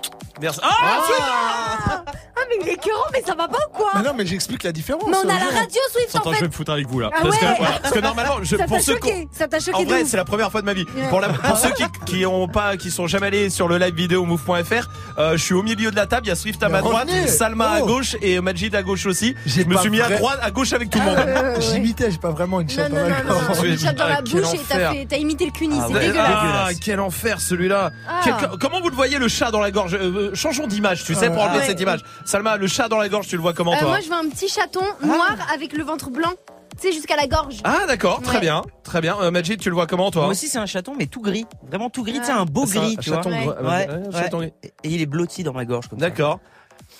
Merci. Ah, Ah, mais il est écœurant, mais ça va pas ou quoi Mais non, mais j'explique la différence. Mais on a euh, la radio Swift en Attends, je vais fait. me foutre avec vous là. Ah parce, que, ouais. voilà, parce que normalement, je, Ça pour ceux qui ça t'a choqué En vrai, c'est la première fois de ma vie. Ouais. Pour, la- pour ceux qui, qui ont pas, qui sont jamais allés sur le live vidéo move.fr, euh, je suis au milieu de la table. Il y a Swift à Mais ma droite, revenez. Salma à Oh. gauche et Majid à gauche aussi. Je me suis mis à droite, à gauche avec tout le monde. Euh, J'imitais, j'ai pas vraiment une chatte dans la gorge. une chatte dans Ah, la bouche et t'as fait- imité le cunis, c'est Ah, dégueulasse. quel enfer celui-là. Ah. Comment vous le voyez le chat dans la gorge? Euh, Changeons d'image, tu sais, pour enlever cette image. Salma, le chat dans la gorge, tu le vois comment Euh, toi moi, je veux un petit chaton noir avec le ventre blanc, tu sais, jusqu'à la gorge. Ah d'accord, très Ouais. bien, très bien. Euh, Majid, tu le vois comment toi Moi aussi, c'est un chaton, mais tout gris. Vraiment tout gris, tu sais, un beau C'est un gris, tu vois. chaton gris. Ouais, Ouais, un ouais. chaton gris. Et il est blotti dans ma gorge comme D'accord.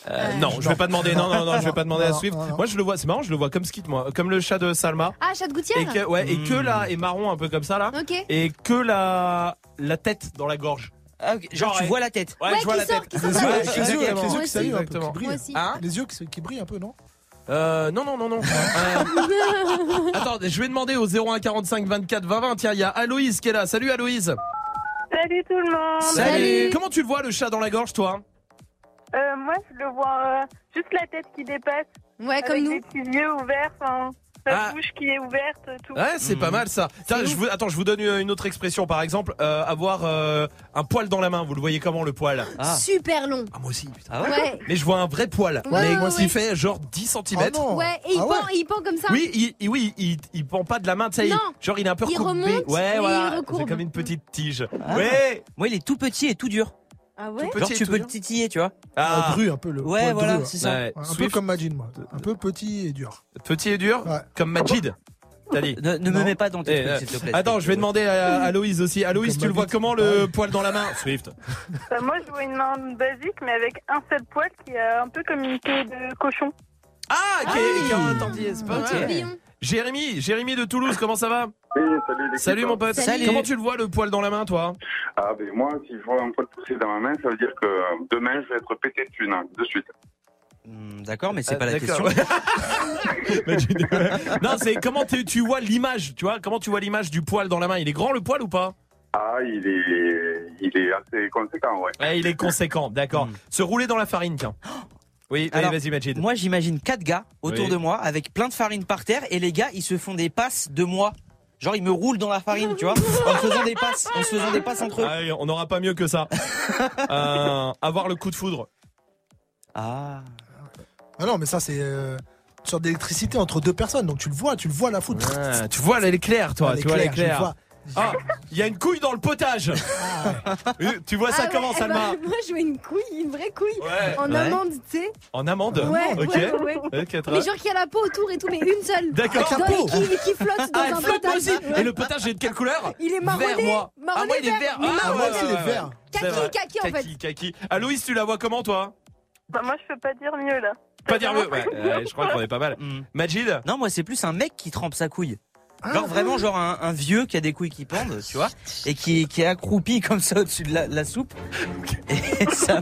Euh, non, je vais pas demander. Non, non, non, je vais pas demander à Swift. Moi, je le vois. C'est marrant, je le vois comme Skit, moi, comme le chat de Salma. Ah, chat de gouttière Et que, ouais, et que là, et marron un peu comme ça là. Ok. Et que la la tête dans la gorge. Ah, ok. Genre, tu ouais. vois la tête. Ouais, Ouais, je vois la sort- tête. Les yeux, avec les yeux, avec les yeux qui s'allument un peu, qui brillent. Hein Les yeux qui, qui brillent un peu, non Euh, non, non, non, non. Euh, Attends, je vais demander au 01 45 24 20 20. Tiens, il y a Aloïse qui est là. Salut Aloïse. Salut tout le monde. Salut. Comment tu le vois le chat dans la gorge, toi Euh, moi, je le vois euh, juste la tête qui dépasse. Ouais, avec comme nous. les petits yeux ouverts, enfin, sa Ah. bouche qui est ouverte, tout. Ouais, c'est pas mal ça. Tiens, je vous, attends, je vous donne une autre expression. Par exemple, euh, avoir euh, un poil dans la main. Vous le voyez comment le poil? Super long. Ah, moi aussi. Putain. Ah ouais Mais je vois un vrai poil. Ouais, mais qui ouais. fait genre 10 cm. Ouais, et il, Ah ouais pend, il pend comme ça. Oui, il, il- oui, il, il pend pas de la main, tu sais. il- Non. Genre, il est un peu Il recourbé. remonte ouais, et voilà. il. C'est comme une petite tige. Ah. Ouais. Moi, il est tout petit et tout dur. Ah ouais Genre, tu peux le titiller, tu vois. Ah, Dru, un peu le. Ouais, voilà, dru, c'est ça. Ouais. Un peu comme Majin, moi. Un peu petit et dur. Petit et dur, Ouais. comme Majid. T'as dit. Ne, ne me mets pas dans tes Eh, trucs, euh, s'il te plaît. Attends, je vais demander à, à Loïse aussi. Aloïse, Comme tu le vois Majid. comment le poil dans la main Swift. Euh, moi, je vois une main basique, mais avec un seul poil qui est un peu comme une queue de cochon. Ah, qui est- qui est en c'est pas. Jérémy, Jérémy de Toulouse, comment ça va Oui, salut mon pote. Salut. Comment tu le vois le poil dans la main, toi Ah ben moi, si je vois un poil pousser dans ma main, ça veut dire que euh, demain, je vais être pété de thunes, hein, de suite. Hmm, D'accord, mais c'est Ah, pas la question. Non, c'est comment tu, tu vois l'image, tu vois Comment tu vois l'image du poil dans la main? Il est grand le poil ou pas? Ah, il est, il est assez conséquent, ouais. Ouais, il est conséquent, d'accord. Mm. Se rouler dans la farine, tiens. Oui, allez, vas-y, Majid. Moi, j'imagine quatre gars autour Oui. de moi avec plein de farine par terre et les gars, ils se font des passes de moi. Genre, ils me roulent dans la farine, tu vois, en me faisant des passes, en se faisant des passes entre eux. Ah, on n'aura pas mieux que ça. Euh, avoir le coup de foudre. Ah. Ah non, mais ça, c'est euh, une sorte d'électricité entre deux personnes. Donc tu le vois, tu le vois la foudre. Ah, tu vois l'éclair, toi. Ah, tu vois l'éclair, Ah, il y a une couille dans le potage. Euh, tu vois ça Ah ouais, comment, eh Salma ben, Moi, je vois une couille, une vraie couille. Ouais. En Ouais. amande, tu sais. En amande Ouais, Ok. ouais, ouais, ouais. Ok, très Mais genre qui a la peau autour et tout, mais une seule. D'accord. Dans- et, qui, et qui flotte dans Ah, elle un flotte moi potage. aussi. Ouais. Et le potage est de quelle couleur? Il est marronné. Vert, moi. Ah, moi, il est vert. vert. Mais Ah, marronné ouais, aussi, il est vert. Kaki, C'est vrai. kaki, en fait. Kaki, kaki. Aloïs, tu la vois comment, toi? Bah, moi, je peux pas dire mieux, là. Pas dire mieux. Ouais, ouais, je crois qu'on est pas mal. Hmm. Majid? Non, moi, c'est plus un mec qui trempe sa couille. Ah, Genre vraiment genre un, un vieux qui a des couilles qui pendent, tu vois, et qui, qui est accroupi comme ça au-dessus de la, la soupe. Et ça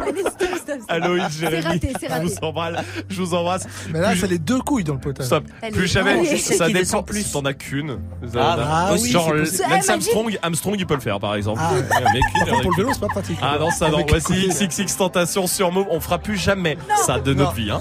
Allez, stop, stop, stop. Aloïs, Jérémy. raté, c'est Je raté. vous embrasse. Je vous embrasse. Mais là, Plus- c'est les deux couilles dans le potage. Stop. Plus jamais. Ça dépend. descend plus. Si t'en as qu'une. Ah, bah oui, genre, possible. Lance Eh, Armstrong, Armstrong, il peut le faire, par exemple. Ah, ouais. Pour le vélo, c'est pas pratique. Ah non, ça non. Voici XXX Tentation sur Move. On fera plus jamais ça de notre vie. Hein.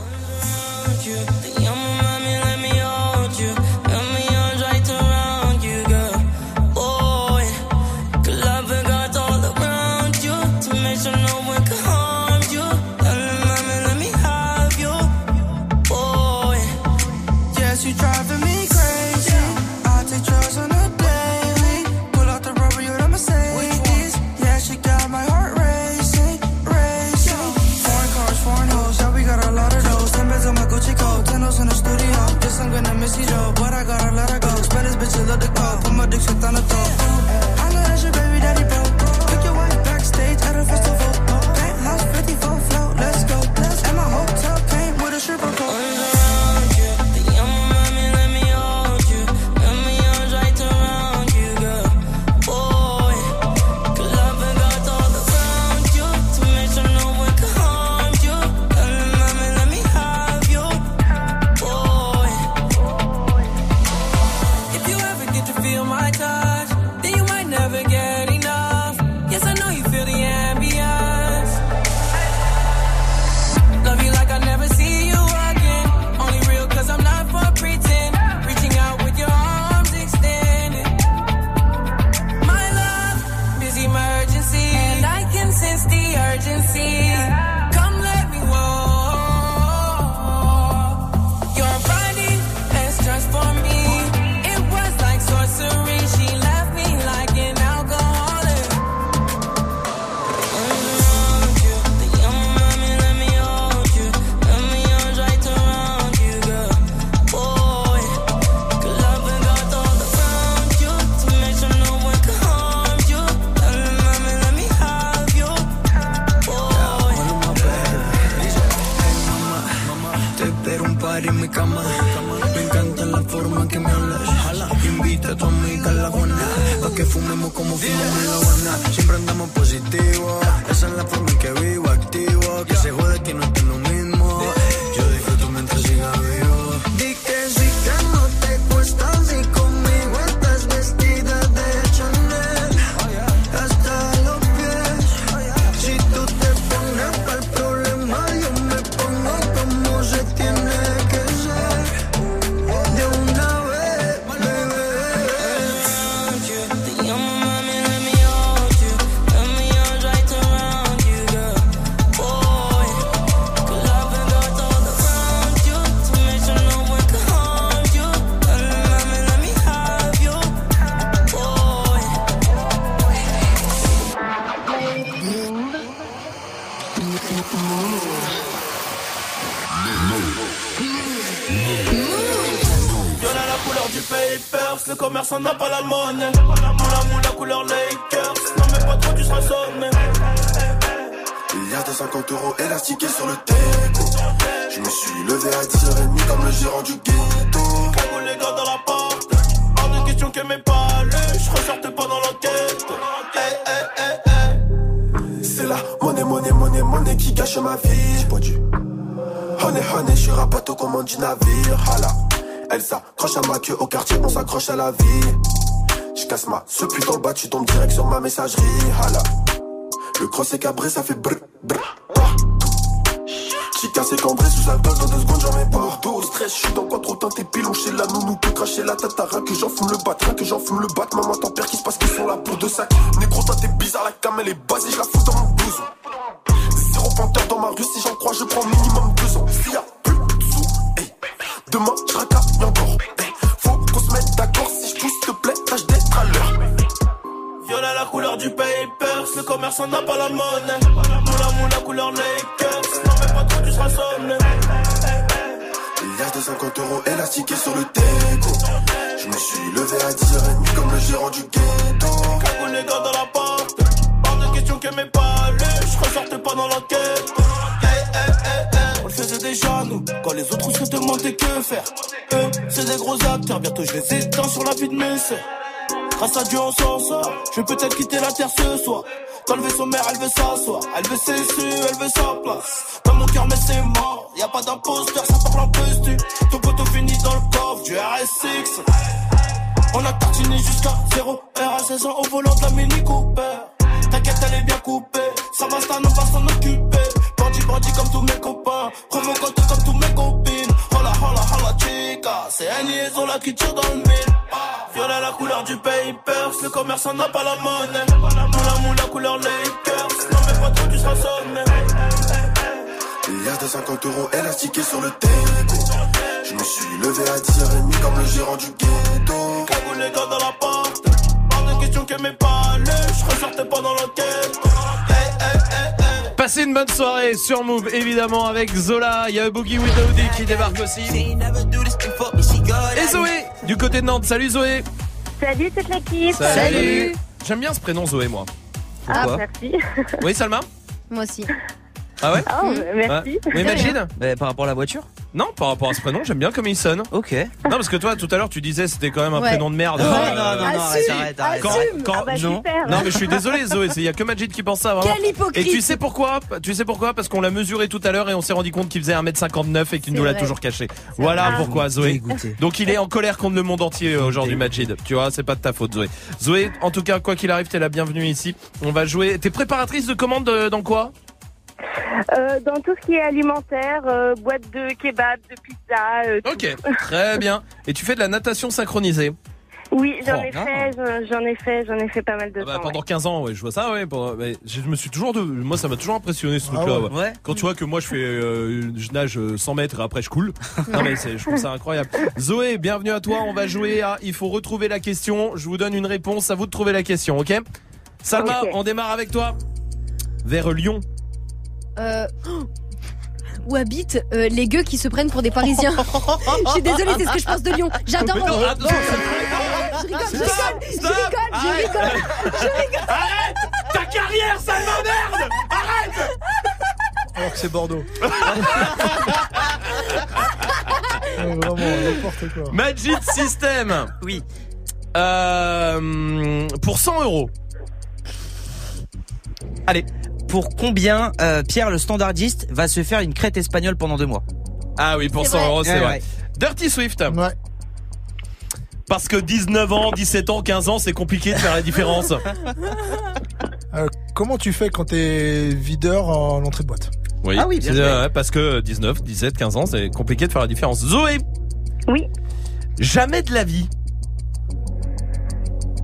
Tu tombes direct sur ma messagerie. Hala. Le cross est cabré, ça fait brr, brr, ah. J'ai cassé cambré sous alcool dans deux secondes, j'en mets pas. Dos stress, je suis dans quoi trop teinté pilon chez la nounou peut cracher la rien que j'en fume le bat, rien que j'en fume le bat. 50 euros élastiqués sur le déco. Je me suis levé à 10h30 comme le gérant du ghetto. les gars dans la porte, pas de question que mes palais. Je ressortais pas dans l'enquête. On le faisait déjà nous, quand les autres se demandaient que faire. Eux, c'est des gros acteurs, bientôt je les éteins sur la vie de mes sœurs. Grâce à Dieu, on s'en sort. Je vais peut-être quitter la terre ce soir. Quand elle veut son mère, elle veut s'asseoir, elle veut ses su, elle veut sa place. Dans mon cœur, mais c'est mort, y a pas d'imposteur, ça parle en plus du. Ton poteau finit dans le coffre du RSX. On a tartiné jusqu'à 0 R à 16 ans au volant de la Mini Cooper. T'inquiète, elle est bien coupée, ça va, ça, on va s'en occuper. Bandit, bandit comme tous mes copains, promo comme tous mes copines. Hola, hola, hola, chica, c'est liaison là qui tire dans le mille. Violet la couleur du papers, le commerçant n'a pas la monnaie. Moula moula couleur Lakers, non mais pas trop tu seras sonné. A 250 euros élastiqués sur le teco. Je me suis levé à 10h30 comme le gérant du ghetto. Cagou les gars dans la porte, hors de question que mes palais, je ressortais pas dans l'enquête. Passez une bonne soirée sur Move, évidemment, avec Zola. Il y a Boogie with Audi qui débarque aussi. Et Zoé, du côté de Nantes. Salut Zoé. Salut toute l'équipe. J'aime bien ce prénom Zoé, moi. Ah, merci. Oui, Salma Moi aussi. Ah ouais Oh, merci. Ouais. Oui, Magid Bah, par rapport à la voiture? Non, par rapport à ce prénom, j'aime bien comme il sonne. Ok. Non, parce que toi, tout à l'heure, tu disais c'était quand même un Ouais. prénom de merde. Ouais, Euh, non, non, non, arrête, arrête, arrête. Quand, quand- Ah bah, non, super. non, mais je suis désolé, Zoé. Il y a que Majid qui pense ça, vraiment. Quel hypocrite. Et tu sais pourquoi Tu sais pourquoi? Parce qu'on l'a mesuré tout à l'heure et on s'est rendu compte qu'il faisait 1m59 et qu'il nous l'a toujours caché. Voilà vrai. pourquoi, Zoé. Dégoûté. Donc il est en colère contre le monde entier euh, aujourd'hui, Majid. Tu vois, c'est pas de ta faute, Zoé. Zoé, en tout cas, quoi qu'il arrive, t'es la bienvenue ici. On va jouer. T'es préparatrice de commande euh, dans quoi? Euh, dans tout ce qui est alimentaire, euh, boîte de kebab, de pizza. euh, tout. Ok, très bien. Et tu fais de la natation synchronisée Oui, j'en Oh, ai bien. fait, j'en- j'en ai fait, j'en ai fait pas mal de Ah bah, temps. pendant 15 ans, ouais, je vois ça, ouais. pendant- mais je me suis toujours, de, moi, ça m'a toujours impressionné ce truc-là. ouais. ouais. Ouais. Quand tu vois que moi, je fais, euh, je nage euh, 100 mètres et après je coule. non mais c'est, je trouve ça incroyable. Zoé, bienvenue à toi. On va jouer à. Il faut retrouver la question. Je vous donne une réponse. À vous de trouver la question, ok? Salma, Ok. on démarre avec toi. Vers Lyon. Euh... Où habitent euh, les gueux qui se prennent pour des Parisiens Je suis désolée, c'est ce que je pense de Lyon. J'adore. Non, Oh, attends, Je rigole, je rigole, je rigole, je arrête. rigole. Arrête Ta carrière, Salma, merde Alors que c'est Bordeaux. Ouais, vraiment, n'importe quoi. Magic System. Oui. Euh, pour 100 euros. Allez. Pour combien euh, Pierre le standardiste va se faire une crête espagnole pendant deux mois? Ah oui, pour C'est 100 vrai. euros, c'est Ouais, vrai. ouais. Dirty Swift. Parce que 19 ans, 17 ans, 15 ans, c'est compliqué de faire la différence. Euh, comment tu fais quand t'es videur en entrée de boîte? Oui, Ah oui, bien c'est- joué. ouais, parce que 19, 17, 15 ans, c'est compliqué de faire la différence. Zoé Oui. Jamais de la vie.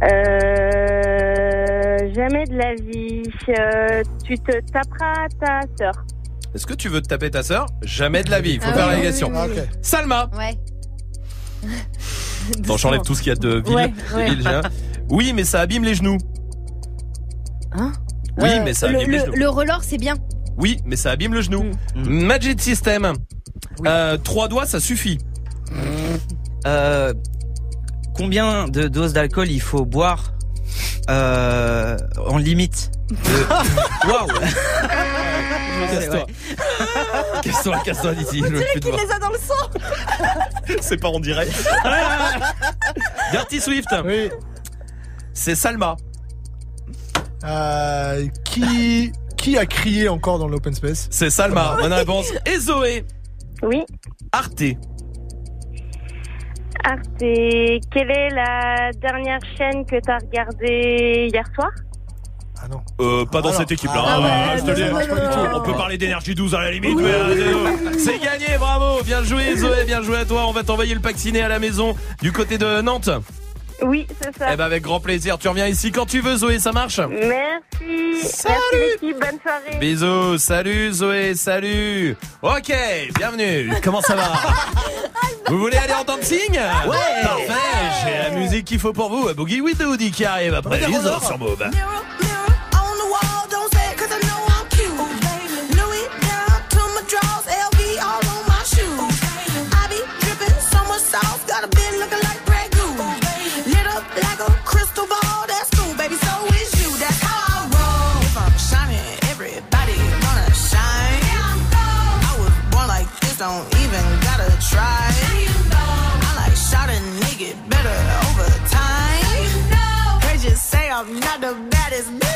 Euh, jamais de la vie. Euh, tu te taperas ta sœur. Est-ce que tu veux te taper ta sœur? Jamais de la vie, il faut Ah faire oui, la oui, question. oui, oui. Salma Ouais. Attends, j'enlève tout ce qu'il y a de ville. Ouais, des ouais. villes, j'ai- Oui, mais ça abîme les genoux. Hein? Oui, Euh, mais ça le, abîme les le, genoux. le relore, c'est bien. Oui, mais ça abîme le genou. Magic System. Euh, trois doigts, ça suffit. Euh, combien de doses d'alcool il faut boire? Euh, en limite de- Waouh Casse-toi. Casse-toi, casse-toi d'ici. te voir. a dans le sang. C'est pas en direct. Dirty Swift. Oui. C'est Salma. Euh, qui, qui a crié encore dans l'open space? C'est Salma. Bonne réponse. Et Zoé. Oui. Arte. Arte, quelle est la dernière chaîne que tu as regardée hier soir? Euh, pas dans Alors. cette équipe-là. Ah hein, ouais, je te non, dis. ça marche pas du tout. On peut parler d'énergie 12 à la limite, mais euh, c'est gagné, bravo. Bien joué, Zoé, bien joué à toi. On va t'envoyer le pack ciné à la maison du côté de Nantes. Oui, c'est ça. Eh ben, avec grand plaisir. Tu reviens ici quand tu veux, Zoé, ça marche? Merci. Salut. Merci bonne soirée. Bisous, salut Zoé, salut. Ok, bienvenue. Comment ça va? Vous voulez aller en dancing Ouais. Parfait, j'ai la musique qu'il faut pour vous. Boogie with the Woody qui arrive après les autres sur.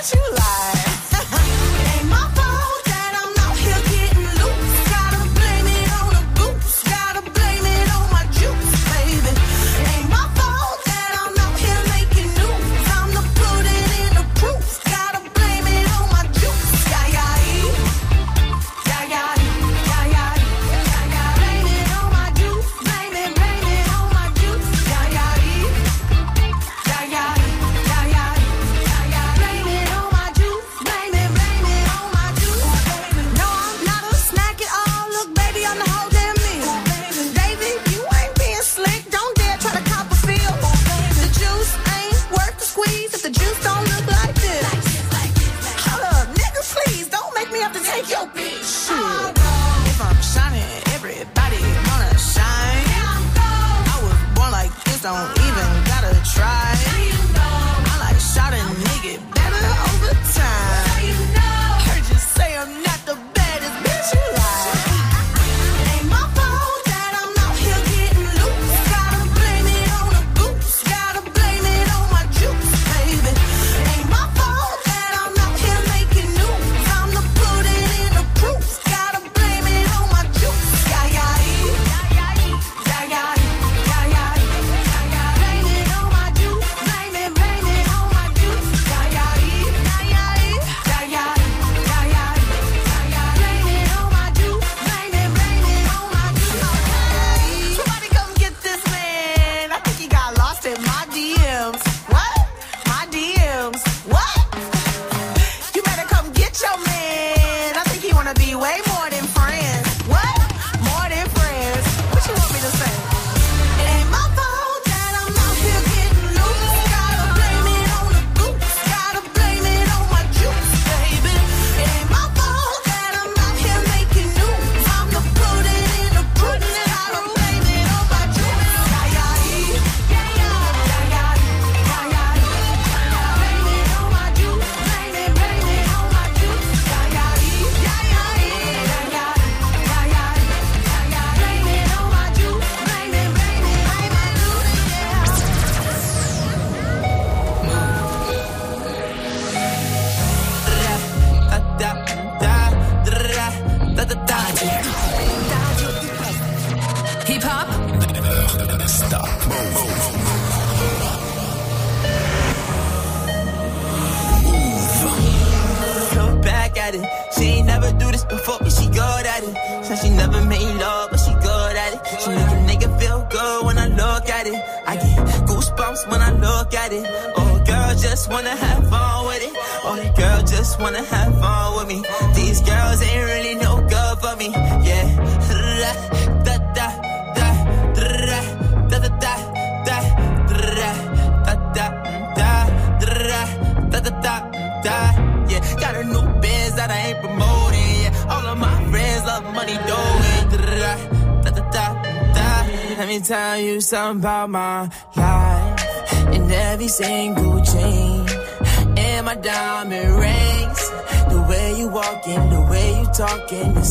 Baddest bitch you like.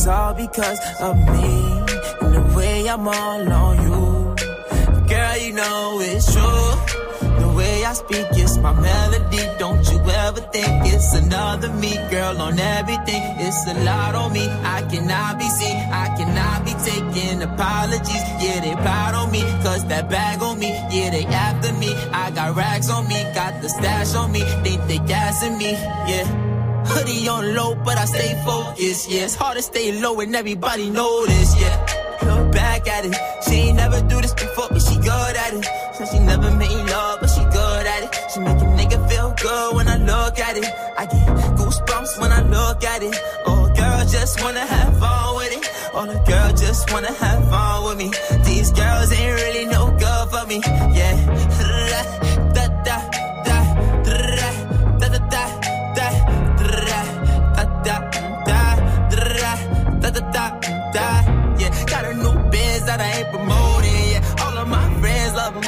It's all because of me. And the way I'm all on you. Girl, you know it's true. The way I speak, is my melody. Don't you ever think it's another me, girl, on everything. It's a lot on me. I cannot be seen. I cannot be taking apologies. Yeah, they proud on me. Cause that bag on me. Yeah, they after me. I got rags on me. Got the stash on me. Think they gassing me. Yeah. Hoodie on low, but I stay focused. Yeah, it's hard to stay low and everybody this. Yeah, look back at it. She ain't never do this before, but she good at it. So she never made love, but she good at it. She make a nigga feel good when I look at it. I get goosebumps when I look at it. Oh, girl, just wanna have fun with it. All the girl just wanna have fun with me. These girls ain't really no good for me. Yeah.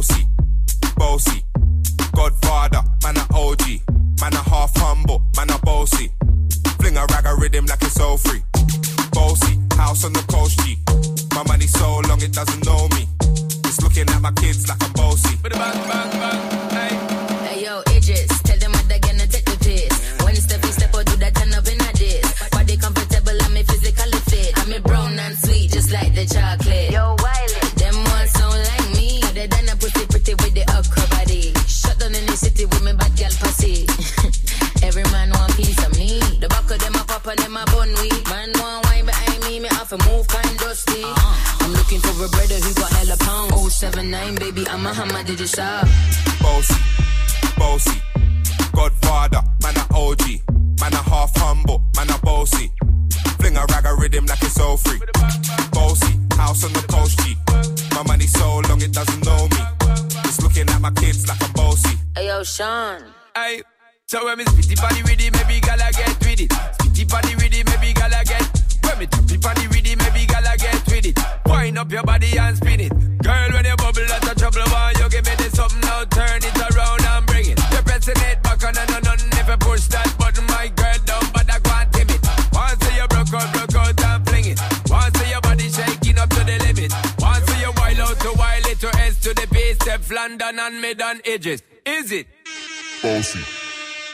Bossy, bossy, Godfather, man a OG, man a half humble, man a bossy. Fling a rag a rhythm like it's all free. Bossy, house on the coast G. My money so long it doesn't know me. It's looking at my kids like I'm bossy. Hey yo, Idris, tell them what they're gonna take the piss. When Steffi step out, do that turn up in a diss. Body comfortable, I'm a physically fit. I'm a brown and sweet, just like the chocolate. And them a bun weed. Man want wine behind me, me have to move kind dusty. Uh-huh. I'm looking for a brother who got hella pound. 079, baby, I'm a hammer, did you shop? Bossy, bossy, Godfather, man a OG, man a half humble, man a bossy. Fling a rag a rhythm like it's all free. Bossy, house on the coast G. My money so long it doesn't know me. It's looking at my kids like I'm bossy. Hey yo, Sean. Aye. So when me spitty body with it, maybe gala get with it. Spitty body with it, maybe gala get. When me tappy body with it, maybe gala get with it. Wind up your body and spin it. Girl, when you bubble, that's a trouble. Why you give me this something now? Turn it around and bring it. You're pressing it back on and on if you push that button, my girl down, but I can't tame it. Once you broke out, broke out and fling it. Once your body shaking up to the limit. Once you wild out to wild it to S to the base, step London and mid on edges. Is it? Bossy,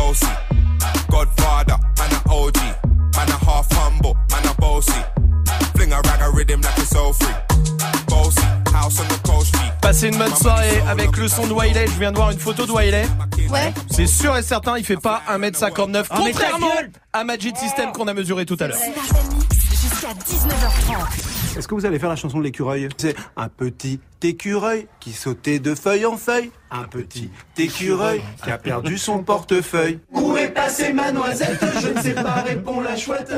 bossy, Godfather, man a OG, man a half humble, man a bossy. Fling a rag a rhythm like it's all free. Bossy, house on the coast G. Passez une bonne soirée avec le son de Wiley. Je viens de voir une photo de Wiley. Ouais. C'est sûr et certain, il fait pas 1m59, Oh, mais ta contrairement à Magic System qu'on a mesuré tout à l'heure. Jusqu'à 19h30. Est-ce que vous allez faire la chanson de l'écureuil? C'est un petit écureuil qui sautait de feuille en feuille. Un petit écureuil qui a perdu son portefeuille. Où est passée ma noisette Je ne sais pas, répond la chouette.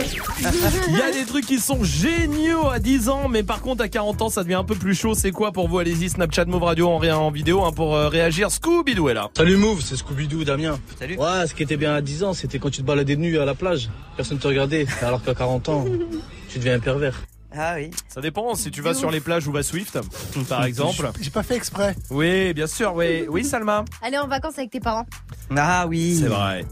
Il y a des trucs qui sont géniaux à 10 ans, mais par contre à 40 ans ça devient un peu plus chaud. C'est quoi pour vous? Allez-y, Snapchat Move Radio en, ré- en vidéo hein, pour euh, réagir. Scooby-Doo est là. Salut Move, c'est Scooby-Doo Damien. Salut. Ouais, ce qui était bien à 10 ans, c'était quand tu te baladais nu à la plage. Personne te regardait. Alors qu'à 40 ans, tu deviens un pervers. Ah oui. Ça dépend si tu vas sur les plages où va Swift, par exemple. J'ai pas fait exprès. Oui, bien sûr, oui. Oui, Salma. Aller en vacances avec tes parents. Ah oui. C'est vrai.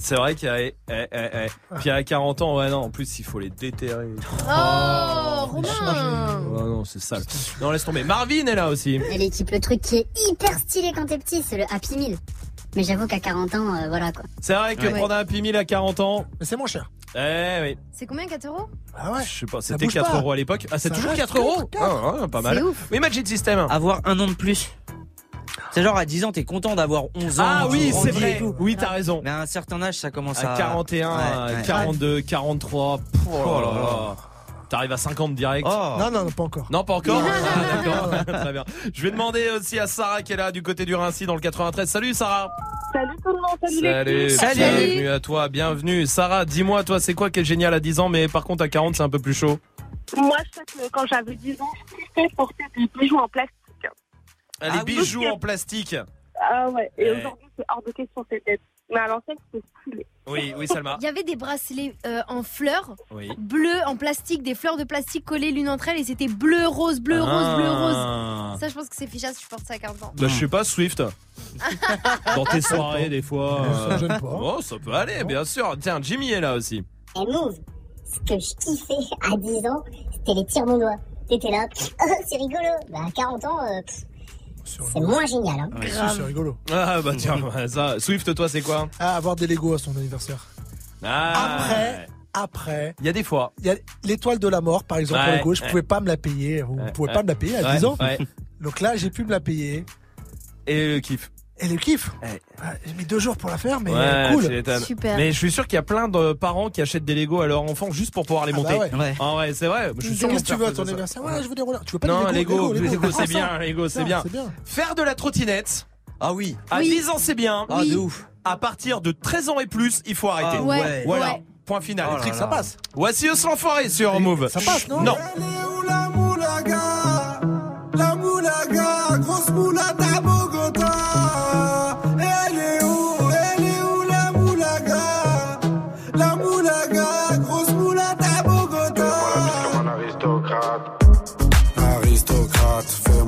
C'est vrai qu'il y a. eh, eh, eh. Puis à 40 ans, ouais, non, en plus, il faut les déterrer. Oh, Romain Oh non, c'est sale. Non, laisse tomber. Marvin est là aussi. Et l'équipe, le truc qui est hyper stylé quand t'es petit, c'est le Happy Meal. Mais j'avoue qu'à 40 ans, euh, voilà quoi. C'est vrai que Ouais. prendre un Happy Meal à 40 ans. Mais c'est moins cher. Eh oui. C'est combien 4 euros? Ah ouais Je sais pas, c'était bouge 4 pas. euros à l'époque. Ah, c'est Ça toujours reste 4 euros. Ah, ouais, Pas mal. C'est ouf. Oui, Magic System. Avoir un an de plus. C'est genre à 10 ans, t'es content d'avoir 11 ans. Ah tu oui, c'est vrai. tout. Oui, t'as raison. Mais à un certain âge, ça commence à. À 41, Ouais, à ouais. 42, 43. pff, Oh là là. T'arrives à 50 direct. Oh. Non, non, non, pas encore. Non, pas encore. Ah, d'accord. Très bien. Je vais demander aussi à Sarah qui est là du côté du Rincy dans le 93. Salut Sarah. Salut tout le monde, salut, Salut. les filles. Bienvenue à toi. Bienvenue. Sarah, dis-moi, toi, c'est quoi qui est génial à 10 ans, mais par contre à 40, c'est un peu plus chaud. Moi, je sais que quand j'avais 10 ans, je kiffais porter des bijoux en plastique. Ah, les Ah, bijoux en plastique. Ah ouais, et Ouais. aujourd'hui, c'est hors de question, c'était. Mais à l'ancienne, c'était stylé. Oui, oui, Salma. Il y avait des bracelets euh, en fleurs, Oui. bleues en plastique, des fleurs de plastique collées l'une entre elles et c'était bleu, rose, bleu, rose, bleu, Ah. rose. Ça, je pense que c'est fichasse si je porte ça à 40 ans. Bah, je sais pas, Swift. Dans tes soirées, des fois. Ça euh, gêne pas. Oh, ça peut aller, bien sûr. Tiens, Jimmy est là aussi. Et Move, ce que je kiffais à 10 ans, c'était les tirs mon doigt. T'étais là, oh, c'est rigolo. Bah à 40 ans, euh, pff, c'est moins génial. Hein. Si, c'est rigolo. Ah, bah tiens, ouais, ça. Swift, toi, c'est quoi Ah, avoir des Lego à son anniversaire. Ah. Après, après, Il y a des fois. il y a l'étoile de la mort, par exemple, Ouais, Lego. Je ouais. pouvais pas me la payer. Vous Ouais, pouvez ouais. pas me la payer à Ouais, 10 ans. ouais. Donc là, j'ai pu me la payer. Et le kiff. Et le kiff. Ouais. Ah, J'ai mis deux jours pour la faire, mais Ouais, cool. tu m'étonnes. Super. Mais je suis sûr qu'il y a plein de parents qui achètent des Lego à leurs enfants juste pour pouvoir les Ah monter. bah ouais. Ouais. Ah ouais, c'est vrai. Je suis sûr Qu'est-ce que tu veux à ton anniversaire Ouais, je veux des rollers. Tu veux pas Non, des Lego, Lego Lego, c'est bien. Lego, c'est bien. Faire de la trottinette Ah oui. à Oui. 10 ans, c'est bien. Ah de ouf. À partir de 13 ans et plus, il faut arrêter. Ah Ouais, ouais. Voilà. ouais. Point final. Oh là Trick, là. ça passe. Voici Os l'enfoiré sur Move. Ça passe, non Non.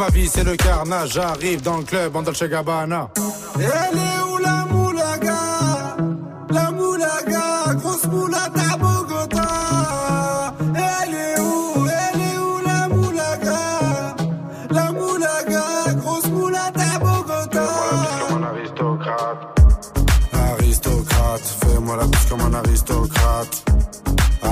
ma vie, c'est le carnage. J'arrive dans le club en Dolce Gabbana. Elle est où la moulaga? La moulaga, grosse moulata Bogota. Elle est où Elle est où la moulaga? La moulaga, grosse moulata à Bogota. Fais-moi la comme un aristocrate. Aristocrate, fais-moi la comme un aristocrate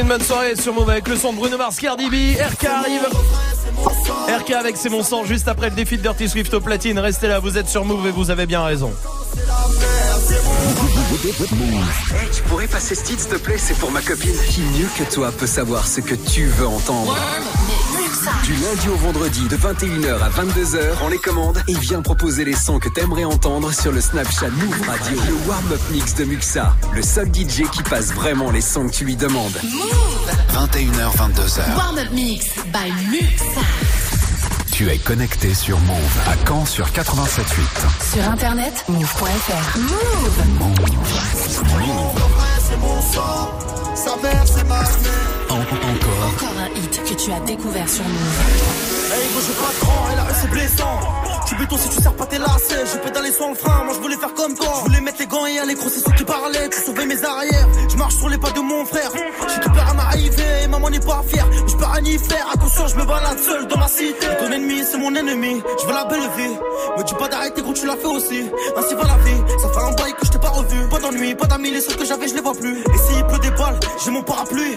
une bonne soirée sur Move avec le son de Bruno Mars, Cardi RK arrive. RK avec C'est mon sang juste après le défi de Dirty Swift au platine. Restez là, vous êtes sur Move et vous avez bien raison. Hey, tu pourrais passer ce titre, s'il te plaît, c'est pour ma copine. Qui mieux que toi peut savoir ce que tu veux entendre? Du lundi au vendredi, de 21h à 22h, on les commande et viens proposer les sons que t'aimerais entendre sur le Snapchat Move Radio. Le warm-up mix de Muxa le seul DJ qui passe vraiment les sons que tu lui demandes. Move 21h, 22h. Warm Up Mix by Muxa. Tu es connecté sur Move à Caen sur 87.8. Sur internet, move.fr. Move. Move. Move. En, encore. Encore un hit que tu as découvert sur Move. Hey, gros, je pas grand, et là, c'est blessant. Tu béton si tu sers pas tes lacets, je pète sans le frein, moi je voulais faire comme toi. Je voulais mettre les gants et aller gros, c'est ceux qui parlaient. Tu sauvais mes arrières. Je marche sur les pas de mon frère. J'ai tout peur à m'arriver et maman n'est pas fière. Je peux rien y faire. Attention, je me balade seul dans ma cité. Ton ennemi, c'est mon ennemi. Je veux la belle vie. Me dis pas d'arrêter gros, tu l'as fait aussi. Ainsi va la vie. Ça fait un bail que je t'ai pas revu. Pas d'ennui, pas d'amis, les seuls que j'avais, je les vois plus. Et s'il pleut des balles, j'ai mon parapluie.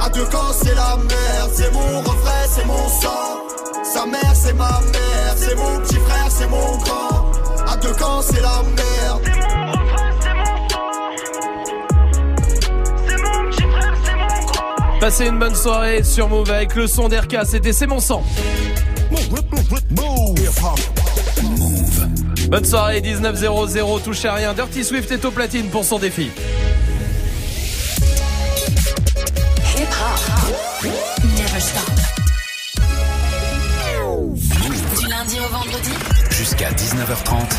À deux camps, c'est la merde. C'est mon refrain, c'est mon sang. Sa mère, c'est ma mère. C'est mon petit frère, c'est mon grand. À deux camps, c'est la merde. C'est mon refrain, c'est mon sang. C'est mon petit frère, c'est mon grand. Passez une bonne soirée sur Move avec le son d'RK, c'était C'est mon sang. Bonne soirée, 19.00, touchez à rien. Dirty Swift est au platine pour son défi. Vendredi. Jusqu'à 19h30.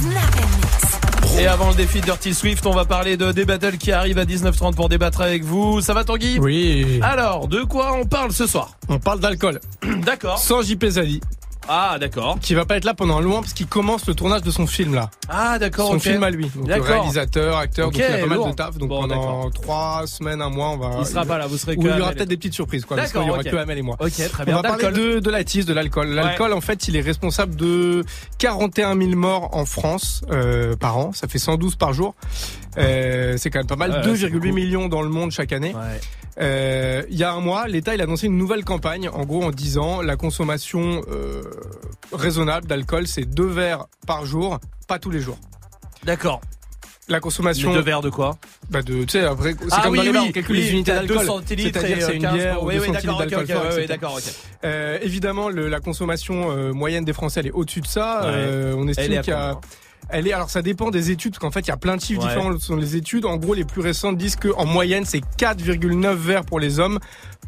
Snap and mix. Et avant le défi de Dirty Swift, on va parler de des battles qui arrivent à 19h30 pour débattre avec vous. Ça va Tanguy? Oui. Alors, de quoi on parle ce soir? On parle d'alcool. D'accord. Sans JP Zali, Ah, d'accord. qui va pas être là pendant loin parce qu'il commence le tournage de son film là. Ah, d'accord, Son film à lui. Donc, réalisateur, acteur, Ok, donc il a pas mal de taf. Donc Bon, pendant trois semaines, un mois, on va. Il sera pas là, vous serez Ou que il y aura peut-être des petites surprises quoi. Parce D'accord, qu'il y aura ok. que Amel et moi. Ok, très On bien. va parler de, de la tisse, de l'alcool. L'alcool, en fait, il est responsable de 41 000 morts en France euh, par an. Ça fait 112 par jour. Euh, c'est quand même pas mal. Ouais, c'est 2,8 beaucoup. millions dans le monde chaque année. Ouais. Euh, il y a un mois, l'État il a annoncé une nouvelle campagne, en gros en disant la consommation euh, raisonnable d'alcool, c'est deux verres par jour, pas tous les jours. D'accord. La consommation Les deux verres de quoi? Bah de, tu sais, après, c'est Ah comme oui, dans les bars, oui, on calcule oui, les unités d'alcool. 2 centilitres C'est-à-dire et, c'est une 15 bière ou oui, 2 oui, centilitres d'accord, ok, d'alcool ok, fort, ouais, ouais, etc. d'accord. Euh, évidemment, le- la consommation euh, moyenne des Français elle est au-dessus de ça. Ouais. Euh, on estime est qu'il y a elle est alors ça dépend des études parce qu'en fait il y a plein de chiffres Ouais. différents sont les études. En gros les plus récentes disent que en moyenne c'est 4,9 verres pour les hommes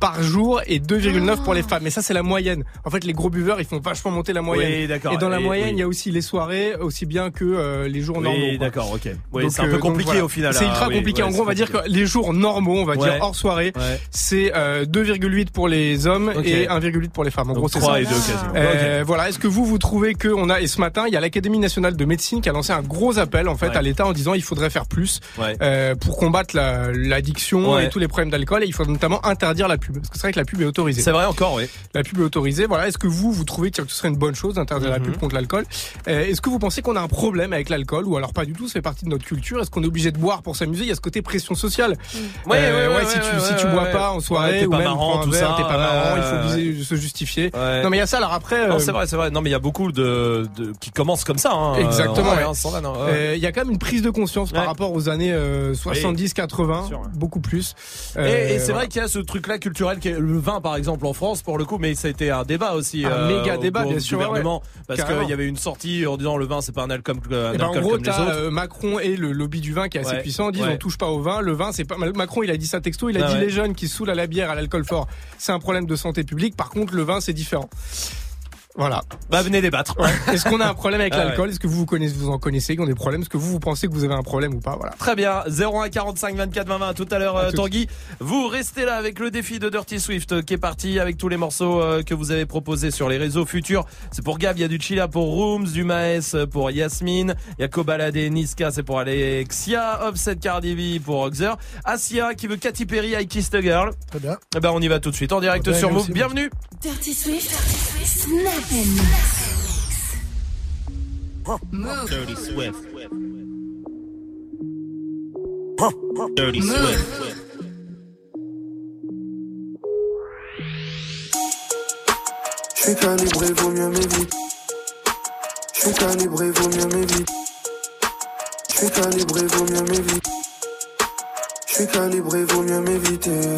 par jour et 2,9 pour les femmes. Mais ça c'est la moyenne. En fait les gros buveurs ils font vachement monter la moyenne. Oui, d'accord. Et dans la Et- moyenne oui. il y a aussi les soirées aussi bien que euh, les jours normaux. Oui, d'accord, ok. Oui, Donc, c'est un euh, peu donc, compliqué voilà. au final. C'est ultra oui, compliqué. ouais, en gros, on va dire que les jours normaux, on va Ouais. dire hors soirée, Ouais. c'est euh, 2,8 pour les hommes et 1,8 pour les femmes. En Donc gros, c'est 3 ça. et 2 quasiment. Euh, Voilà. Est-ce que vous vous trouvez que on a et ce matin il y a l'Académie nationale de médecine qui a lancé un gros appel en fait Ouais. à l'État en disant il faudrait faire plus Ouais. euh, pour combattre la- l'addiction Ouais. et tous les problèmes d'alcool et il faut notamment interdire la pub. Pub Parce que c'est vrai que la pub est autorisée. C'est vrai encore, oui. La pub est autorisée. Voilà. Est-ce que vous, vous trouvez que ce serait une bonne chose d'interdire la Mhm. pub contre l'alcool? Euh, Est-ce que vous pensez qu'on a un problème avec l'alcool ou alors pas du tout Ça fait partie de notre culture? Est-ce qu'on est obligé de boire pour s'amuser? Il y a ce côté pression sociale. Ouais, Euh, ouais, ouais, si tu ouais, si tu ouais, bois ouais. pas en Ouais, soirée t'es ou pas même marrant, tout verre, ça, t'es pas marrant, il ouais, faut ouais. se justifier. Ouais. Non mais il y a ça. Alors après, Non, euh, c'est vrai, c'est vrai. Non, mais il y a beaucoup de, de qui commencent comme ça. Hein, Exactement. euh, ouais, ouais. hein, ouais. Euh, Il y a quand même une prise de conscience par rapport aux années euh, 70-80, beaucoup plus. Et, Euh, c'est vrai qu'il y a ce truc-là culturel qui est le vin, par exemple, en France, pour le coup, mais ça a été un débat aussi. Un euh, méga débat, bien sûr, gouvernement, ouais. parce qu'il y avait une sortie en disant le vin, c'est pas un alcool, un Eh ben, en gros, comme les t'as autres. euh, Macron et le lobby du vin qui est assez Ouais. puissant disent Ouais. on touche pas au vin. Le vin, c'est pas Macron, il a dit ça texto. Il a Ah dit les jeunes qui saoulent à la bière, à l'alcool fort, c'est un problème de santé publique. Par contre, le vin, c'est différent. Voilà. Bah venez débattre. Est-ce qu'on a un problème avec Ah ouais. l'alcool Est-ce que vous vous connaissez, vous en connaissez, qui ont des problèmes Est-ce que vous vous pensez que vous avez un problème ou pas Voilà. Très bien, 01 45 24 20 20 à tout à l'heure euh. Tanguy. Vous restez là avec le défi de Dirty Swift euh, qui est parti avec tous les morceaux euh, que vous avez proposés sur les réseaux futurs. C'est pour Gab, il y a du Chila pour Rooms, du Maes pour Yasmine, il y a Kobalade, Niska c'est pour Alexia, Offset Cardi B pour Oxer, Asia qui veut Katy Perry, I Kissed a Girl. Très bien. Eh ben on y va tout de suite en direct Ouais, sur Move. Bienvenue. Dirty Swift, Snap and Dirty Swift. Dirty Swift. J'suis calibré, vaut mieux m'éviter. J'suis calibré, vaut mieux m'éviter. J'suis calibré, vaut mieux m'éviter. J'suis calibré, vaut mieux m'éviter.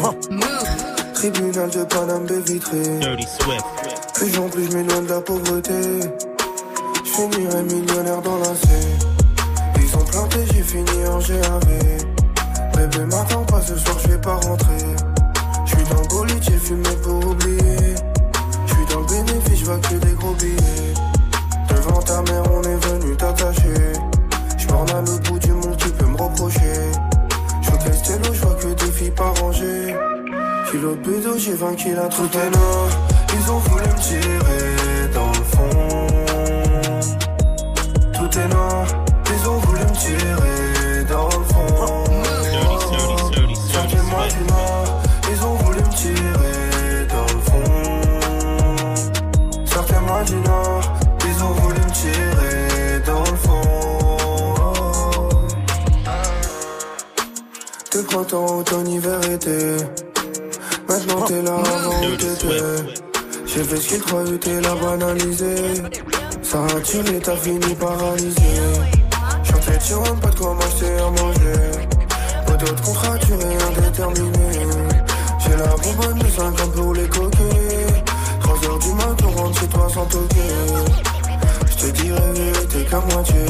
Tribunal de Paname vitrée. Dirty Swift. Plus en plus j'm'éloigne de la pauvreté. J'finirai millionnaire dans la C. Ils ont planté, j'ai fini en GAV. Bébé m'attends pas ce soir, j'vais pas rentrer. J'suis dans le bolide, j'ai fumé pour oublier. J'suis dans le bénéfice, j'vois que des gros billets. Devant ta mère, on est venu t'attacher. J'morne à l'autre bout du monde, tu peux me reprocher. J'vois tester l'eau, j'vois que des filles pas rangées. Kilo de bédo, j'ai 20 kilos tout est noir. Ils ont voulu me tirer dans le fond. Tout est noir. Ils ont voulu me tirer dans le fond. Sortez-moi du noir. Ils ont voulu me tirer dans le fond. Sortez-moi du noir. Ils ont voulu me tirer dans le fond. De printemps, automne, hiver, été. Maintenant t'es là avant où t'étais. J'ai fait ce qu'il croyait, t'es là banalisé. Ça a tiré, t'as fini paralysé. Chantais sur un pas de quoi m'acheter à manger. Pas d'autres contrats, tu rien déterminé. J'ai la bonbonne de 50 pour les coquets. 3 heures du mat, on rentre chez toi sans toquer. Je te dirais, t'es qu'à moitié.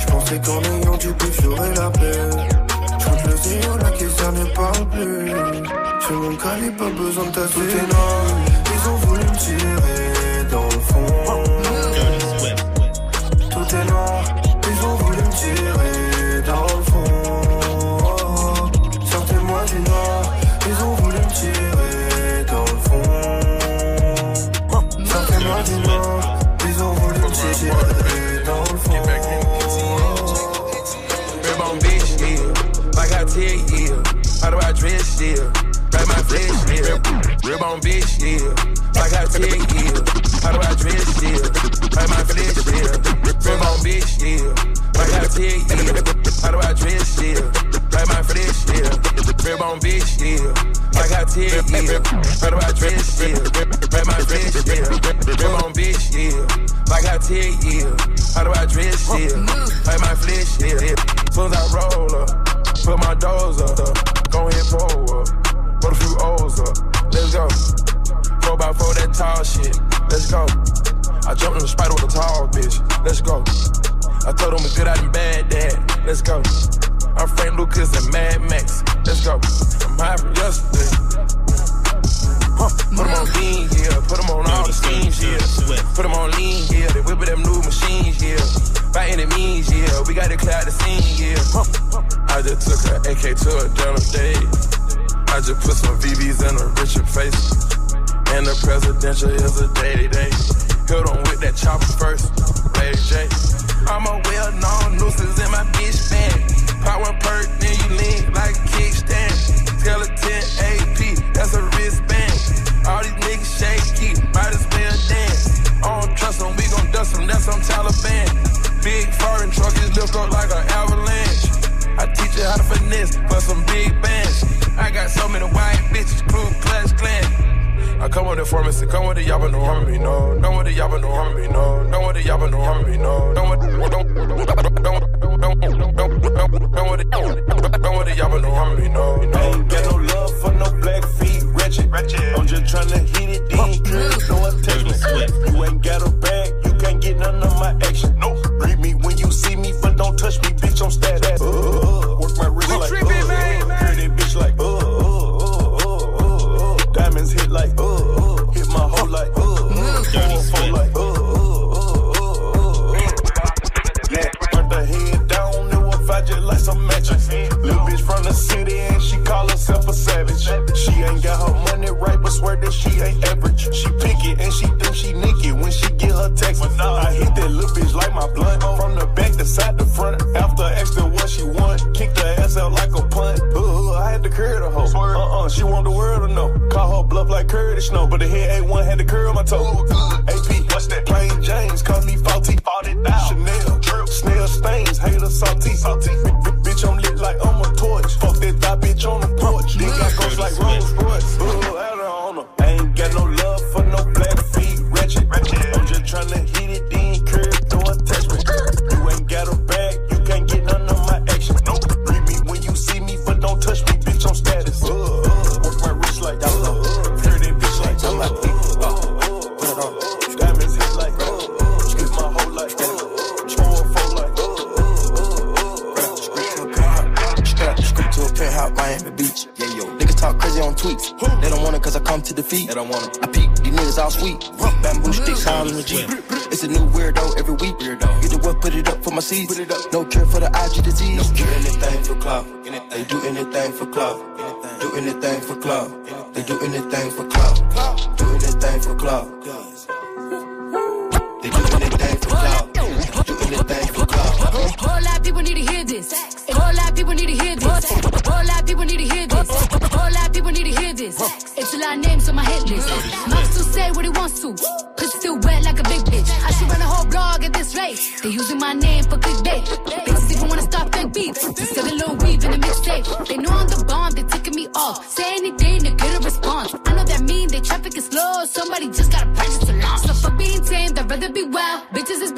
Je pensais qu'en ayant du pif, j'aurais la paix. J'compte le zéro, la question ne parle plus. Sur mon calibre, pas besoin de tasser. Tout tirer. Tout est noir, ils ont voulu me tirer dans le fond. Sortez-moi du noir, ils ont voulu me tirer dans le fond. Sortez-moi du noir, ils ont voulu me tirer I tell you, yeah. How do I dress, yeah? Like yeah. Rib on bitch, yeah. I tell you, yeah. How do I dress, yeah. Like my flesh, yeah. Rib on bitch, yeah. I tell you, yeah. How do I dress, yeah. Like my flesh, yeah. Rib on bitch, yeah. I tell you, yeah. How do I dress, yeah. Like my flesh, yeah. Rib on bitch, yeah. I tell you, yeah. How do I dress, yeah. Like my flesh, yeah. Soon as I roll up, put my doors up, go ahead pull up, put a few O's up, let's go. Four by four, that tall shit, let's go. I jumped in the spider with a tall bitch, let's go. I told him we good out and bad dad, let's go. I'm Frank Lucas and Mad Max, let's go. I'm high from yesterday. Huh. them on bean, yeah. Put them on all the schemes, yeah. Put them on lean, yeah. They whipping them new machines, yeah. By any means, yeah. We got to clear out the scene, yeah. I just took her AK to a dinner date. I just put some VVs in a Richard face. And the presidential is a day day. Hit on with that chopper first, Lady J. I'm a well known nuisance in my bitch stand. Power perk, then you lean like a kickstand. Skeleton AP, that's a wristband. All these niggas shaky, might as well dance. I don't trust them, we gon' dust them, that's some Taliban. Big foreign truck is lift up like an avalanche. I teach you how to finesse for some big bands. I got so many white bitches, crew clutch clan. I come with the pharmacy, come with the yabba no harm no. Don't with the yabba no harm no. Don't with the yabba no harm no. Don't with the don't don't don't don't don't don't don't with the don't with the yabba no harm me, no. I ain't got no love for no black feet, wretched. I'm just trying to hit it, then good, no attachment. You ain't got a bag, you can't get none of my action. Nope. Read me when you see me, but don't touch me, bitch. I'm stat at. Uh, work my wrist like. Uh, the city and she call herself a savage. She ain't got her money right, but swear that she ain't average. She pick it and she think she nick it when she get her text. I hit that little bitch like my blunt from the back to side to front. After asking what she want, kicked her ass out like a punt. Uh, I had to curl the hoe. Uh uh, she want the world to know. Call her bluff like Curtis Snow, but the head A1 had to curl my toe. AP, what's that? Plain James, call me faulty. Chanel, snail stains, hater salty. salty. Bitch, I'm lit like I'm a torch. Fuck that thigh bitch on the porch. Dick got ghost like Rolls Royce. Out on her. I ain't got no love for no black feet, wretched. I'm just tryna hit it, cause I come to. They don't want it. I peek, these niggas all sweet. Bamboo sticks all in the Jeep. It's a new weirdo every week. Weirdo. Get the what, put it up for my seeds. Put it up. No cure for the IG disease. Do anything for clout. They do anything for clout. Do anything for clout. They do anything for clout. Do anything for clout. They do anything for clout. Do anything for clout. Whole lot of people need to hear this. Whole lot of people need to hear this. Whole lot of people need to hear this. Whole lot of people need to hear this. Lot of names on my hit list. Mom still say what he wants to. Pussy still wet like a big bitch. I should run a whole blog at this rate. They using my name for clickbait. Bitches even wanna start fake beef. Just got a little weave in the mixtape. They know I'm the bomb. They taking me off. Say anything to get a response. I know that mean they traffic is slow. Somebody just gotta purchase a launch. So for being tame, I'd rather be wild.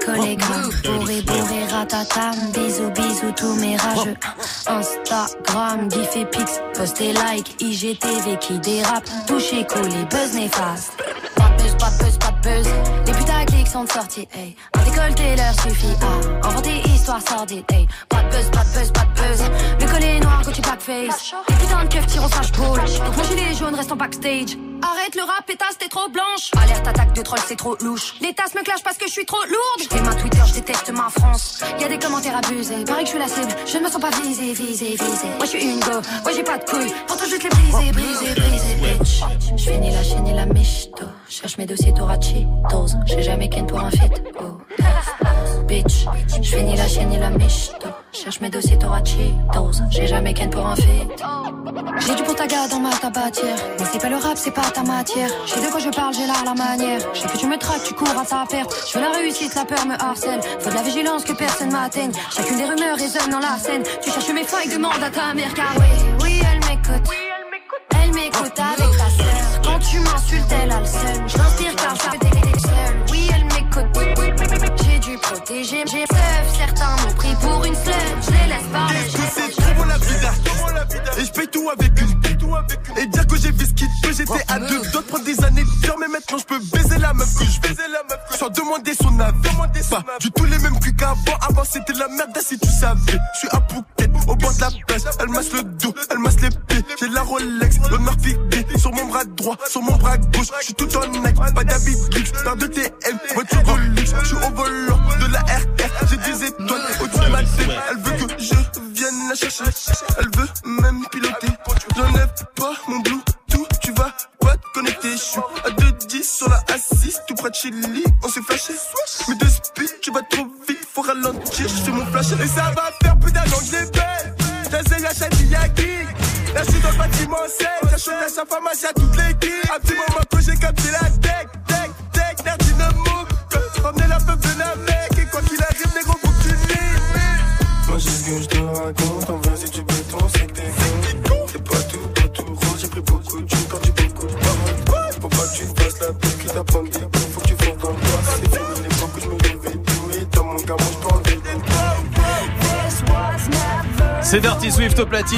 gram. Bourré, bourré, ratatam, bisous, bisous, tous mes rageux. Instagram, gif et pix, post et like, IGTV qui dérape, touché, collé, buzz néfaste. Pas de buzz, pas de buzz, pas de buzz. Les putaclics sont de sortie, hey. Un décolleté leur suffit à inventer histoire sordide, hey. Pas de buzz, pas de buzz, pas de buzz. Le collet noir, Gucci blackface. Les putains de keufs tirent au sage pole. Donc mon gilet jaune reste en backstage. Arrête le rap, pétasse, t'es trop blanche. Alerte, attaque de troll, c'est trop louche. Les tasses me clashent parce que je suis trop lourde. Je ma Twitter, je déteste ma France. Y a des commentaires abusés. Pareil que je suis la cible, je ne me sens pas visée, visée, visée. Moi je suis une go, moi j'ai pas de couilles. Pourtant je te les briser, briser, briser, bitch. Je fais ni la chaîne ni la michto. Cherche mes dossiers Torachitos. J'ai jamais ken pour un fit. Oh. Bitch, je ni la chaîne ni la michto. Cherche mes dossiers Torachitos. J'ai jamais ken pour un fit. J'ai du potaga dans ma tabatière. Mais c'est pas le rap, c'est pas ta matière. J'ai de quoi je parle, j'ai là la manière. Je sais que tu me traques, tu cours à ta perte. Je veux la réussite, la peur me harcèle. Faut de la vigilance que personne m'atteigne. Chacune des rumeurs résonne dans la scène. Tu cherches mes failles, demande à ta mère. Car oui, oui, elle m'écoute. Elle m'écoute avec ta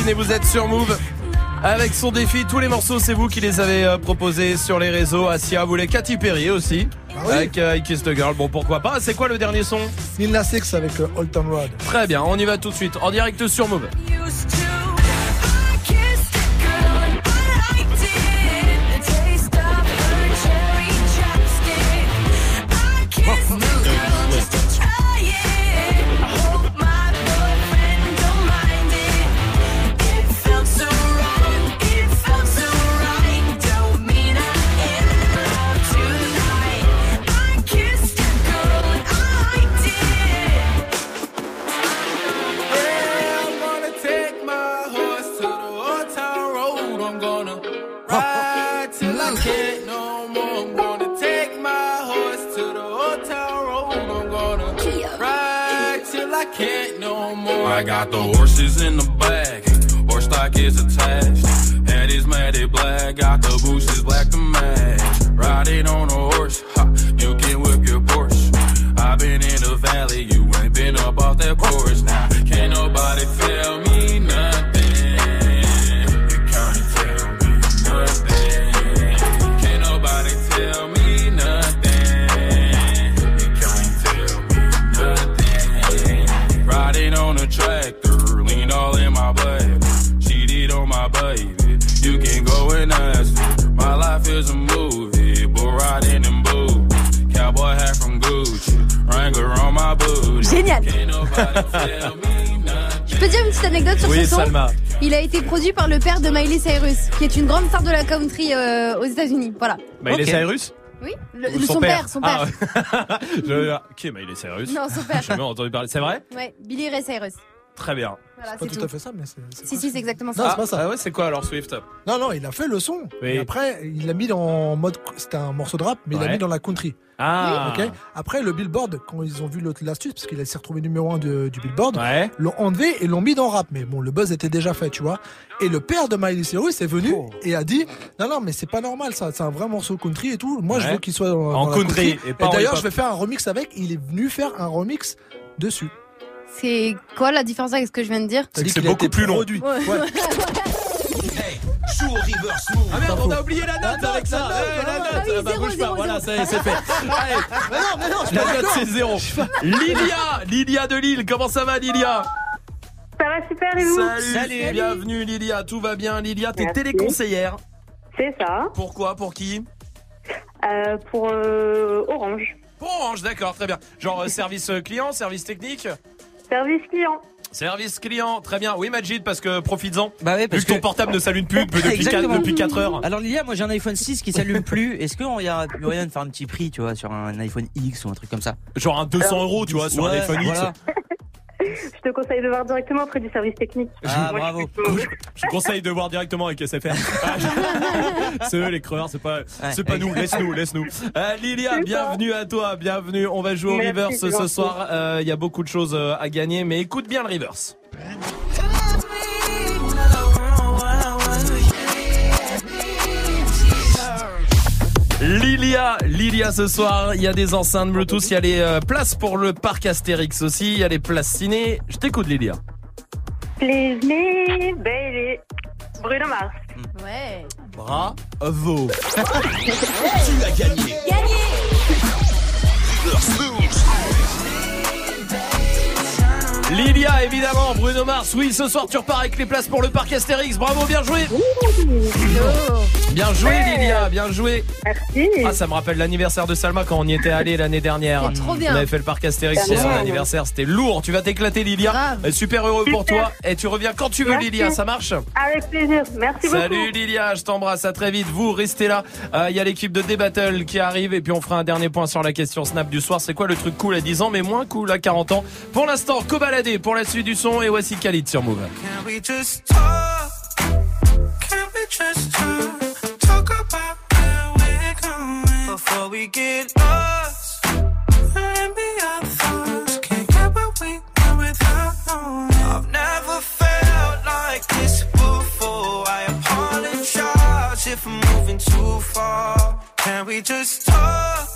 et vous êtes sur Move. Avec son défi, tous les morceaux, c'est vous qui les avez euh, proposés sur les réseaux. Asia voulait Katy Perry aussi. Avec euh, I Kiss the Girl. Bon, pourquoi pas. C'est quoi le dernier son? Lil Nas X avec euh, Old Town Road. Très bien, on y va tout de suite. En direct sur Move. Euh, aux États-Unis. Voilà. Miley Ok. Cyrus Oui, le- Ou le- son, père, son père. Ah, ouais. Je- Qui est Miley Cyrus Non, son père. J'ai jamais entendu parler. C'est vrai? Ouais, Billy Ray Cyrus. Très bien. Voilà, Pas c'est tout tout. à fait ça, mais c'est. Si, si, c'est exactement Non, ça. c'est pas ça. Ah ouais, c'est quoi alors Swift? Non, non, il a fait le son. Oui. Et après, il l'a mis en mode. C'était un morceau de rap, mais il l'a mis dans la country. Ah. Ok. Après, le Billboard, quand ils ont vu l'autre- l'astuce, parce qu'il s'est retrouvé numéro 1 du Billboard, Ouais. l'ont enlevé et l'ont mis dans rap. Mais bon, le buzz était déjà fait, tu vois. Et le père de Miley Cyrus est venu Oh. et a dit Non, non, mais c'est pas normal ça. C'est un vrai morceau country et tout. Moi, je veux qu'il soit dans, En dans la country et d'ailleurs, je vais faire un remix avec. Il est venu faire un remix dessus. C'est quoi la différence avec ce que je viens de dire C'est que c'est beaucoup plus long. Ouais. Move. Ah merde, on a oublié la note La avec note, ça. la note, la ah note, oui, Ah bah, zéro, bouge pas, zéro, voilà, zéro. c'est c'est fait. Allez, Mais non, mais non, je suis la note c'est zéro. Lilia, Lilia de Lille, comment ça va Lilia Ça va super et vous? Salut, bienvenue Lilia, tout va bien Lilia, t'es téléconseillère. C'est ça, Pourquoi Pour qui? Euh, pour euh, Orange. Pour Orange, d'accord, très bien. Genre euh, service euh, client, service technique? Service client. Service client, très bien. Oui Majid, parce que profites-en. Bah Vu parce que ton que- portable ne s'allume plus depuis, 4, Exactement. depuis 4 heures. Alors Lilia, moi j'ai un iPhone 6 qui s'allume plus. Est-ce qu'il y a moyen de faire un petit prix, tu vois, sur un iPhone X ou un truc comme ça? Genre un 200 euros, tu vois, sur un iPhone X. voilà. Je te conseille de voir directement auprès du service technique. Ah Moi, bravo. je suis- Je conseille de voir directement avec SFR. c'est eux les creurs, c'est pas, c'est pas nous. Laisse-nous, laisse-nous. Euh, Lilia, bienvenue à toi, bienvenue. On va jouer au Merci, reverse ce soir. Euh, Il y a beaucoup de choses euh, à gagner, mais écoute bien le reverse. Lilia, Lilia ce soir, il y a des enceintes Bluetooth, il y a les euh, places pour le parc Astérix aussi, il y a les places ciné. Je t'écoute Lilia. Please me, baby. Bruno Mars. Ouais. Bravo. Tu as gagné. Move. Lilia, évidemment, Bruno Mars, oui, ce soir tu repars avec les places pour le parc Astérix, bravo, bien joué Bien joué Lilia, bien joué Merci. Ah ça me rappelle l'anniversaire de Salma quand on y était allé l'année dernière trop bien. On avait fait le parc Astérix pour son anniversaire, c'était lourd, tu vas t'éclater Lilia. Euh, Super heureux pour toi et tu reviens quand tu veux Merci. Lilia, ça marche Avec plaisir. Merci Salut beaucoup. Lilia, je t'embrasse, à très vite. Vous restez là. Euh, Il y a l'équipe de D-Battle qui arrive et puis on fera un dernier point sur la question Snap du soir. C'est quoi le truc cool à 10 ans mais moins cool à 40 ans? Pour l'instant, Kobalek pour la suite du son et voici Khalid sur Move. Can we just talk? Can we just? Talk?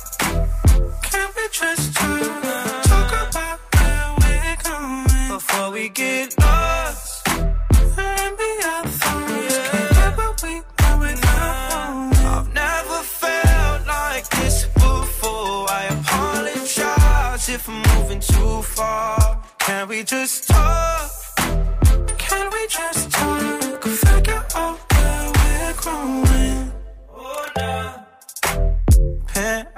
If I'm moving too far. Can we just talk?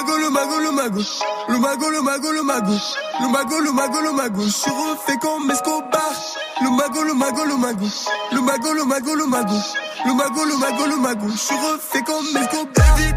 mago, le mago, le mago. Le mago, le mago, le mago. Le mago, le mago, le mago. Je suis refait comme Escobar. Le mago, le mago, le mago. Le mago, le mago, le mago. Le mago, le mago, le mago. Je suis refait comme Escobar.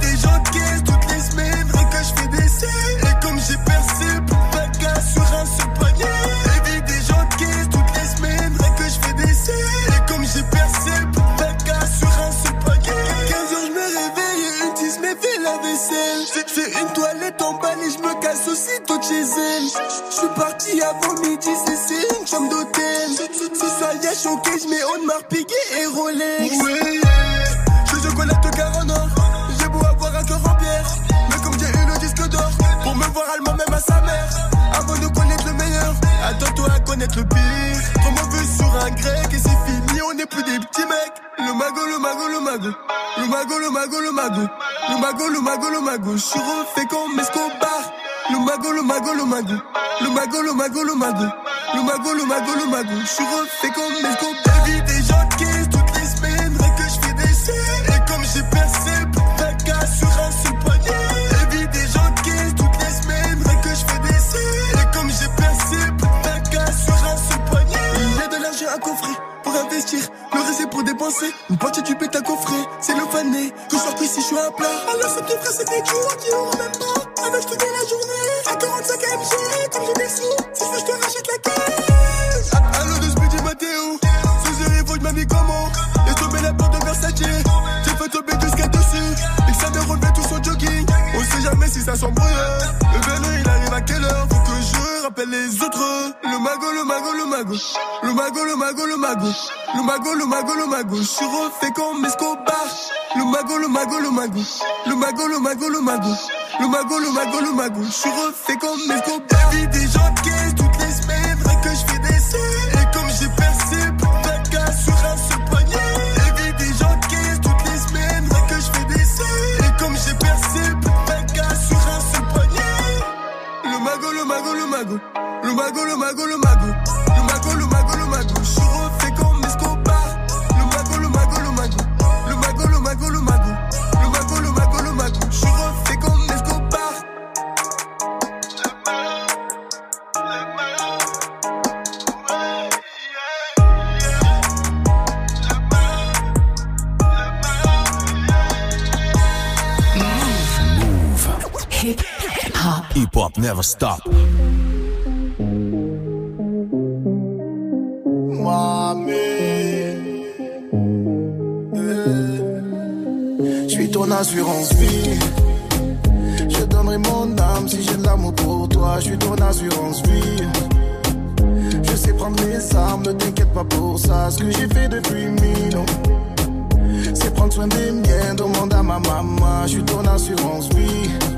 Casse aussitôt de chez elle. Je suis parti avant midi, c'est une chambre d'hôtel. Si ça y a choqué, je mets Audemars Piguet et Rolex. Oui, je fais chocolat de car en or. J'ai beau avoir un cœur en pierre. Mais comme j'ai eu le disque d'or, pour me voir allemand même à sa mère. Avant de connaître le meilleur, attends-toi à connaître le pire. Trop mauvais sur un grec et c'est fini, on n'est plus des petits mecs. Le mago, le mago, le mago. Le mago, le mago, le mago. Le mago, le mago, le mago. Je suis refait comme Escobar. Le mago, le mago, le mago. Le mago, le mago, le mago. Le mago, le mago, le mago. Je suis refait comme. Vie des gens de caisse toutes les semaines. Rien que je fais des. Et comme j'ai percé, plus de vaca sur un seul poignet. Et vie des toutes les semaines. Rien que je fais des. Et comme j'ai percé, plus de vaca sur un seul poignet. Il y a de l'argent à coffrer pour investir. Le reste c'est pour dépenser. Une partie du bête à coffrer. C'est le fané. Que je sorte ici, je suis à plat. Alors ça petit frère, c'est des qui auront même pas. Avec toute la journée. À 45 MG, comme j'ai des sous. Si je veux, je te rachète la caisse. Allô de Speedy Matteo. Sous il faut je m'habille comment. Laisse tomber la porte de Versace. J'ai fait tomber jusqu'à dessus. Et ça me relevait tout son jogging. On sait jamais si ça s'embrouille. Le vélo, il arrive à quelle heure? Faut que je rappelle les autres mago, le mago. Le mago, le mago, le mago. Le mago, le mago, le mago. Je suis refait comme Escobar. Le mago, le mago, le mago. Le mago, le mago, le mago. Le mago, le mago, le mago. Je suis refait comme Escobar. Vie des gens qui toutes les semaines, vrai que je fais des sous. Et comme j'ai percé, pour ta casse sur un seul poignet. Le mago, le mago, le mago. Le mago, le mago, le mago. Hip hop never stop. Je suis ton assurance vie. Je donnerai mon âme si j'ai de l'amour pour toi. Je suis ton assurance vie. Je sais prendre mes armes, ne t'inquiète pas pour ça. Ce que j'ai fait depuis mille ans, c'est prendre soin des miens. Demande à ma maman. Je suis ton assurance vie.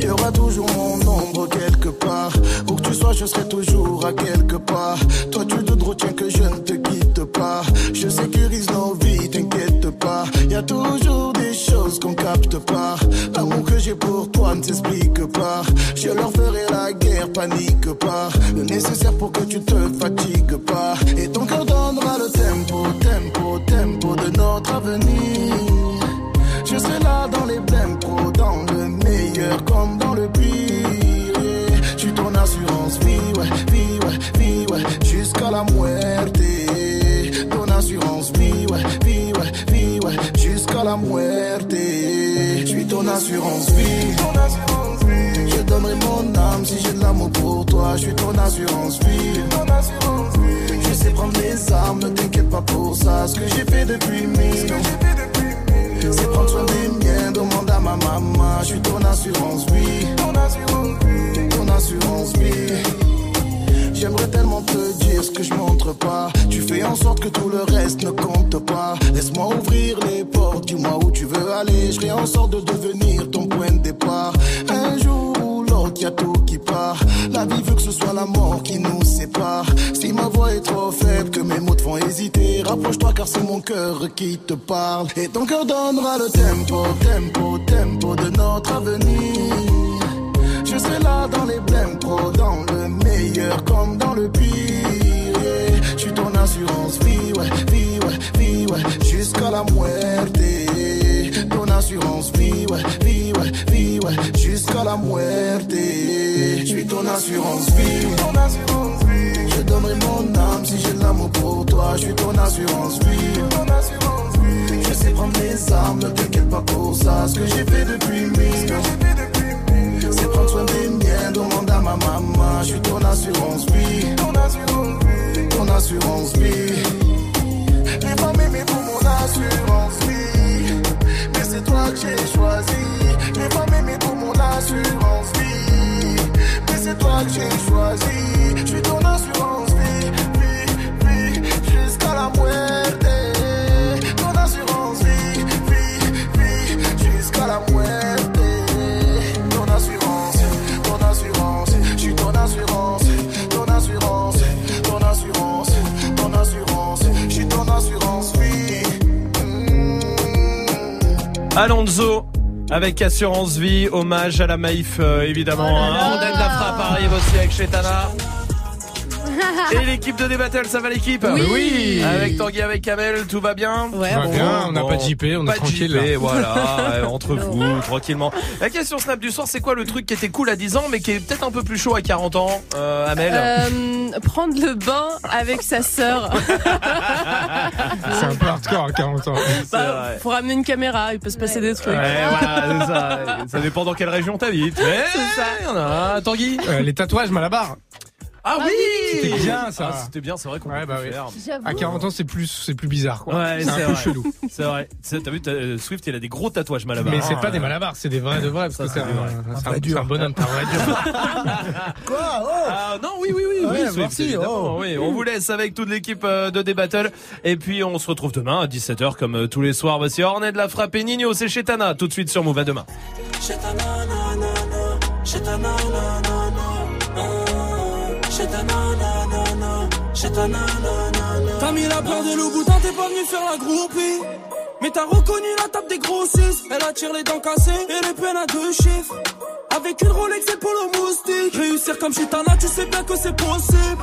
Il y aura toujours mon ombre quelque part. Où que tu sois, je serai toujours à quelque part. Toi, tu te retiens que je ne te quitte pas. Je sécurise nos vies, t'inquiète pas. Y a toujours des choses qu'on capte pas. L'amour que j'ai pour toi ne s'explique pas. Je leur ferai la guerre, panique pas. Le nécessaire pour que tu te fatigues pas. Et ton cœur donnera le tempo, tempo, tempo de notre avenir. Je serai là dans les blèmes pro, dans le meilleur comme dans le pire. Je suis ton assurance vie, ouais, vie, ouais, vie, ouais, jusqu'à la muerte. Ton assurance vie, ouais, vie, ouais, vie, ouais, jusqu'à la muerte. Je suis ton assurance vie. Je donnerai mon âme si j'ai de l'amour pour toi. Je suis ton assurance vie. Je sais prendre mes armes, ne t'inquiète pas pour ça. Ce que j'ai fait depuis mille. C'est prendre soin des miens, demande à ma maman. Je suis ton assurance vie. Ton assurance vie. J'aimerais tellement te dire ce que je montre pas. Tu fais en sorte que tout le reste ne compte pas. Laisse-moi ouvrir les portes, dis-moi où tu veux aller. Je ferai en sorte de devenir ton point de départ. Un jour ou l'autre, y a tout qui part. La vie veut que ce soit la mort qui nous sépare. Si ma voix est trop faible, que font hésiter, rapproche-toi car c'est mon cœur qui te parle. Et ton cœur donnera le tempo, tempo, tempo de notre avenir. Je serai là dans les blèmes pro, dans le meilleur comme dans le pire. Je suis ton assurance vie, ouais, vie, ouais, vie, ouais, jusqu'à la muerte. Ton assurance vie, ouais, vie, ouais, vie, ouais, jusqu'à la muerte. Je suis ton assurance vie. Je donnerai mon âme si j'ai de l'amour pour toi. Je suis ton assurance vie. Alonso avec Assurance Vie, hommage à la Maïf euh, évidemment. hein. On aime la frappe arrive aussi avec Chetana. Et l'équipe de Débattle, ça va l'équipe Oui. Oui. Avec Tanguy, avec Kamel, tout va bien Ouais, Tout va bon. bien, on n'a pas de JP, on est tranquille, là. voilà, entre vous, tranquillement. La question Snap du soir, c'est quoi le truc qui était cool à 10 ans, mais qui est peut-être un peu plus chaud à 40 ans, euh, Amel Euh, prendre le bain avec sa sœur. C'est un peu hardcore à 40 ans. Bah, faut ramener une caméra, il peut se passer des trucs. Ouais, voilà, c'est ça. Ça dépend dans quelle région t'habites. Mais C'est ça. il y en a un. Tanguy Euh, les tatouages Malabar. Ah oui C'était bien ça. Ah, C'était bien, c'est vrai qu'on Ouais, peut bah le oui. faire. À 40 ans, c'est plus, c'est plus bizarre, quoi. Ouais, c'est un peu chelou. C'est vrai. T'as vu, t'as- euh, Swift, il a des gros tatouages malabar. Mais c'est Ah, pas des malabars, c'est des vrais de vrais. Parce Ça, que c'est un, des vrai un- dur. c'est un bonhomme, c'est un vrai dur. Quoi Oh Ah, non, oui, oui, oui, Ouais, oui, Swift, merci, oh. oui. On vous laisse avec toute l'équipe euh, de Débattle. Et puis, on se retrouve demain à 17h comme euh, tous les soirs. Voici Ornette la frappe et Nino, c'est chez Tana. Tout de suite sur Move à demain. J'ai T'as mis la peur de loup boutin, t'es pas venu faire la groupie. Mais t'as reconnu la table des grossistes. Elle attire les dents cassées et les peines à deux chiffres. Avec une Rolex et polo moustique. Réussir comme Chitana, tu sais bien que c'est possible.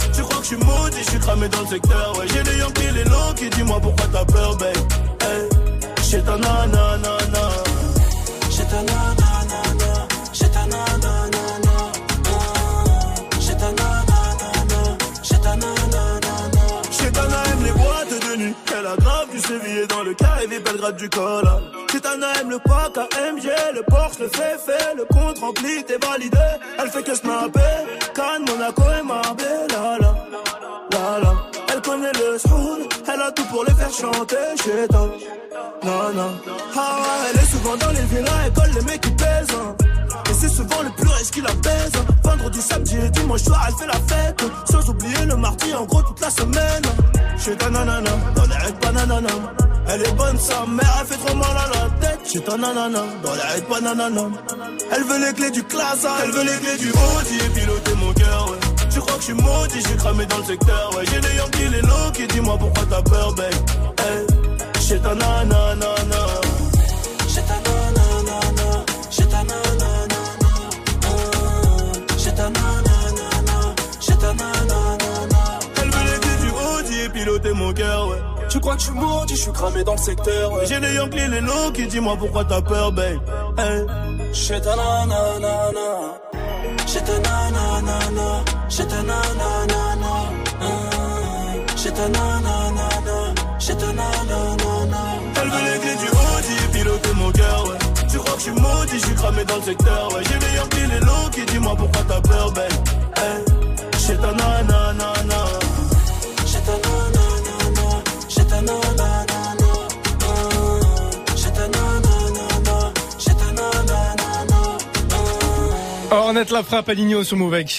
Tu crois que je suis maudit, je suis cramé dans le secteur, ouais. J'ai les Yankees, les Loki, dis-moi pourquoi t'as peur, babe. Hey, j'ai ta nanana, j'ai ta nanana, j'ai ta nanana, j'ai ta nanana, j'ai ta nanana. Chetana aime les boîtes de nuit, elle a grave du sévillé dans le carré, Belgrade du col. Chetana aime le pack AMG, le Porsche, le fait fait, le compte rempli, t'es validé. Elle fait que snapper, Cannes, Monaco pour les faire chanter chez toi. Non. Ah elle est souvent dans les villas, elle colle les mecs qui pèsent. hein. Et c'est souvent le plus riche qui la baise. Vendredi, samedi et dimanche soir, elle fait la fête. Sans oublier le mardi, en gros, toute la semaine. Chez ta nanana, dans les règles bananana. Elle est bonne, sa mère, elle fait trop mal à la tête. Chez ta nanana, dans les règles bananana. Elle veut les clés du classe, elle veut les clés du Audi et piloter mon cœur, ouais. Tu crois que je suis maudit, j'ai cramé dans le secteur, ouais. J'ai les Yankees, les Loki, dis-moi pourquoi t'as peur, babe? Hey, chez ta nanana, chez ta nanana, chez ta nanana, chez ta nanana, chez ta nanana. Elle veut les du et piloter mon cœur, ouais. Tu crois que je suis maudit, je suis cramé dans le secteur, ouais. J'ai les Yankees, les Loki, dis-moi pourquoi t'as peur, babe. Hey, ta nanana, ta nanana, ta nanana, ta nanana, ta nanana. Elle veut les clés du Audi piloter mon cœur, ouais. Tu crois que je suis maudit, je suis cramé dans le secteur, ouais. J'ai les Yankees, les Loki, dis-moi pourquoi t'as peur, babe. Hey, chez ta nanana, Ornette la frappe à Ligno sur Move avec